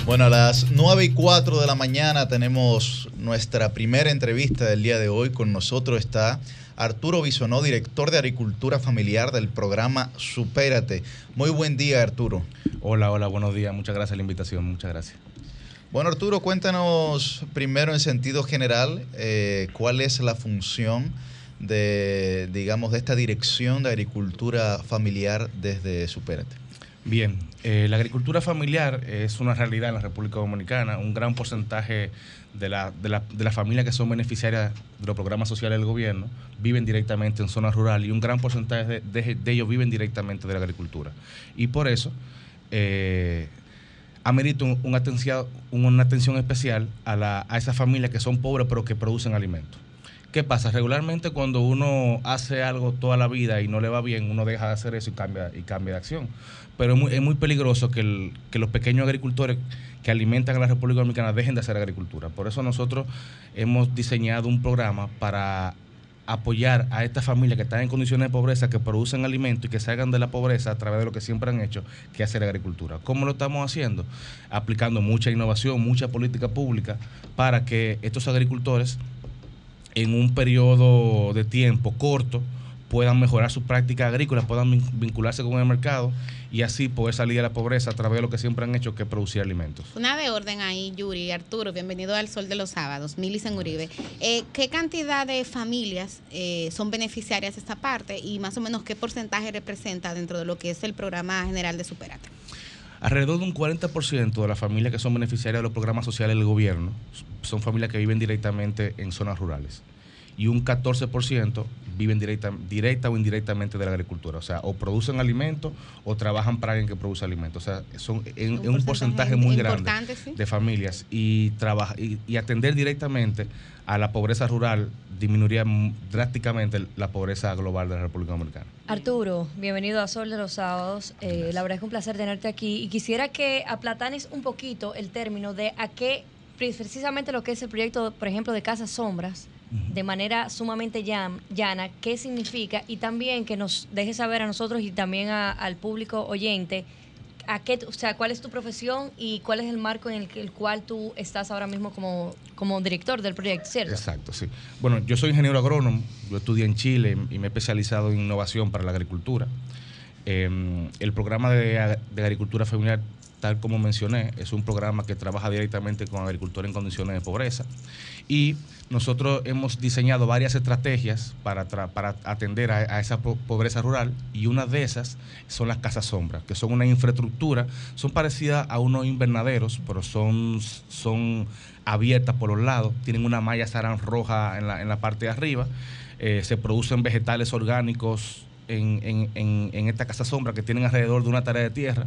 Bueno, a las 9 y 4 de la mañana tenemos nuestra primera entrevista del día de hoy. Con nosotros está Arturo Bisonó, director de Agricultura Familiar del programa Supérate. Muy buen día, Arturo. Hola, hola, buenos días. Muchas gracias por la invitación. Muchas gracias. Bueno, Arturo, cuéntanos primero en sentido general eh, cuál es la función de, digamos, de esta dirección de agricultura familiar desde Supérate. Bien, eh, la agricultura familiar es una realidad en la República Dominicana. Un gran porcentaje de la, de la, de las familias que son beneficiarias de los programas sociales del gobierno viven directamente en zonas rurales y un gran porcentaje de, de- ellos viven directamente de la agricultura. Y por eso eh, amerita un- atención, una atención especial a, la, a esas familias que son pobres pero que producen alimentos. ¿Qué pasa? Regularmente cuando uno hace algo toda la vida y no le va bien, uno deja de hacer eso y cambia, y cambia de acción. Pero es muy, peligroso que, que los pequeños agricultores que alimentan a la República Dominicana dejen de hacer agricultura. Por eso nosotros hemos diseñado un programa para apoyar a estas familias que están en condiciones de pobreza, que producen alimentos y que salgan de la pobreza a través de lo que siempre han hecho, que hacer agricultura. ¿Cómo lo estamos haciendo? Aplicando mucha innovación, mucha política pública para que estos agricultores en un periodo de tiempo corto puedan mejorar sus prácticas agrícolas, puedan vin- vincularse con el mercado y así poder salir de la pobreza a través de lo que siempre han hecho, que es producir alimentos. Una de orden ahí, Yuri, Arturo, bienvenido al Sol de los Sábados, Milicen Uribe. Eh, ¿Qué cantidad de familias eh, son beneficiarias de esta parte y más o menos qué porcentaje representa dentro de lo que es el programa general de Superate? Alrededor de un 40% de las familias que son beneficiarias de los programas sociales del gobierno son familias que viven directamente en zonas rurales. y un 14% viven directa, directa o indirectamente de la agricultura. O sea, o producen alimentos o trabajan para alguien que produce alimentos. O sea, son en, en un porcentaje muy grande sí. de familias y, trabaja, y, y atender directamente a la pobreza rural disminuiría drásticamente la pobreza global de la República Dominicana. Arturo, bienvenido a Sol de los Sábados. Eh, la verdad es que un placer tenerte aquí y quisiera que aplatanes un poquito el término de a qué precisamente lo que es el proyecto, por ejemplo, de Casas Sombras, de manera sumamente llana, qué significa y también que nos dejes saber a nosotros y también a- al público oyente a qué, o sea, cuál es tu profesión y cuál es el marco en el, el cual tú estás ahora mismo como, como director del proyecto, ¿cierto? Exacto, sí. Bueno, yo soy ingeniero agrónomo, yo estudié en Chile y me he especializado en innovación para la agricultura. Eh, el programa de, de agricultura familiar, tal como mencioné, es un programa que trabaja directamente con agricultores en condiciones de pobreza. Y nosotros hemos diseñado varias estrategias para, para atender a, esa po- pobreza rural y una de esas son las casas sombra, que son una infraestructura, son parecidas a unos invernaderos, pero son, son abiertas por los lados, tienen una malla sarán roja en la, en la parte de arriba, eh, se producen vegetales orgánicos en, en- en- esta casa sombra que tienen alrededor de una tarea de tierra.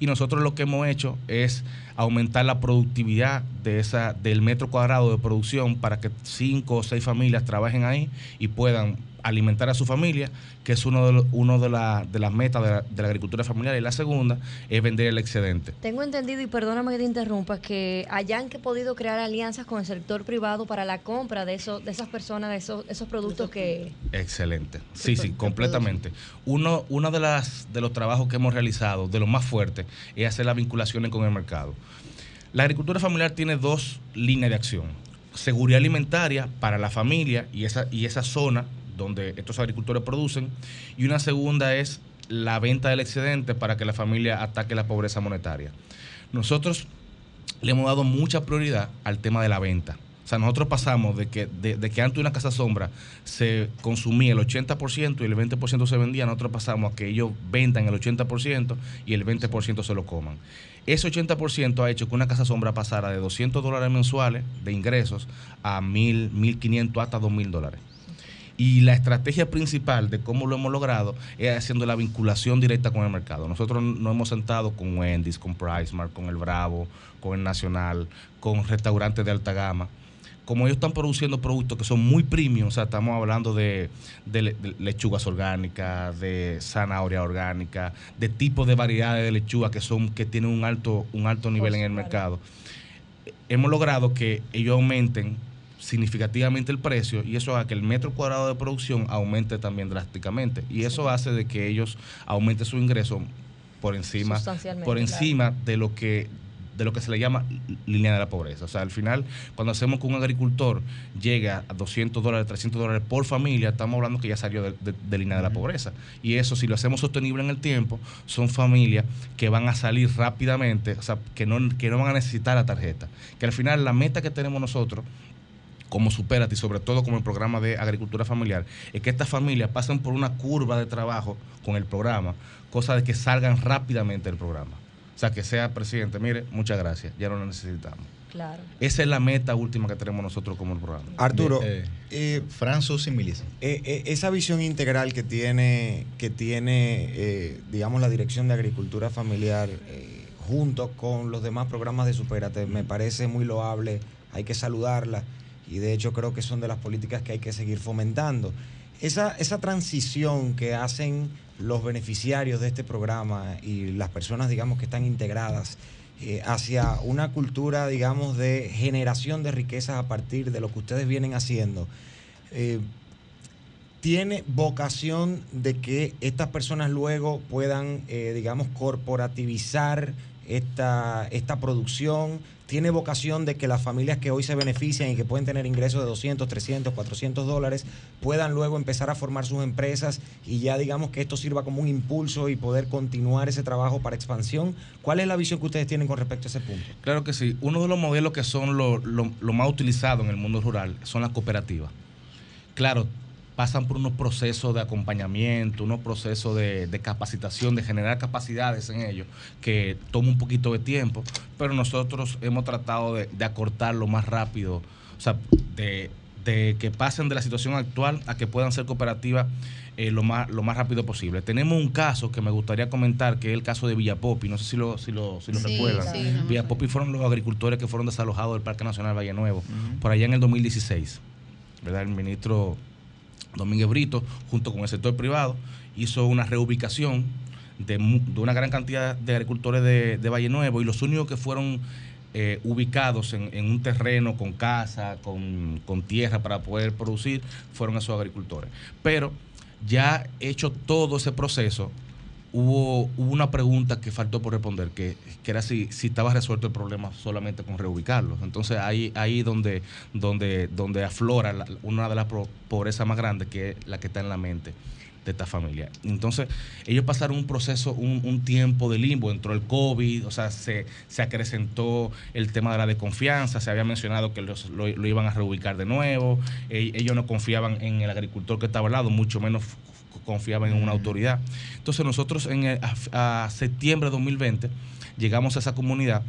Y nosotros lo que hemos hecho es aumentar la productividad de esa, del metro cuadrado de producción para que cinco o seis familias trabajen ahí y puedan alimentar a su familia, que es uno de, los- uno de, la- de las metas de la, de la agricultura familiar. Y la segunda es vender el excedente. Tengo entendido, y perdóname que te interrumpa, que hayan que podido crear alianzas con el sector privado para la compra de, eso, de esas personas, de esos, esos productos que... Excelente. Sí, sí, completamente. Uno, uno de, las, de los trabajos que hemos realizado, de los más fuertes, es hacer las vinculaciones con el mercado. La agricultura familiar tiene dos líneas de acción. Seguridad alimentaria para la familia y esa, y esa zona donde estos agricultores producen. Y una segunda es la venta del excedente para que la familia ataque la pobreza monetaria. Nosotros le hemos dado mucha prioridad al tema de la venta. O sea, nosotros pasamos de que, de, de que antes una casa sombra se consumía el 80% y el 20% se vendía, nosotros pasamos a que ellos vendan el 80% y el 20% se lo coman. Ese 80% ha hecho que una casa sombra pasara de 200 dólares mensuales de ingresos a 1.000, 1.500 hasta 2.000 dólares. Y la estrategia principal de cómo lo hemos logrado es haciendo la vinculación directa con el mercado. Nosotros nos hemos sentado con Wendy's, con Pricemark, con el Bravo, con el Nacional, con restaurantes de alta gama. Como ellos están produciendo productos que son muy premium, o sea, estamos hablando de, de le- de lechugas orgánicas, de zanahoria orgánica, de tipos de variedades de lechuga que son que tienen un alto un alto nivel en el mercado. Hemos logrado que ellos aumenten significativamente el precio y eso hace que el metro cuadrado de producción aumente también drásticamente y eso hace de que ellos aumenten su ingreso por encima por claro. encima de lo que de lo que se le llama línea de la pobreza. O sea, al final, cuando hacemos que un agricultor llegue a 200 dólares, 300 dólares por familia, estamos hablando que ya salió de, de- de línea de la pobreza. Y eso, si lo hacemos sostenible en el tiempo, son familias que van a salir rápidamente, o sea, que no, que no van a necesitar la tarjeta. Que al final, la meta que tenemos nosotros como Superat y sobre todo como el programa de agricultura familiar, es que estas familias pasen por una curva de trabajo con el programa, cosa de que salgan rápidamente del programa. O sea, que sea presidente, mire, muchas gracias, ya no lo necesitamos. Claro. Esa es la meta última que tenemos nosotros como el programa. Arturo, Eh, eh, Franzo Similis. eh, eh, esa visión integral que tiene, que tiene eh, digamos, la Dirección de Agricultura Familiar eh, junto con los demás programas de Superate, me parece muy loable, hay que saludarla y de hecho creo que son de las políticas que hay que seguir fomentando. Esa, esa transición que hacen los beneficiarios de este programa y las personas, digamos, que están integradas eh, hacia una cultura, digamos, de generación de riquezas a partir de lo que ustedes vienen haciendo, eh, tiene vocación de que estas personas luego puedan, eh, digamos, corporativizar esta, esta producción, tiene vocación de que las familias que hoy se benefician y que pueden tener ingresos de 200, 300, 400 dólares puedan luego empezar a formar sus empresas y ya digamos que esto sirva como un impulso y poder continuar ese trabajo para expansión. ¿Cuál es la visión que ustedes tienen con respecto a ese punto? Claro que sí. Uno de los modelos que son lo, más utilizados en el mundo rural son las cooperativas. Claro, pasan por unos procesos de acompañamiento, unos procesos de, de capacitación, de generar capacidades en ellos, que toma un poquito de tiempo, pero nosotros hemos tratado de, de acortarlo más rápido, o sea, de, de que pasen de la situación actual a que puedan ser cooperativas eh, lo, más, lo más rápido posible. Tenemos un caso que me gustaría comentar, que es el caso de Villapopi, no sé si lo, si lo, si lo Sí, recuerdan. sí, no. Villapopi fueron los agricultores que fueron desalojados del Parque Nacional Valle Nuevo, por allá en el 2016. ¿verdad? El ministro Domínguez Brito, junto con el sector privado, hizo una reubicación de, una gran cantidad de agricultores de, Valle Nuevo y los únicos que fueron eh, ubicados en, un terreno con casa, con, con tierra para poder producir, fueron esos agricultores. Pero ya hecho todo ese proceso, hubo, hubo una pregunta que faltó por responder, que, era si, si estaba resuelto el problema solamente con reubicarlos. Entonces ahí ahí donde, donde, donde aflora una de las pobrezas más grandes, que es la que está en la mente de esta familia. Entonces, ellos pasaron un proceso, un, un tiempo de limbo, entró el COVID, o sea, se, se acrecentó el tema de la desconfianza, se había mencionado que los- lo, lo iban a reubicar de nuevo, e- ellos no confiaban en el agricultor que estaba al lado, mucho menos confiaban en una autoridad. Entonces nosotros en el- a, a septiembre de 2020 llegamos a esa comunidad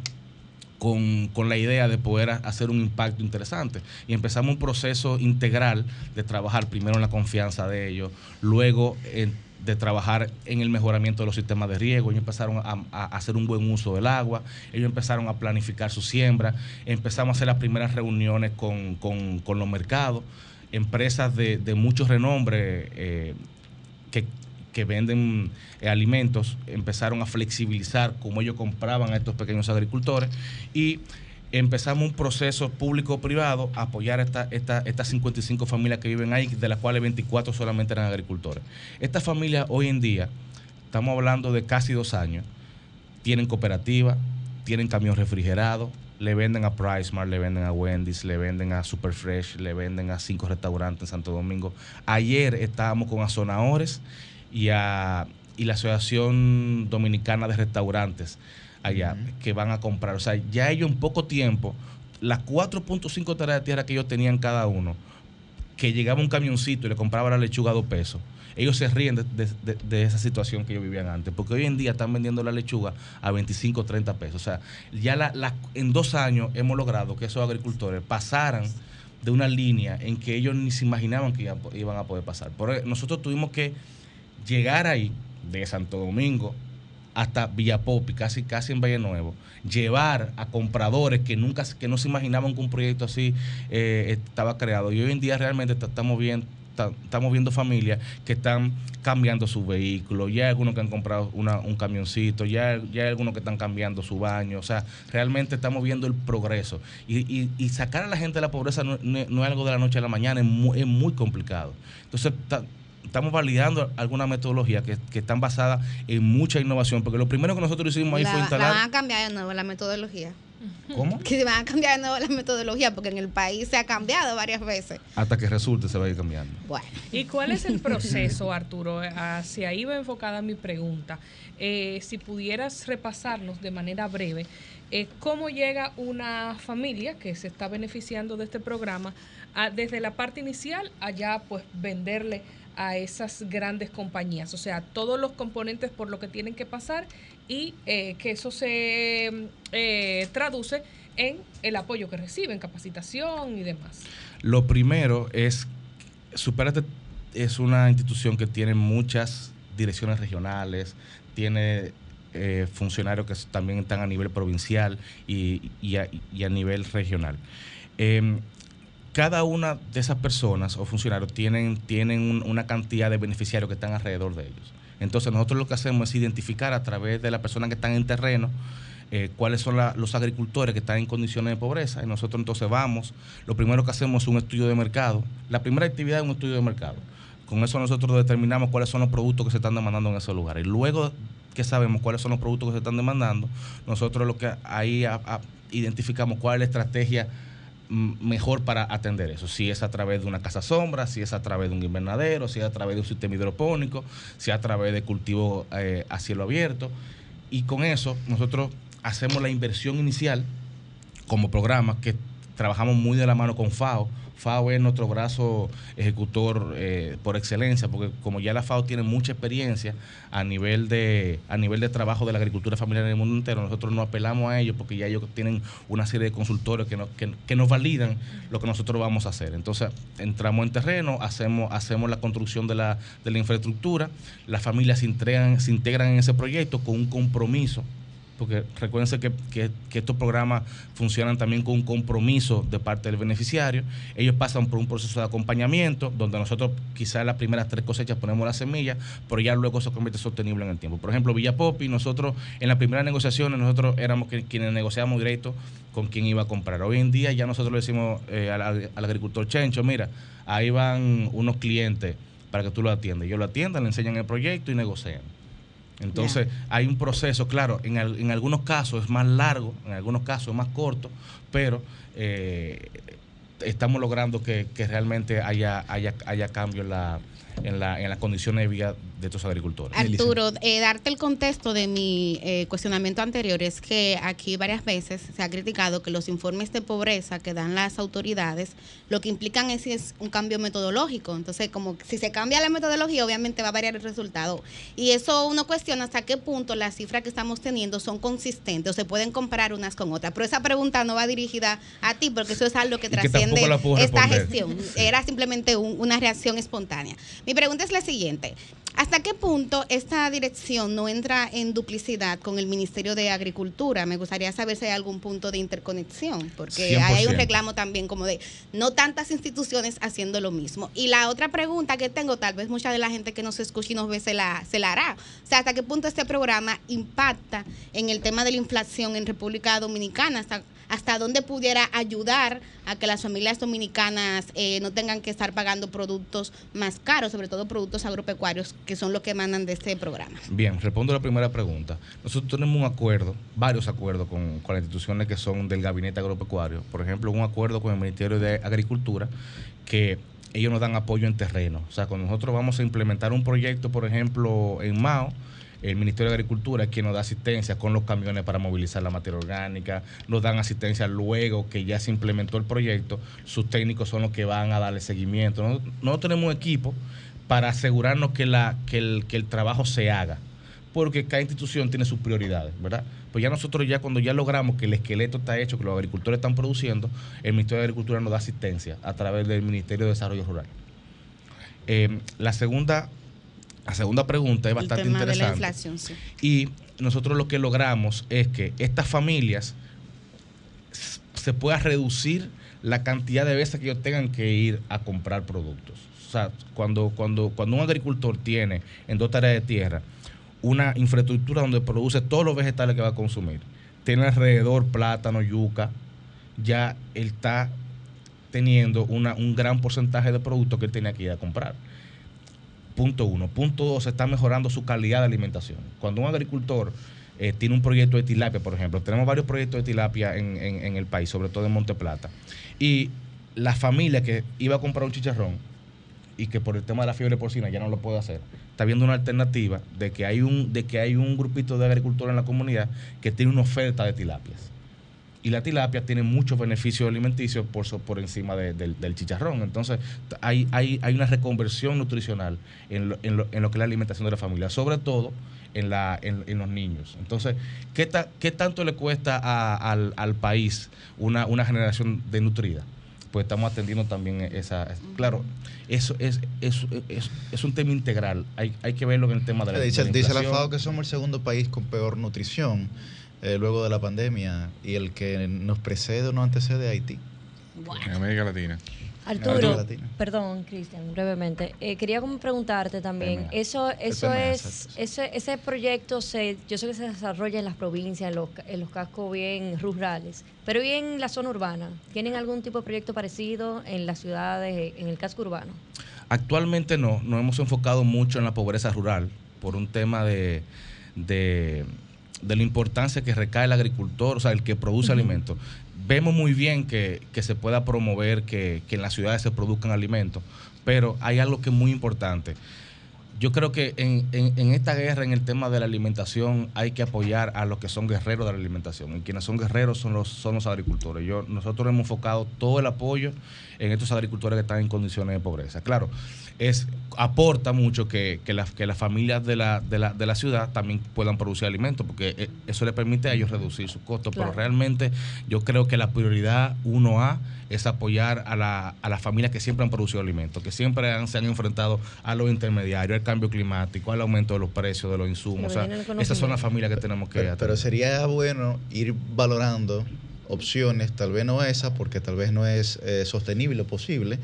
con, con la idea de poder a- hacer un impacto interesante. Y empezamos un proceso integral de trabajar primero en la confianza de ellos, luego en- de trabajar en el mejoramiento de los sistemas de riego, ellos empezaron a, a hacer un buen uso del agua, ellos empezaron a planificar su siembra, empezamos a hacer las primeras reuniones con, con- con los mercados, empresas de, de mucho renombre eh, que, venden eh, alimentos empezaron a flexibilizar cómo ellos compraban a estos pequeños agricultores y empezamos un proceso público-privado a apoyar a esta, esta, estas 55 familias que viven ahí, de las cuales 24 solamente eran agricultores. Estas familias hoy en día, estamos hablando de casi dos años, tienen cooperativa, tienen camión refrigerado, le venden a Pricemart, le venden a Wendy's, le venden a Superfresh, le venden a cinco restaurantes en Santo Domingo. Ayer estábamos con Azonadores y, a, y la Asociación Dominicana de Restaurantes allá, que van a comprar. O sea, ya ellos en poco tiempo, las 4.5 tareas de tierra que ellos tenían cada uno, que llegaba un camioncito y le compraba la lechuga a dos pesos. Ellos se ríen de, esa situación que ellos vivían antes, porque hoy en día están vendiendo la lechuga a 25 o 30 pesos. O sea, ya la- en dos años hemos logrado que esos agricultores pasaran de una línea en que ellos ni se imaginaban que iban, a poder pasar. Por eso nosotros tuvimos que llegar ahí, de Santo Domingo hasta Villapopi, casi, casi en Valle Nuevo, llevar a compradores que nunca que no se imaginaban que un proyecto así eh, estaba creado. Y hoy en día realmente ta- estamos viendo ta- estamos viendo familias que están cambiando su vehículo, ya hay algunos que han comprado una- un camioncito, ya, ya hay algunos que están cambiando su baño, o sea, realmente estamos viendo el progreso. Y, y- y sacar a la gente de la pobreza no, no- no es algo de la noche a la mañana, es muy, es muy complicado. Entonces, ta- estamos validando algunas metodologías que, que están basadas en mucha innovación, porque lo primero que nosotros hicimos ahí La, fue la instalar... van a cambiar de nuevo la metodología. ¿Cómo? Que se van a cambiar de nuevo la metodología porque en el país se ha cambiado varias veces. Hasta que resulte se va a ir cambiando. Bueno. ¿Y cuál es el proceso, Arturo? Hacia ahí va enfocada mi pregunta. Eh, si pudieras repasarnos de manera breve, eh, ¿cómo llega una familia que se está beneficiando de este programa a- desde la parte inicial allá pues venderle a esas grandes compañías? O sea, todos los componentes por lo que tienen que pasar y eh, que eso se eh, traduce en el apoyo que reciben, capacitación y demás. Lo primero es, Superate es una institución que tiene muchas direcciones regionales, tiene eh, funcionarios que también están a nivel provincial y, a, nivel regional. Em, cada una de esas personas o funcionarios tienen, tienen un- una cantidad de beneficiarios que están alrededor de ellos. Entonces nosotros lo que hacemos es identificar a través de las personas que están en terreno eh, cuáles son los agricultores que están en condiciones de pobreza y nosotros entonces vamos, lo primero que hacemos es un estudio de mercado. La primera actividad es un estudio de mercado. Con eso nosotros determinamos cuáles son los productos que se están demandando en esos lugares. Y luego que sabemos cuáles son los productos que se están demandando, nosotros lo que ahí identificamos cuál es la estrategia mejor para atender eso. Si es a través de una casa sombra, si es a través de un invernadero, si es a través de un sistema hidropónico, si es a través de cultivo eh, a cielo abierto. Y con eso nosotros hacemos la inversión inicial como programa que trabajamos muy de la mano con FAO. FAO es nuestro brazo ejecutor eh, por excelencia, porque como ya la FAO tiene mucha experiencia a nivel de a nivel de trabajo de la agricultura familiar en el mundo entero, nosotros no apelamos a ellos porque ya ellos tienen una serie de consultorios que, nos- que- nos validan lo que nosotros vamos a hacer. Entonces, entramos en terreno, hacemos, hacemos la construcción de la, de la infraestructura, las familias se, entregan, se integran en ese proyecto con un compromiso porque recuérdense que, estos programas funcionan también con un compromiso de parte del beneficiario. Ellos pasan por un proceso de acompañamiento, donde nosotros quizás las primeras tres cosechas ponemos la semilla, pero ya luego se convierte sostenible en el tiempo. Por ejemplo, Villa Popi, nosotros en las primeras negociaciones, nosotros éramos quienes negociábamos directo con quién iba a comprar. Hoy en día ya nosotros le decimos eh, al, agricultor Chencho, mira, ahí van unos clientes para que tú lo atiendas. Yo lo atiendan, le enseñan el proyecto y negocian. Entonces, hay un proceso, claro, en, al- en algunos casos es más largo, en algunos casos es más corto, pero eh, estamos logrando que, que realmente haya, haya, haya cambio en, la, en, la, en las condiciones de vida de estos agricultores. Arturo, eh, darte el contexto de mi eh, cuestionamiento anterior es que aquí varias veces se ha criticado que los informes de pobreza que dan las autoridades lo que implican es, es un cambio metodológico. Entonces, como si se cambia la metodología, obviamente va a variar el resultado. Y eso uno cuestiona hasta qué punto las cifras que estamos teniendo son consistentes o se pueden comparar unas con otras. Pero esa pregunta no va dirigida a ti porque eso es algo que trasciende esta responder. gestión. Era simplemente un- una reacción espontánea. Mi pregunta es la siguiente. ¿Hasta qué punto esta dirección no entra en duplicidad con el Ministerio de Agricultura? Me gustaría saber si hay algún punto de interconexión, porque hay un 100%. reclamo también como de no tantas instituciones haciendo lo mismo. Y la otra pregunta que tengo, tal vez mucha de la gente que nos escucha y nos ve se la, se la hará. O sea, ¿hasta qué punto este programa impacta en el tema de la inflación en República Dominicana? ¿Hasta, hasta dónde pudiera ayudar a que las familias dominicanas eh, no tengan que estar pagando productos más caros, sobre todo productos agropecuarios, que son los que emanan de este programa? Bien, respondo a la primera pregunta. Nosotros tenemos un acuerdo, varios acuerdos con, con las instituciones que son del gabinete agropecuario. Por ejemplo, un acuerdo con el Ministerio de Agricultura que ellos nos dan apoyo en terreno. O sea, cuando nosotros vamos a implementar un proyecto, por ejemplo, en Mao, el Ministerio de Agricultura es quien nos da asistencia con los camiones para movilizar la materia orgánica, nos dan asistencia luego que ya se implementó el proyecto, sus técnicos son los que van a darle seguimiento. Nosotros, nosotros tenemos equipo para asegurarnos que, la, que, el, que el trabajo se haga, porque cada institución tiene sus prioridades, ¿verdad? Pues ya nosotros ya cuando ya logramos que el esqueleto está hecho, que los agricultores están produciendo, el Ministerio de Agricultura nos da asistencia a través del Ministerio de Desarrollo Rural. Eh, la segunda la segunda pregunta es bastante el tema de la interesante. inflación, sí. Y nosotros lo que logramos es que estas familias se pueda reducir la cantidad de veces que ellos tengan que ir a comprar productos. O sea, cuando, cuando, cuando un agricultor tiene en dos tareas de tierra una infraestructura donde produce todos los vegetales que va a consumir, tiene alrededor plátano, yuca, ya él está teniendo una, un gran porcentaje de productos que él tenía que ir a comprar. Punto uno. Punto dos, está mejorando su calidad de alimentación. Cuando un agricultor eh, tiene un proyecto de tilapia, por ejemplo, tenemos varios proyectos de tilapia en, en- el país, sobre todo en Monte Plata, y la familia que iba a comprar un chicharrón y que por el tema de la fiebre porcina ya no lo puede hacer, está viendo una alternativa de que hay un, de que hay un grupito de agricultores en la comunidad que tiene una oferta de tilapias. Y la tilapia tiene muchos beneficios alimenticios por, por encima de- del, del chicharrón. Entonces, hay, hay, hay una reconversión nutricional en lo, en, lo, en lo que es la alimentación de la familia, sobre todo en, la, en, en los niños. Entonces, ¿qué, ta- qué tanto le cuesta a- al, al país una, una generación denutrida? Pues estamos atendiendo también esa... es- Claro, eso es, es, es, es un tema integral. Hay, hay que verlo en el tema de la, Dice, de la dice la. FAO que somos el segundo país con peor nutrición eh, luego de la pandemia y el que nos precede o no antecede a Haití. En América Latina. América Arturo, Latina. perdón, Cristian, brevemente. Eh, quería como preguntarte también, PMA. eso, eso PMA, es, ese, ese proyecto se, yo sé que se desarrolla en las provincias, en los, en los cascos bien rurales, pero ¿y en la zona urbana? ¿Tienen algún tipo de proyecto parecido en las ciudades, en el casco urbano? Actualmente no, nos hemos enfocado mucho en la pobreza rural por un tema de, de, de la importancia que recae el agricultor, o sea, el que produce alimentos. Vemos muy bien que, que se pueda promover que, que en las ciudades se produzcan alimentos, pero hay algo que es muy importante. Yo creo que en, en- en esta guerra, en el tema de la alimentación, hay que apoyar a los que son guerreros de la alimentación. Y quienes son guerreros son los, son los agricultores. Yo, nosotros hemos enfocado todo el apoyo en estos agricultores que están en condiciones de pobreza. Claro, es, aporta mucho que, que, las- que las familias de la, de, la, de la ciudad también puedan producir alimentos, porque eh, eso le permite a ellos reducir sus costos. Claro. Pero realmente yo creo que la prioridad 1A es apoyar a, la, a las familias que siempre han producido alimentos, que siempre han- se han enfrentado a los intermediarios, al cambio climático, al aumento de los precios de los insumos. O sea, esas son las familias que tenemos que Pero, pero sería bueno ir valorando opciones, tal vez no esa, porque tal vez no es eh, sostenible o posible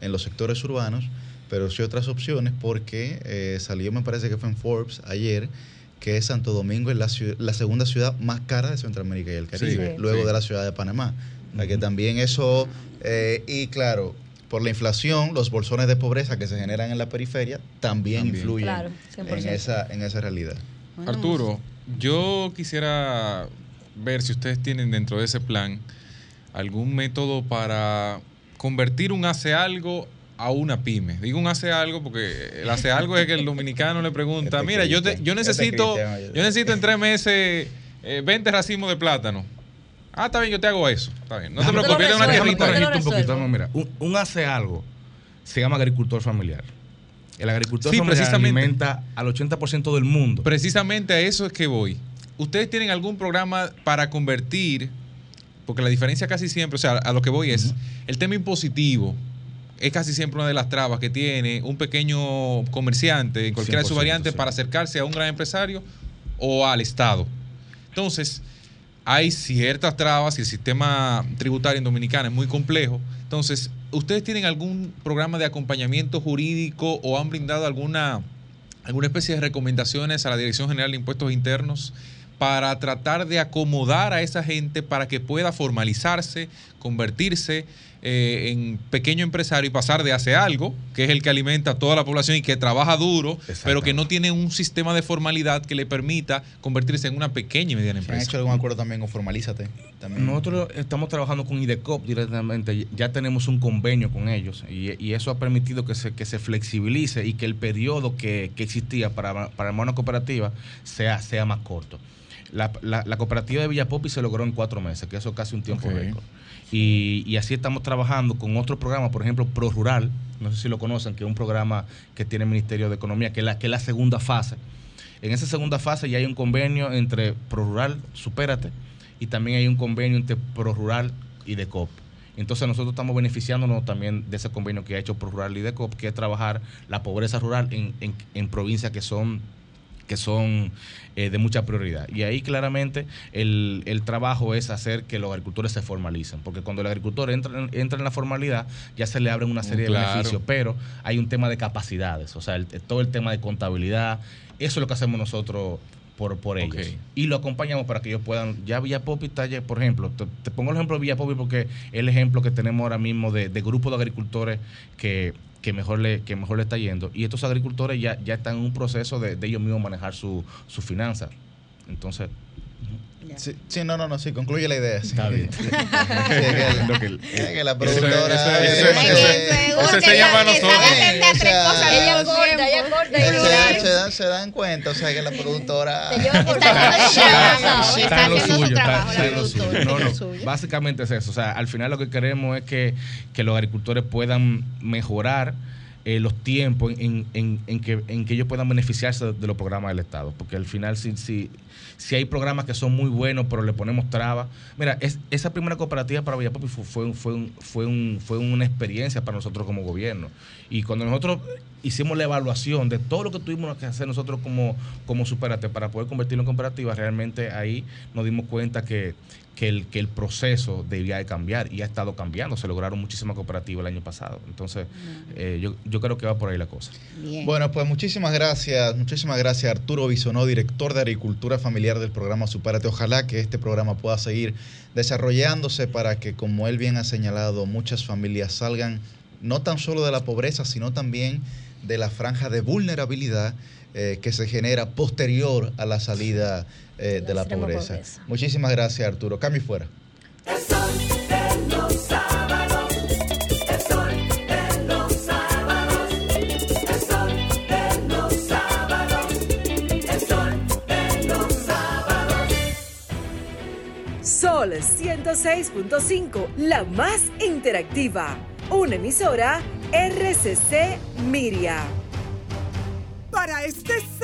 en los sectores urbanos, pero sí otras opciones, porque eh, salió, me parece que fue en Forbes ayer, que Santo Domingo es la, la segunda ciudad más cara de Centroamérica y el Caribe, Sí, luego sí. de la ciudad de Panamá. O sea que también eso, eh, y claro, por la inflación, los bolsones de pobreza que se generan en la periferia también, También. influyen Claro, en, 100%. esa, en esa realidad. Arturo, yo quisiera ver si ustedes tienen dentro de ese plan algún método para convertir un hace algo a una pyme. Digo un hace algo porque el hace algo es que el dominicano le pregunta, Este mira, yo, te- yo este necesito yo necesito en tres meses eh, 20 racimos de plátano. Ah, está bien, yo te hago eso. Está bien. No te preocupes, una tierrita. un poquito. Mira, un, un hace algo se llama agricultor familiar. El agricultor Sí, familiar precisamente. alimenta al 80% del mundo. Precisamente a eso es que voy. ¿Ustedes tienen algún programa para convertir, porque la diferencia casi siempre, o sea, a lo que voy es, el tema impositivo es casi siempre una de las trabas que tiene un pequeño comerciante en cualquiera de sus 100%, variantes sí. para acercarse a un gran empresario o al Estado. Entonces, hay ciertas trabas y el sistema tributario en Dominicana es muy complejo. Entonces, ¿ustedes tienen algún programa de acompañamiento jurídico o han brindado alguna, alguna especie de recomendaciones a la Dirección General de Impuestos Internos para tratar de acomodar a esa gente para que pueda formalizarse, convertirse eh, en pequeño empresario y pasar de hacer algo, que es el que alimenta a toda la población y que trabaja duro, pero que no tiene un sistema de formalidad que le permita convertirse en una pequeña y mediana ¿Han empresa? hecho algún acuerdo también con Formalízate? También. Nosotros estamos trabajando con IDECOP directamente, ya tenemos un convenio con ellos y, y eso ha permitido que se, que se flexibilice y que el periodo que, que existía para, para una cooperativa sea, sea más corto. La, la- la cooperativa de Villapopi se logró en cuatro meses, que eso es casi un tiempo récord. Y, y así estamos trabajando con otro programa, por ejemplo, Pro Rural, no sé si lo conocen, que es un programa que tiene el Ministerio de Economía, que es la, que es la segunda fase. En esa segunda fase ya hay un convenio entre ProRural, Supérate, y también hay un convenio entre ProRural y DECOP. Entonces nosotros estamos beneficiándonos también de ese convenio que ha hecho ProRural y DECOP, que es trabajar la pobreza rural en, en- en provincias que son que son eh, de mucha prioridad. Y ahí claramente el, el trabajo es hacer que los agricultores se formalicen, porque cuando el agricultor entra, en- entra en la formalidad ya se le abren una serie Claro. de beneficios, pero hay un tema de capacidades, o sea, el- todo el tema de contabilidad, eso es lo que hacemos nosotros por, por ellos. Y lo acompañamos para que ellos puedan, ya Villa Popi está, ya- por ejemplo, te, te pongo el ejemplo de Villa Popi porque es el ejemplo que tenemos ahora mismo de, de grupo de agricultores que, que mejor le, que mejor le está yendo. Y estos agricultores ya, ya están en un proceso de, de ellos mismos manejar su, su finanzas. Entonces, Sí, sí, no, no, no, sí, concluye la idea. sí. Está bien. Sí, es Lo que, que- que la Ese- productora... eh, ese se llama a nosotros. Ella corta, ella corta se, dan, se dan cuenta, o sea, que la productora... Está- el haciendo su suyo, está, trabajo, está en lo suyo. No, está en no, lo suyo. básicamente es eso. O sea, al final lo que queremos es que, que los agricultores puedan mejorar eh, los tiempos en, en- en que, en que ellos puedan beneficiarse de, los programas del Estado. Porque al final, si, si, si hay programas que son muy buenos, pero le ponemos trabas. Mira, es, esa primera cooperativa para Villapopi fue, fue, fue, un- fue, un- fue una experiencia para nosotros como gobierno. Y cuando nosotros hicimos la evaluación de todo lo que tuvimos que hacer nosotros como, como Superate para poder convertirlo en cooperativa, realmente ahí nos dimos cuenta que, que, el, que el proceso debía de cambiar y ha estado cambiando. Se lograron muchísimas cooperativas el año pasado. Entonces, eh, yo, yo creo que va por ahí la cosa. Bueno, pues muchísimas gracias, muchísimas gracias Arturo Bisonó, director de Agricultura Familiar del programa Supérate. Ojalá que este programa pueda seguir desarrollándose para que, como él bien ha señalado, muchas familias salgan no tan solo de la pobreza, sino también de la franja de vulnerabilidad eh, que se genera posterior a la salida eh, de la, pobreza. Muchísimas gracias, Arturo. Cambio fuera. Sol 106.5, la más interactiva. Una emisora RCC Miria. Para este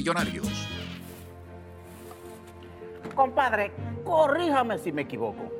millonarios. Compadre, corríjame si me equivoco.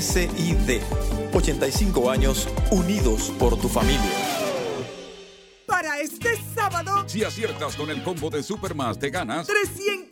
SID. 85 años unidos por tu familia. Para este sábado, Si aciertas con el combo de Supermas, te ganas.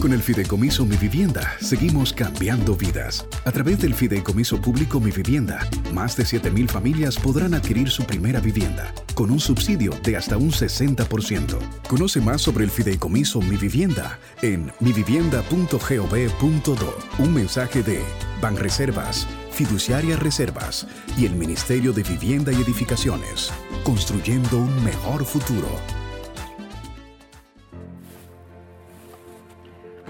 Con el Fideicomiso Mi Vivienda seguimos cambiando vidas. A través del Fideicomiso Público Mi Vivienda, más de 7.000 familias podrán adquirir su primera vivienda con un subsidio de hasta un 60%. Conoce más sobre el Fideicomiso Mi Vivienda en mivivienda.gov.do. Un mensaje de Banreservas, Fiduciaria Reservas y el Ministerio de Vivienda y Edificaciones, construyendo un mejor futuro.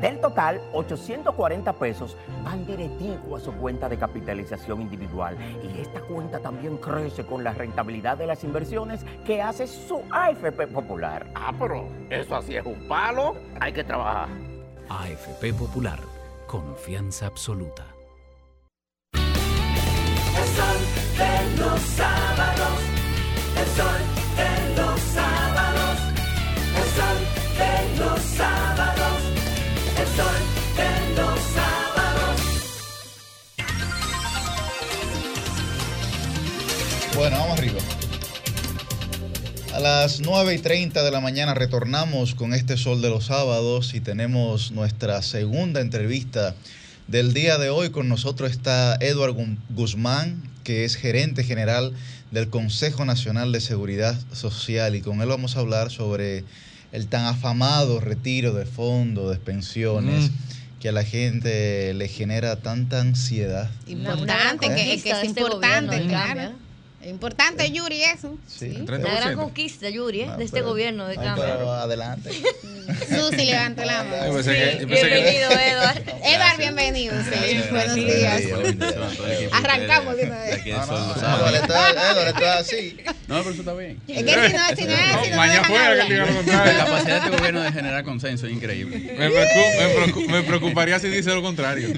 Del total, 840 pesos van directivo a su cuenta de capitalización individual. Y esta cuenta también crece con la rentabilidad de las inversiones que hace su AFP Popular. Ah, pero eso así es un palo. Hay que trabajar. AFP Popular, confianza absoluta. El sol de los sábados. El sol de los Bueno, vamos arriba. A las 9 y 30 de la mañana retornamos con este sol de los sábados y tenemos nuestra segunda entrevista del día de hoy. Con nosotros está Edward Gu- Guzmán, que es gerente general del Consejo Nacional de Seguridad Social y con él vamos a hablar sobre el tan afamado retiro de fondos, de pensiones, que a la gente le genera tanta ansiedad. Importante, gran que, que es este importante, gobierno, de claro. Importante, Yuri, eso. Sí. Una gran conquista, Yuri, ¿eh? de este pero- gobierno de cambio. pero adelante. Susi, levante la mano. Que- bienvenido, Edward. Edward, bienvenido. Sí. Buenos días. Arrancamos de una vez. No, no, Edward, está- así. No, pero eso está bien. Es que si no, si no es mañana fuera que diga lo La contrario. capacidad de este gobierno de generar consenso es increíble. Me, preocu- me preocu- me preocuparía si dice lo contrario.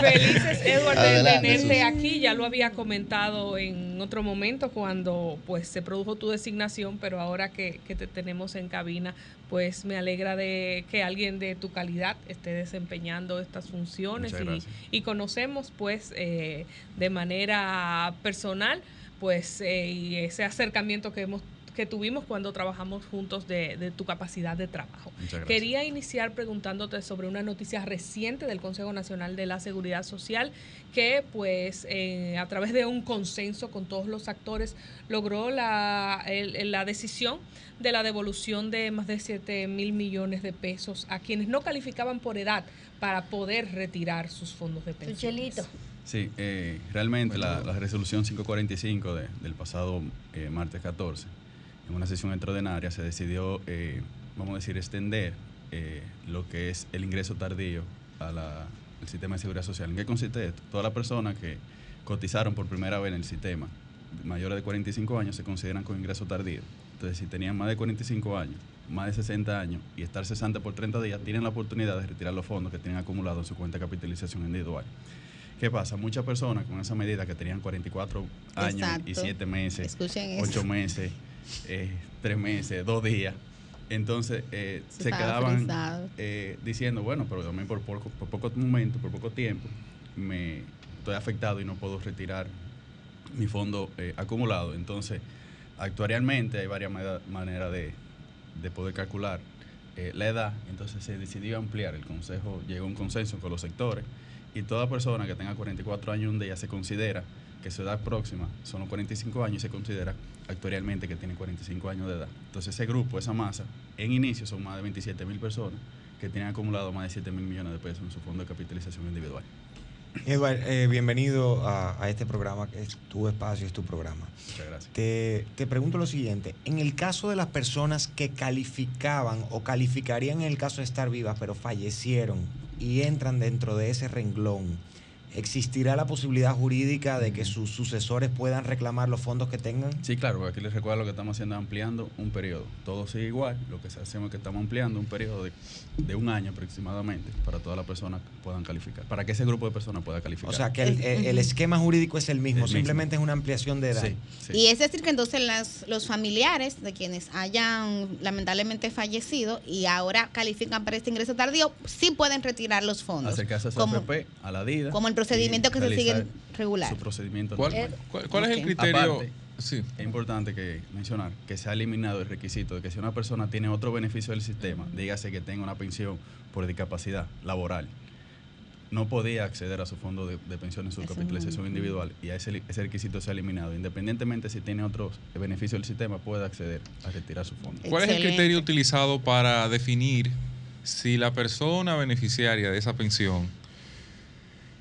Felices, Edward, de tenerte aquí. Ya lo había comentado en otro momento cuando pues se produjo tu designación, pero ahora que, que te tenemos en cabina, pues me alegra de que alguien de tu calidad esté desempeñando estas funciones y, conocemos pues eh, de manera personal pues eh, y ese acercamiento que hemos que tuvimos cuando trabajamos juntos de, de tu capacidad de trabajo. Muchas gracias. Quería iniciar preguntándote sobre una noticia reciente del Consejo Nacional de la Seguridad Social que pues eh, a través de un consenso con todos los actores logró la, el- la decisión de la devolución de más de 7 mil millones de pesos a quienes no calificaban por edad para poder retirar sus fondos de pensión. Chelito. Sí, eh, realmente la, la resolución 545 de- del pasado eh, martes 14, en una sesión extraordinaria, se decidió, eh, vamos a decir, extender eh, lo que es el ingreso tardío al sistema de seguridad social. ¿En qué consiste esto? Todas las personas que cotizaron por primera vez en el sistema, mayores de 45 años, se consideran con ingreso tardío. Entonces, si tenían más de 45 años, más de 60 años y estar cesante por 30 días, tienen la oportunidad de retirar los fondos que tienen acumulados en su cuenta de capitalización individual. ¿Qué pasa? Muchas personas con esa medida que tenían 44 años y Exacto. 7 meses, Escuchen eso. 8 meses, 3 meses, 2 días, entonces eh, Se quedaban eh, diciendo, bueno, pero también por poco, por poco momento, por poco tiempo, me estoy afectado y no puedo retirar mi fondo eh, acumulado. Entonces, actuarialmente hay varias maneras de, de poder calcular eh, la edad. Entonces se decidió ampliar. El Consejo llegó a un consenso con los sectores y toda persona que tenga 44 años un día se considera que su edad próxima son los 45 años y se considera actuarialmente que tiene 45 años de edad. Entonces ese grupo, esa masa, en inicio son más de 27 mil personas que tienen acumulado más de 7 mil millones de pesos en su fondo de capitalización individual. Edward, eh, bienvenido a, a este programa, que es tu espacio, es tu programa. Muchas gracias. Te, te pregunto lo siguiente, en el caso de las personas que calificaban o calificarían en el caso de estar vivas, pero fallecieron y entran dentro de ese renglón, ¿existirá la posibilidad jurídica de que sus sucesores puedan reclamar los fondos que tengan? Sí, claro, porque aquí les recuerdo lo que estamos haciendo es ampliando un periodo. Todo sigue igual, lo que hacemos es que estamos ampliando un periodo de, de un año aproximadamente para todas las personas que puedan calificar, para que ese grupo de personas pueda calificar. O sea, que el, el- el esquema jurídico es el mismo, El mismo. simplemente es una ampliación de edad. Sí, sí. Y es decir que entonces las, los familiares de quienes hayan lamentablemente fallecido y ahora califican para este ingreso tardío, sí pueden retirar los fondos. acercarse a su como, AFP, a la DIDA. como el procedimiento que se sigue regular. Su procedimiento ¿Cuál- es el criterio? Aparte, Es importante que mencionar que se ha eliminado el requisito de que si una persona tiene otro beneficio del sistema, dígase que tenga una pensión por discapacidad laboral, no podía acceder a su fondo de, de pensión en su capitalización no. individual y a ese, ese requisito se ha eliminado. Independientemente si tiene otros beneficios del sistema, puede acceder a retirar su fondo. ¿Cuál es el criterio utilizado para definir si la persona beneficiaria de esa pensión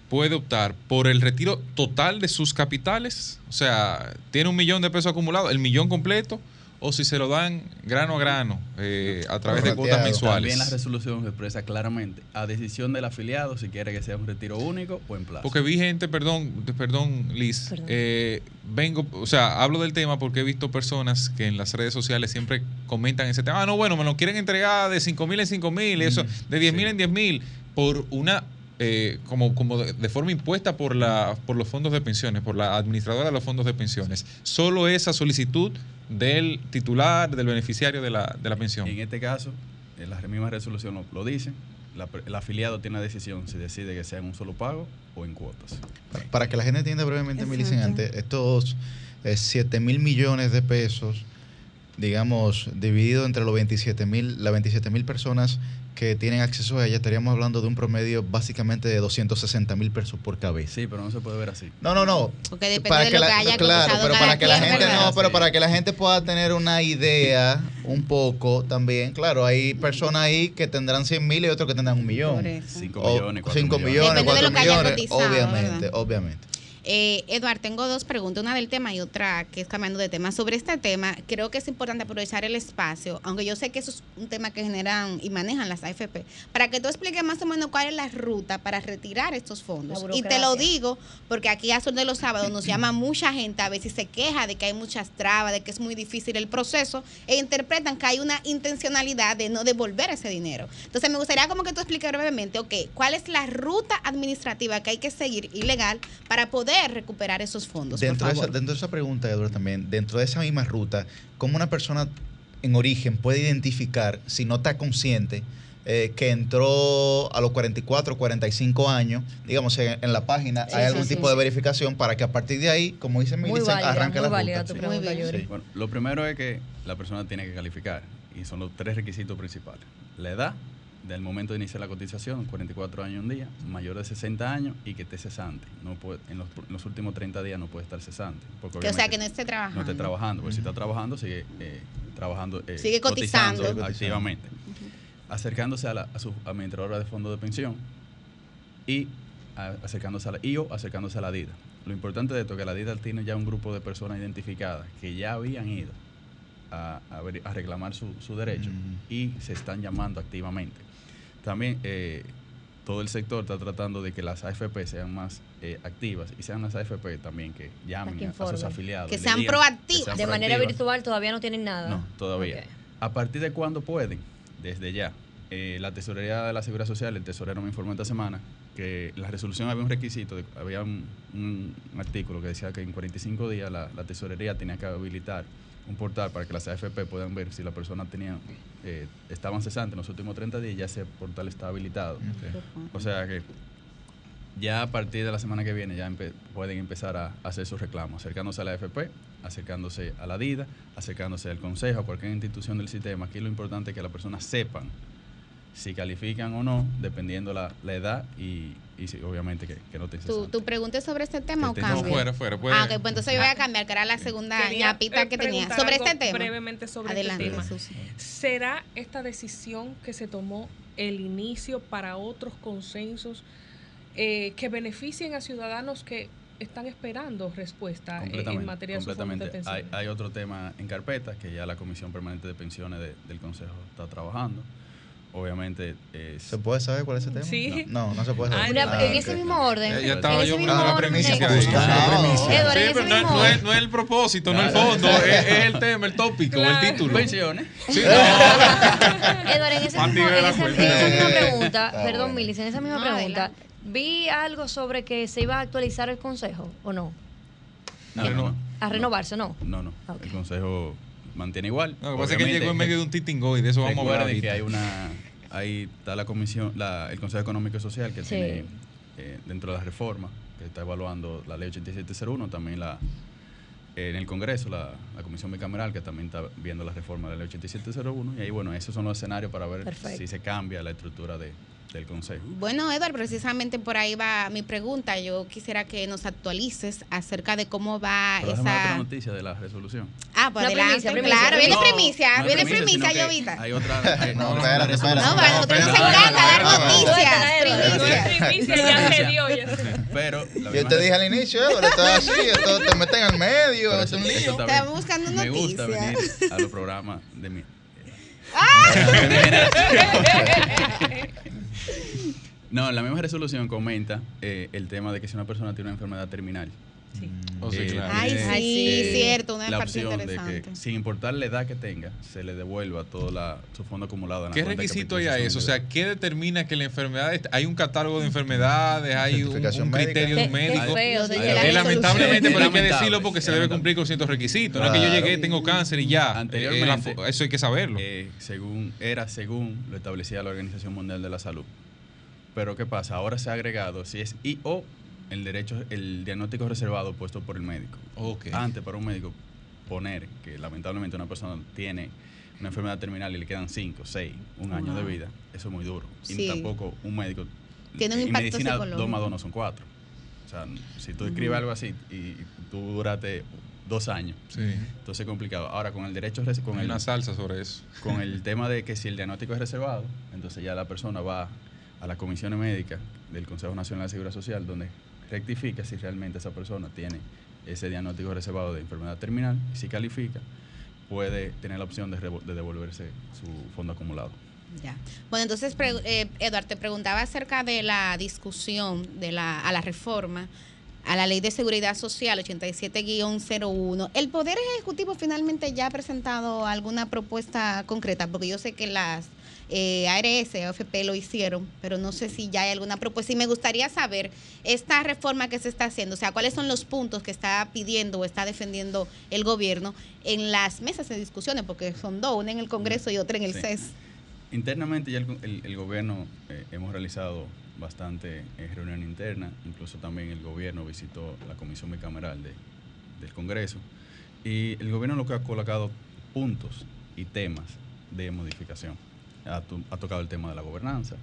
puede optar por el retiro total de sus capitales? O sea, tiene un millón de pesos acumulados, el millón completo, o si se lo dan grano a grano eh, a través de cuotas mensuales. También la resolución expresa claramente a decisión del afiliado si quiere que sea un retiro único o en plazo. Porque vi gente, perdón, perdón, Liz, eh, vengo, o sea, hablo del tema porque he visto personas que en las redes sociales siempre comentan ese tema. Ah, no, bueno, me lo quieren entregar de 5 mil en 5 mil, eso, de 10 mil en 10 mil, por una, eh, como, como de, de forma impuesta por, la, por los fondos de pensiones, por la administradora de los fondos de pensiones. Solo esa solicitud del titular, del beneficiario de la, de la pensión. En este caso, eh, la misma resolución lo, lo dice, la- el afiliado tiene la decisión si decide que sea en un solo pago o en cuotas. Para, para que la gente entienda brevemente, licenciante, estos 7 mil millones de pesos, digamos, dividido entre los 27 mil, las 27 mil personas que tienen acceso a ella, estaríamos hablando de un promedio básicamente de 260 mil pesos por cabeza. Sí, pero no se puede ver así. No, no, no. Porque depende Para de que lo la- que haya claro, pero para que la gente no, pero para que la gente pueda tener una idea un poco también, claro, hay personas ahí que tendrán 100 mil y otros que tendrán un millón. Por eso. Cinco O millones, cuatro cinco millones. millones, Depende de lo cuatro que haya millones, cotizado, obviamente, ¿verdad? obviamente. Eh, Eduard, tengo dos preguntas, una del tema y otra que es cambiando de tema. Sobre este tema, creo que es importante aprovechar el espacio, aunque yo sé que eso es un tema que generan y manejan las AFP, para que tú expliques más o menos cuál es la ruta para retirar estos fondos. Y te lo digo porque aquí a Sol de los Sábados nos llama mucha gente, a veces se queja de que hay muchas trabas, de que es muy difícil el proceso, e interpretan que hay una intencionalidad de no devolver ese dinero. Entonces me gustaría como que tú expliques brevemente, ok, ¿cuál es la ruta administrativa que hay que seguir ilegal para poder recuperar esos fondos? por Dentro de, esa, dentro de esa pregunta, Eduardo, también, dentro de esa misma ruta, ¿cómo una persona en origen puede identificar, si no está consciente, eh, que entró a los 44, 45 años, digamos, en, en la página, Sí, hay sí, algún sí, tipo sí. de verificación para que a partir de ahí, como dice válida, arranque muy la válida ruta. tu pregunta, Yuri. Bueno, lo primero es que la persona tiene que calificar y son los tres requisitos principales. La edad, del momento de iniciar la cotización, 44 años un día, mayor de 60 años y que esté cesante. No puede, en, los, en los últimos 30 días no puede estar cesante. porque Que, o sea, que no esté trabajando. No esté trabajando, porque si está trabajando, sigue eh, trabajando. eh, Sigue cotizando. activamente. Acercándose a la a su administradora de fondo de pensión y a- acercándose a la, y o acercándose a la DIDA. Lo importante de esto es que la DIDA tiene ya un grupo de personas identificadas que ya habían ido a, a ver- a reclamar su, su derecho y se están llamando activamente. También eh, todo el sector está tratando de que las AFP sean más eh, activas y sean las AFP también que llamen que a, a sus afiliados. Que sean digan- proactivas. sean De manera virtual todavía no tienen nada. No, todavía. ¿A partir de cuándo pueden? Desde ya. Eh, la Tesorería de la Seguridad Social, el tesorero me informó esta semana que la resolución había un requisito, de- había un, un artículo que decía que en 45 días la, la Tesorería tenía que habilitar un portal para que las AFP puedan ver si la persona tenía, eh, estaban cesantes en los últimos 30 días, ya ese portal está habilitado. O sea que ya a partir de la semana que viene ya empe- pueden empezar a hacer sus reclamos, acercándose a la AFP, acercándose a la DIDA, acercándose al Consejo, a cualquier institución del sistema. Aquí lo importante es que las personas sepan si califican o no, dependiendo la, la edad y, y si, obviamente que, que no te ¿Tu, tu pregunta es sobre este tema o Este- cambio? no, fuera, fuera, puede- Ah, ok, pues entonces yo voy a cambiar, que era la segunda Quería, ñapita eh, que tenía. Sobre este tema. Brevemente sobre Adelante, este tema. Jesús. ¿Será esta decisión que se tomó el inicio para otros consensos eh, que beneficien a ciudadanos que están esperando respuesta en- completamente, en materia de pensión? Hay, hay otro tema en carpeta que ya la Comisión Permanente de Pensiones de- del Consejo está trabajando. Obviamente. ¿Se puede saber cuál es ese tema? Sí. No, no, no se puede saber. Una- Ah, en ese mismo orden. Ya, ya en estaba ese yo mismo buscando la premisa. Premisa. Eduardo, Sí, pero no, no es, no es el propósito, no el Claro. fondo, es, es el tema, el tópico, el título. Pensiones. Sí, Eduardo, en, ese mismo- en esa, en esa misma Eh, pregunta, está perdón, bueno. Milis, en esa misma No, pregunta, vi algo sobre que se iba a actualizar el consejo, ¿o no? No, no, no. A renovarse, ¿no? No, no. El Consejo mantiene igual. Lo que pasa es que llegó en medio de un titingo y de eso vamos a hablar que hay una, ahí está la comisión, la- el Consejo Económico y Social que Sí. tiene eh, dentro de la reforma que está evaluando la ley 8701, también la en el Congreso la, la comisión bicameral que también está viendo la reforma de la ley 8701 y ahí bueno esos son los escenarios para ver Perfecto. si se cambia la estructura de, del Consejo. Bueno, Edward, precisamente por ahí va mi pregunta. Yo quisiera que nos actualices acerca de cómo va Pero esa... noticia de la resolución. Ah, pues Una adelante, primicia, primicia, claro. Viene No, primicia, no viene primicia, ahorita. Hay otra. eh, No, no, espérate, espérate. No, a nosotros nos encanta dar noticias, primicias. ya se dio, ya se dio. Pero Yo te dije al inicio, Eduardo, esto es así, esto te meten al medio, es un lío. Estamos buscando Me gusta noticias. venir a los programas de mi. No, la misma resolución comenta eh, el tema de que si una persona tiene una enfermedad terminal. Oh, sí, eh, claro. Ay, tiene, sí, cierto, una la parte opción de interesante. que, sin importar la edad que tenga, se le devuelva todo la, su fondo acumulado en la ¿Qué requisito hay a eso? O sea, ¿qué determina que la enfermedad hay un catálogo de enfermedades, hay un, un criterio de un Qué- qué médico? feo, Hay- Eh, lamentablemente, pero hay que decirlo porque se debe cumplir con ciertos requisitos. No es que yo llegué, tengo cáncer y ya. Eh, Anteriormente, eso hay que saberlo. eh, según, era según lo establecía la Organización Mundial de la Salud. Pero ¿qué pasa? Ahora se ha agregado si es y o el derecho, el diagnóstico reservado puesto por el médico. Antes, para un médico, poner que lamentablemente una persona tiene una enfermedad terminal y le quedan 5, 6, un año de vida, eso es muy duro. Sí. Y tampoco un médico. Tiene un en impacto medicina, psicológico. 2 más 2 no son 4. O sea, si tú escribes algo así y tú duraste dos años, Sí. entonces es complicado. Ahora, con el derecho con Hay el, una salsa sobre eso. con el tema de que si el diagnóstico es reservado, entonces ya la persona va a las comisiones médicas del Consejo Nacional de Seguridad Social, donde rectifica si realmente esa persona tiene ese diagnóstico reservado de enfermedad terminal. Y si califica, puede tener la opción de, de devolverse su fondo acumulado. Ya. Bueno, entonces, eh, Eduardo, te preguntaba acerca de la discusión de la, a la reforma a la Ley de Seguridad Social 87-01. ¿El Poder Ejecutivo finalmente ya ha presentado alguna propuesta concreta? Porque yo sé que las eh, ARS, AFP lo hicieron, pero no sé si ya hay alguna propuesta. Y me gustaría saber esta reforma que se está haciendo, o sea, cuáles son los puntos que está pidiendo o está defendiendo el gobierno en las mesas de discusiones, porque son dos, una en el Congreso y otra en el Sí. CES. Internamente ya el, el- el gobierno eh, hemos realizado bastante eh, reunión interna, incluso también el gobierno visitó la comisión bicameral de- del Congreso y el gobierno lo que ha colocado puntos y temas de modificación. Ha, ha tocado el tema de la gobernanza,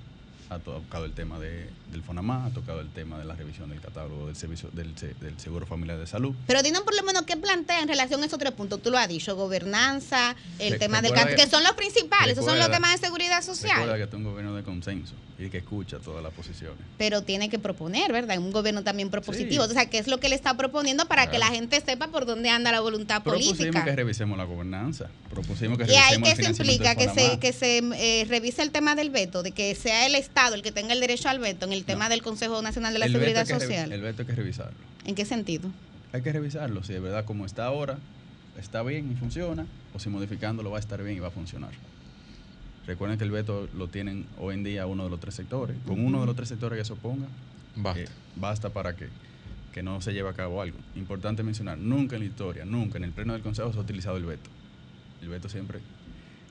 ha tocado el tema de, del FONAMA, ha tocado el tema de la revisión del catálogo del servicio del, del Seguro Familiar de Salud. Pero dinos por lo menos qué plantea en relación a esos tres puntos. Tú lo has dicho, gobernanza, el Re- tema del que- que son los principales, esos son los temas de seguridad social. Recuerda que es un gobierno de consenso y que escucha todas las posiciones. Pero tiene que proponer, ¿verdad? Un gobierno también propositivo. Sí. O sea, ¿qué es lo que le está proponiendo para que la gente sepa por dónde anda la voluntad Propusimos política? que revisemos la gobernanza, propusimos que Y ahí revisemos el se implica que se, que se eh, revise el tema del veto, de que sea el Estado el que tenga el derecho al veto en el tema del Consejo Nacional de la El Seguridad Social. El veto hay que revisarlo. ¿En qué sentido? Hay que revisarlo, si de verdad como está ahora, está bien y funciona, o si modificándolo va a estar bien y va a funcionar. Recuerden que el veto lo tienen hoy en día uno de los tres sectores. Con uno de los tres sectores que se oponga, eh, basta para que, que no se lleve a cabo algo. Importante mencionar, nunca en la historia, nunca en el pleno del Consejo se ha utilizado el veto. El veto siempre...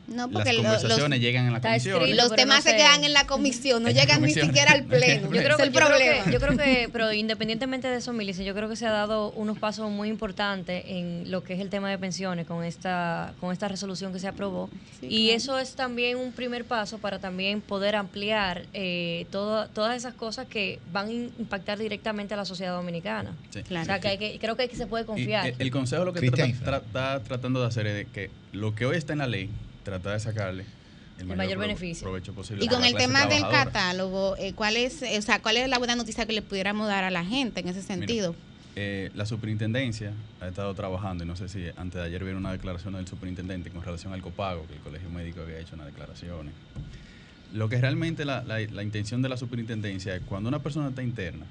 No, Las porque lo- conversaciones los- llegan en la comisión. escrito, Los temas no se quedan en la comisión, no En llegan ni siquiera al pleno. Yo creo, Ese es que- el yo creo problema. que, yo creo que, pero independientemente de eso, Milice, yo creo que se ha dado unos pasos muy importantes en lo que es el tema de pensiones con esta, con esta resolución que se aprobó. Sí, y claro. eso es también un primer paso para también poder ampliar eh, todo- todas esas cosas que van a impactar directamente a la sociedad dominicana. Sí. O sea, que, hay que- creo que se puede Y confiar. el, el consejo lo que tra- está tratando de hacer es de que lo que hoy está en la ley, tratar de sacarle el, mayor beneficio. provecho posible. Y con el tema del catálogo, eh, ¿cuál es, eh, o sea, cuál es la buena noticia que le pudiéramos dar a la gente en ese sentido? Eh, la superintendencia ha estado trabajando, y no sé si antes de ayer vieron una declaración del superintendente con relación al copago, que el colegio médico había hecho unas declaraciones. Lo que realmente la, la- la intención de la superintendencia es cuando una persona está interna,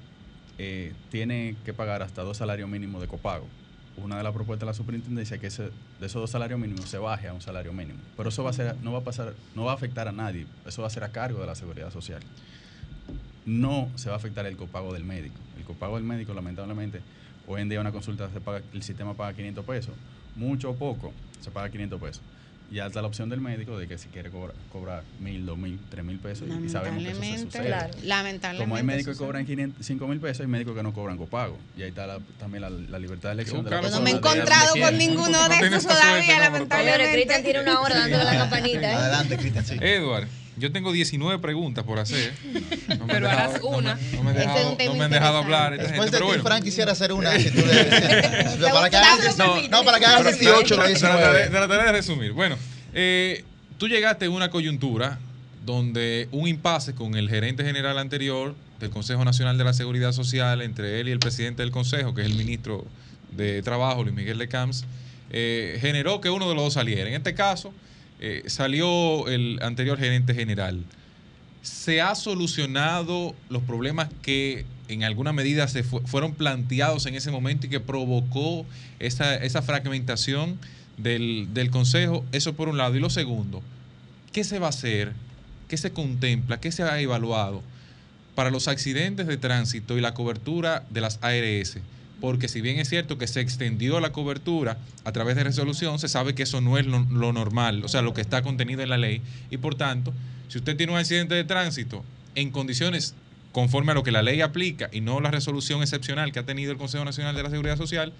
eh, tiene que pagar hasta dos salarios mínimos de copago. Una de las propuestas de la superintendencia es que ese- de esos dos salarios mínimos se baje a un salario mínimo. Pero eso va a ser, no va a pasar, no va a afectar a nadie. Eso va a ser a cargo de la seguridad social no se va a afectar el copago del médico. El copago del médico, lamentablemente, hoy en día una consulta se paga, el sistema paga 500 pesos. Mucho o poco, se paga 500 pesos. Y ya está la opción del médico de que si quiere cobrar, cobrar mil, dos mil, tres mil pesos. Y sabemos que eso se Lamentablemente, sucede. claro. Lamentablemente Como hay médicos que cobran 500, 5 mil pesos, hay médicos que no cobran copago. Y ahí está la- también la, la libertad de elección. de la Yo no me he encontrado con ninguno de esos todavía, lamentablemente. Cristian tiene una hora dándole la campanita. ¿eh? Adelante, Cristian, sí. Edward, yo tengo 19 preguntas por hacer. No me han Pero dejado- harás no me- una. No me han Ese es un dejado, tema no me han dejado interesante. hablar. esta Después gente, de pero ti, bueno. Frank quisiera hacer una. si tú le- para que hagas No, no, para que hagas 18 no Trataré, 19. trataré de resumir. Bueno, eh, tú llegaste en una coyuntura donde un impasse con el gerente general anterior del Consejo Nacional de la Seguridad Social, entre él y el presidente del Consejo, que es el ministro de Trabajo, Luis Miguel de Camps, eh, generó que uno de los dos saliera. En este caso, eh, salió el anterior gerente general. ¿Se ha solucionado los problemas que en alguna medida se fu- fueron planteados en ese momento y que provocó esa, esa fragmentación del, del Consejo? Eso por un lado. Y lo segundo, ¿qué se va a hacer? ¿Qué se contempla? ¿Qué se ha evaluado para los accidentes de tránsito y la cobertura de las ARS? Porque si bien es cierto que se extendió la cobertura a través de resolución, se sabe que eso no es lo, normal, o sea, lo que está contenido en la ley. Y por tanto, si usted tiene un accidente de tránsito en condiciones conforme a lo que la ley aplica y no la resolución excepcional que ha tenido el Consejo Nacional de la Seguridad Social,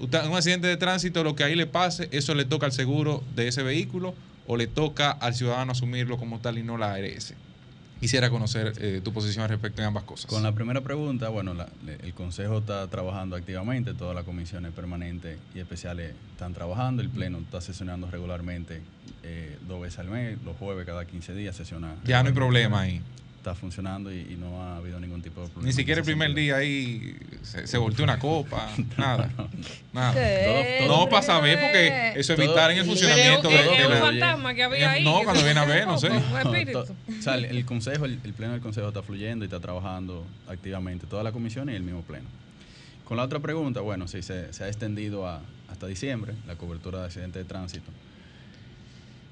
un accidente de tránsito, lo que ahí le pase, eso le toca al seguro de ese vehículo o le toca al ciudadano asumirlo como tal y no la ARS. Quisiera conocer eh, tu posición respecto a ambas cosas. Con la primera pregunta, bueno, la- el Consejo está trabajando activamente, todas las comisiones permanentes y especiales están trabajando, el Pleno está sesionando regularmente eh, dos veces al mes, los jueves cada 15 días sesiona. Ya no hay problema ahí. Está funcionando y, y no ha habido ningún tipo de problema. Ni siquiera el primer sentido. día ahí se, se volteó una copa, nada. nada. No, para saber, porque eso evitar en el funcionamiento de, Es de la- fantasma que había ahí. No, cuando viene a ver, no sé. O sea, el, el consejo, el, el pleno del consejo está fluyendo y está trabajando activamente toda la comisión y el mismo pleno. Con la otra pregunta, bueno, sí, se, se ha extendido a- hasta diciembre la cobertura de accidentes de tránsito.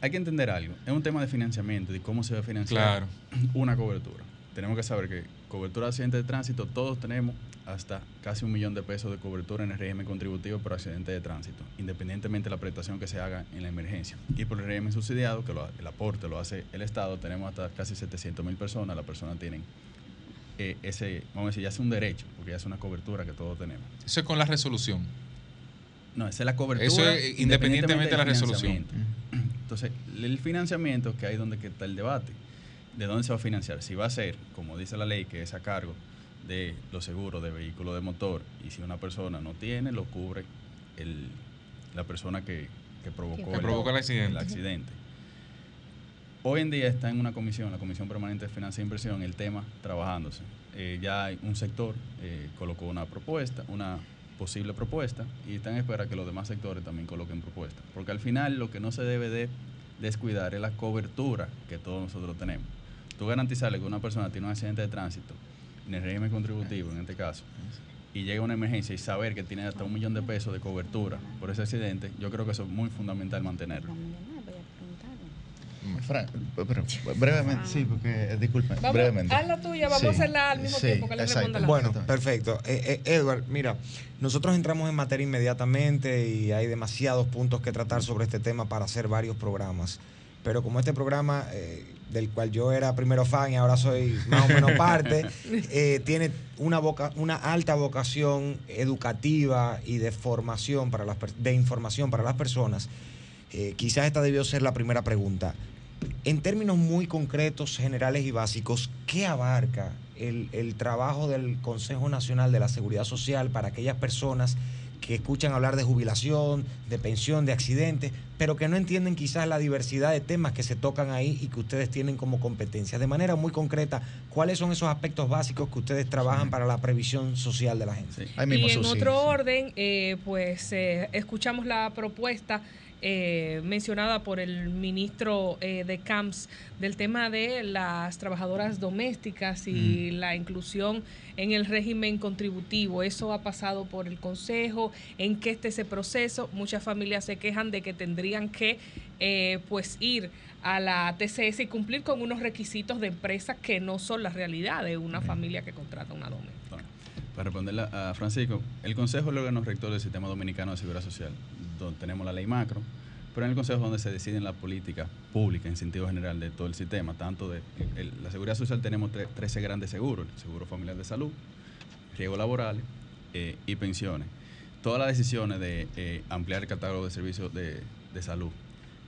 Hay que entender algo, es un tema de financiamiento, de cómo se va a financiar Claro. una cobertura. Tenemos que saber que cobertura de accidentes de tránsito, todos tenemos hasta casi un millón de pesos de cobertura en el régimen contributivo por accidente de tránsito, independientemente de la prestación que se haga en la emergencia. Y por el régimen subsidiado, que lo- el aporte lo hace el Estado, tenemos hasta casi 700 mil personas, las personas tienen eh, ese, vamos a decir, ya es un derecho, porque ya es una cobertura que todos tenemos. Eso es con la resolución. No, esa es la cobertura. Eso es independientemente de la resolución. Entonces, el financiamiento, que ahí es donde que está el debate. ¿De dónde se va a financiar? Si va a ser, como dice la ley, que es a cargo de los seguros de vehículos de motor, y si una persona no tiene, lo cubre el, la persona que, que provocó, Que provocó el accidente. el accidente. Hoy en día está en una comisión, la Comisión Permanente de Finanzas e Inversión, el tema trabajándose. Eh, ya un sector eh, colocó una propuesta, una posible propuesta, y está en espera que los demás sectores también coloquen propuestas. Porque al final lo que no se debe de descuidar es la cobertura que todos nosotros tenemos. Tú garantizarle que una persona tiene un accidente de tránsito, en el régimen contributivo en este caso, y llega una emergencia y saber que tiene hasta un millón de pesos de cobertura por ese accidente, yo creo que eso es muy fundamental mantenerlo. Fran, pero brevemente, sí, porque, eh, disculpe, Vamos, brevemente. haz la tuya, vamos Sí, a hacerla al mismo sí, tiempo que le exacto. responda la Bueno, perfecto. Eh, eh, Edward, mira, nosotros entramos en materia inmediatamente y hay demasiados puntos que tratar sobre este tema para hacer varios programas. Pero como este programa, eh, del cual yo era primero fan y ahora soy más o menos parte, eh, tiene una, voca- una alta vocación educativa y de formación para las per- de información para las personas, eh, quizás esta debió ser la primera pregunta. En términos muy concretos, generales y básicos, ¿qué abarca el, el trabajo del Consejo Nacional de la Seguridad Social para aquellas personas que escuchan hablar de jubilación, de pensión, de accidentes, pero que no entienden quizás la diversidad de temas que se tocan ahí y que ustedes tienen como competencia? De manera muy concreta, ¿cuáles son esos aspectos básicos que ustedes trabajan para la previsión social de la gente? y en otro orden, eh, pues eh, escuchamos la propuesta eh, mencionada por el ministro eh, de CAMS del tema de las trabajadoras domésticas y la inclusión en el régimen contributivo. Eso ha pasado por el Consejo, en qué está ese proceso. Muchas familias se quejan de que tendrían que eh, pues ir a la TCS y cumplir con unos requisitos de empresa que no son la realidad de una familia que contrata una doméstica. Para responderle a Francisco, el Consejo es el órgano rector del Sistema Dominicano de Seguridad Social, donde tenemos la ley macro, pero en el Consejo es donde se deciden las políticas públicas en sentido general de todo el sistema, tanto de el- la Seguridad Social tenemos tre- 13 grandes seguros, el Seguro Familiar de Salud, riesgos laborales eh, y pensiones. Todas las decisiones de eh, ampliar el catálogo de servicios de, salud,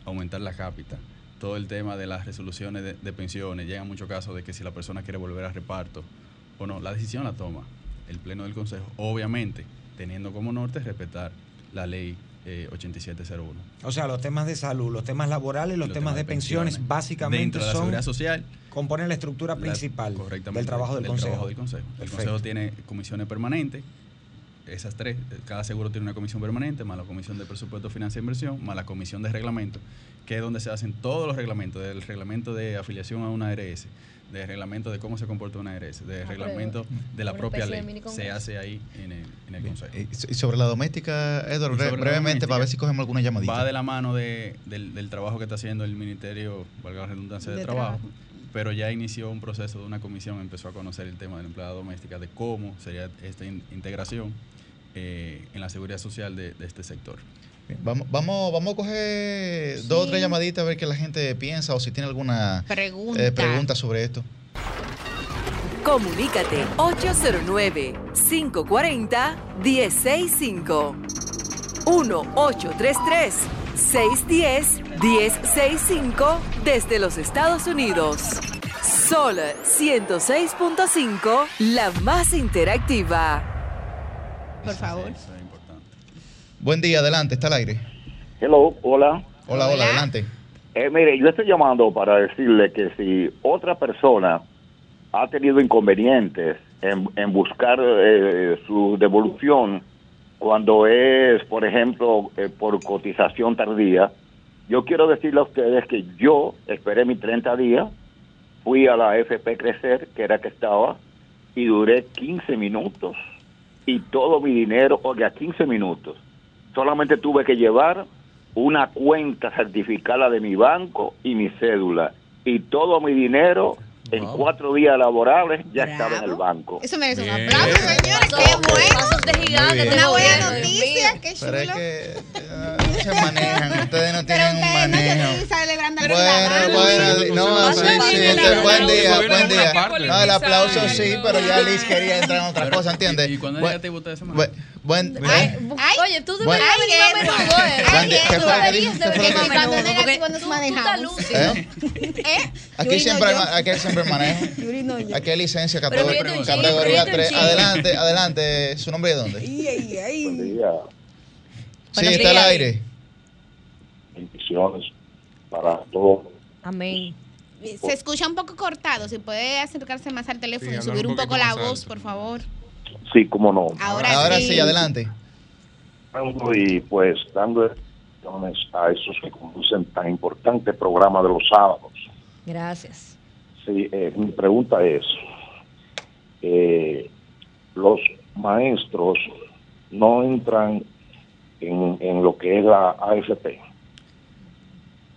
aumentar la cápita, todo el tema de las resoluciones de, de pensiones, llega muchos casos de que si la persona quiere volver a reparto o no, la decisión la toma el Pleno del Consejo, obviamente teniendo como norte respetar la ley eh, 8701. O sea, los temas de salud, los temas laborales y los, temas, de pensiones, básicamente de la son social componen la estructura principal del trabajo del, consejo. trabajo del Consejo. El. Consejo tiene comisiones permanentes, esas tres, eh, cada seguro tiene una comisión permanente, más la comisión de presupuesto, finanzas e inversión, más la comisión de reglamento, que es donde se hacen todos los reglamentos, del reglamento de afiliación a una ARS, del reglamento de cómo se comporta una ARS, del pero reglamento de la una propia de ley, se hace ahí en el, en el Consejo. Y y sobre la doméstica, Edward, brevemente, para ver si cogemos alguna llamadita. Va de la mano de- del, del trabajo que está haciendo el Ministerio, valga la redundancia, de, De trabajo, trabajo. pero ya inició un proceso de una comisión, empezó a conocer el tema de la empleada doméstica, de cómo sería esta in- integración eh, en la seguridad social de, de este sector. Bien, Vamos, vamos, vamos a coger dos o tres llamaditas a ver qué la gente piensa o si tiene alguna Pregunta. eh, pregunta sobre esto. Comunícate 809-540-1065. 1-833-610-1065 desde los Estados Unidos. Sol 106.5, la más interactiva. Por favor. Buen día, adelante, está al aire. Hello, hola. Hola, hola, adelante. Eh, mire, yo estoy llamando para decirle que si otra persona ha tenido inconvenientes en, en buscar eh, su devolución cuando es, por ejemplo, eh, por cotización tardía, yo quiero decirle a ustedes que yo esperé mis 30 días, fui a la FP Crecer, que era que estaba, y duré 15 minutos y todo mi dinero, oiga, 15 minutos. Solamente tuve que llevar una cuenta certificada de mi banco y mi cédula. Y todo mi dinero en cuatro días laborables ya estaba en el banco. Eso merece un aplauso, señores. Qué bueno. Pasos de gigante. Una buena noticia. Qué chulo. Se manejan, ustedes no tienen un manejo. Bueno, bueno, no, sí, sí, este, buen día, buen día. No, el aplauso sí, pero ya Liz quería entrar en otra cosa, ¿entiendes? ¿Y cuándo es Buen- negativo ustedes semana? buen- Oye, tú a menudo, ¿eh? Buen día. ¿Qué fue lo que Deberías dijo? ¿Qué de fue lo venir que a. ¿Eh? Aquí siempre, aquí siempre manejo. Aquí hay licencia categoría, ríete un categoría chin, ríete un 3. chin. Adelante, adelante. ¿Su nombre de dónde? Sí, está al aire. Bendiciones para todos. Amén. Se escucha un poco cortado. Si puede acercarse más al teléfono Sí, y subir un poco la voz, alto. por favor. Sí, cómo no. Ahora, Ahora sí. sí, adelante. Y pues dando bendiciones a esos que conducen tan importante programa de los sábados. Gracias. Sí, eh, mi pregunta es, eh, los maestros no entran en, en lo que es la AFP.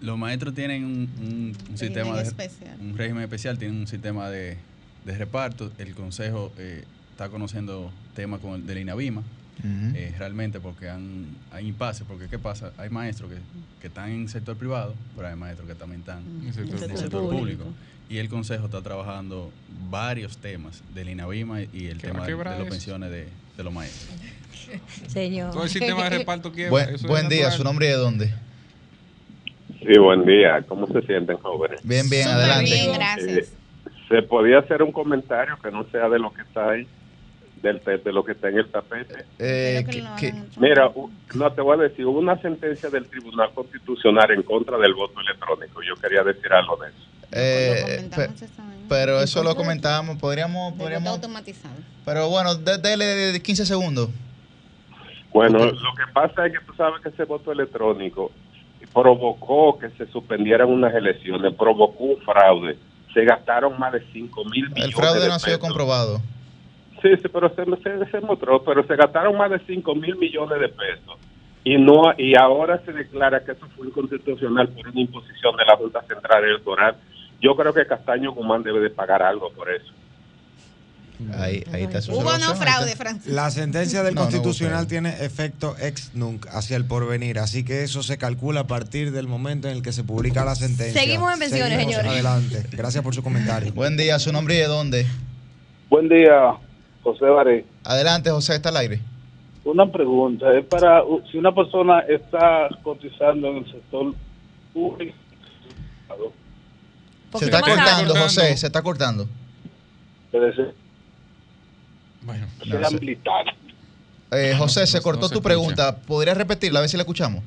Los maestros tienen un, un- un sistema de especial. un régimen especial, tienen un sistema de, de reparto. El consejo eh, está conociendo temas con el del INAVIMA, eh, realmente porque han, hay impases, porque ¿qué pasa? Hay maestros que, que están en el sector privado, pero hay maestros que también están En el sector en el público. sector público. Y el consejo está trabajando varios temas del INAVIMA y el ¿Qué va tema de, de las pensiones de, de los maestros. Señor. Todo el sistema de reparto quiebra. Buen, día, natural. ¿su nombre y de dónde? Sí, buen día. ¿Cómo se sienten, jóvenes? Bien, bien, Súper adelante. bien, gracias. Eh, ¿Se podía hacer un comentario que no sea de lo que está ahí, del, de, de lo que está en el tapete? Eh, que que-. Mira, no te voy a decir, hubo una sentencia del Tribunal Constitucional en contra del voto electrónico. Yo quería decir algo de eso. eh, pe- mañana. pero eso lo comentábamos, podríamos, podríamos, automatizado. pero bueno, de 15 segundos. Bueno, lo que pasa es que tú sabes que ese voto electrónico provocó que se suspendieran unas elecciones, provocó un fraude. Se gastaron más de 5 mil millones El fraude de no ha sido pesos. comprobado. Sí, sí, pero se, se, se mostró, pero se gastaron más de 5 mil millones de pesos. Y no y ahora se declara que eso fue inconstitucional por una imposición de la Junta Central Electoral. Yo creo que Castaño Guzmán debe de pagar algo por eso. Ahí, ahí está su Hubo no fraude. Francisco. La sentencia del No, Constitucional tiene efecto ex nunc hacia el porvenir, así que eso se calcula a partir del momento en el que se publica la sentencia. Seguimos en pensiones, Seguimos señores. Adelante. Gracias por su comentario. Buen día, ¿su nombre y de dónde? Buen día, José Baré. Adelante, José, está al aire. Una pregunta, es para si una persona está cotizando en el sector público, Se está cortando. José, se está cortando. Bueno, No, militar. Eh, José, se cortó no se tu pregunta. ¿Podrías repetirla? A ver si la escuchamos.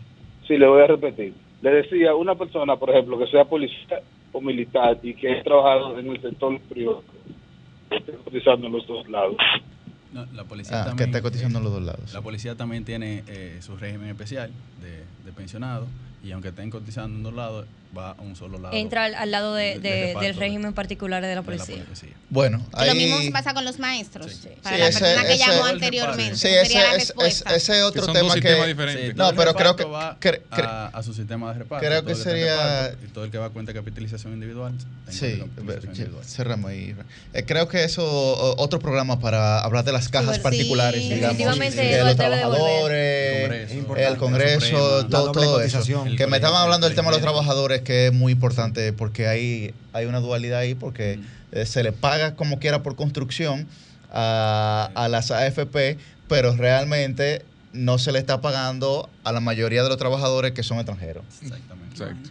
Sí, le voy a repetir. Le decía, una persona, por ejemplo, que sea policía o militar y que haya trabajado en el sector privado, que esté cotizando en los dos lados. No, la policía Ah, que también, está cotizando eh, en los dos lados. La policía también tiene eh, su régimen especial de, de pensionado y aunque estén cotizando en dos lados, va a un solo lado. Entra al, al lado de- de- de de- reparto del de- régimen particular de la de la policía. policía. Bueno, Y lo mismo pasa con los maestros. Sí. Para Sí, la ese- persona que ese- llamó anteriormente. Sí, esa ese, es- ese es otro Que tema que... No, pero creo que- va cre- cre- a, a su sistema de reparto. creo que sería- reparto, y todo el que va a cuenta de capitalización individual. Sí, de cerramos ahí. Eh, creo que eso, otro programa para hablar de la las cajas Sí, particulares, digamos, definitivamente de los trabajadores, el Congreso, todo eso. Que me estaban hablando del tema de los trabajadores, que es muy importante porque hay, hay una dualidad ahí, porque eh, se le paga como quiera por construcción a, a las AFP, pero realmente no se le está pagando a la mayoría de los trabajadores que son extranjeros.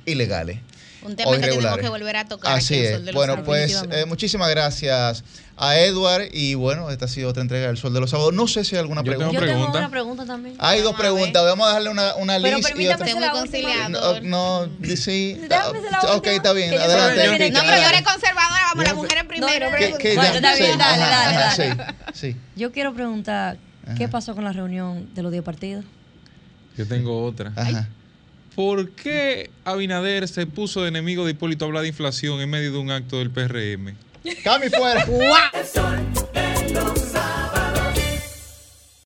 Ilegales. Un o tema que tenemos que volver a tocar. Así aquí es. Sol de los Bueno, Sábados. pues eh, muchísimas gracias a Edward y bueno, esta ha sido otra entrega del Sol de los Sábados. No sé si hay alguna Yo tengo pregunta. Yo tengo una pregunta también. Hay dos preguntas. Vamos a darle una, una Pero lista y permítame última. No, no, sí. Ok, está bien. Adelante. No, pero yo eres conservadora, vamos, las mujeres primero. ¿Qué- qué- Bueno, está bien, dale, dale, dale. Sí, sí. Yo quiero preguntar, ¿qué pasó con la reunión de los 10 partidos? Yo tengo otra. Ajá. ¿Por qué Abinader se puso de enemigo de Hipólito hablar de inflación en medio de un acto del PRM? Cami fuera.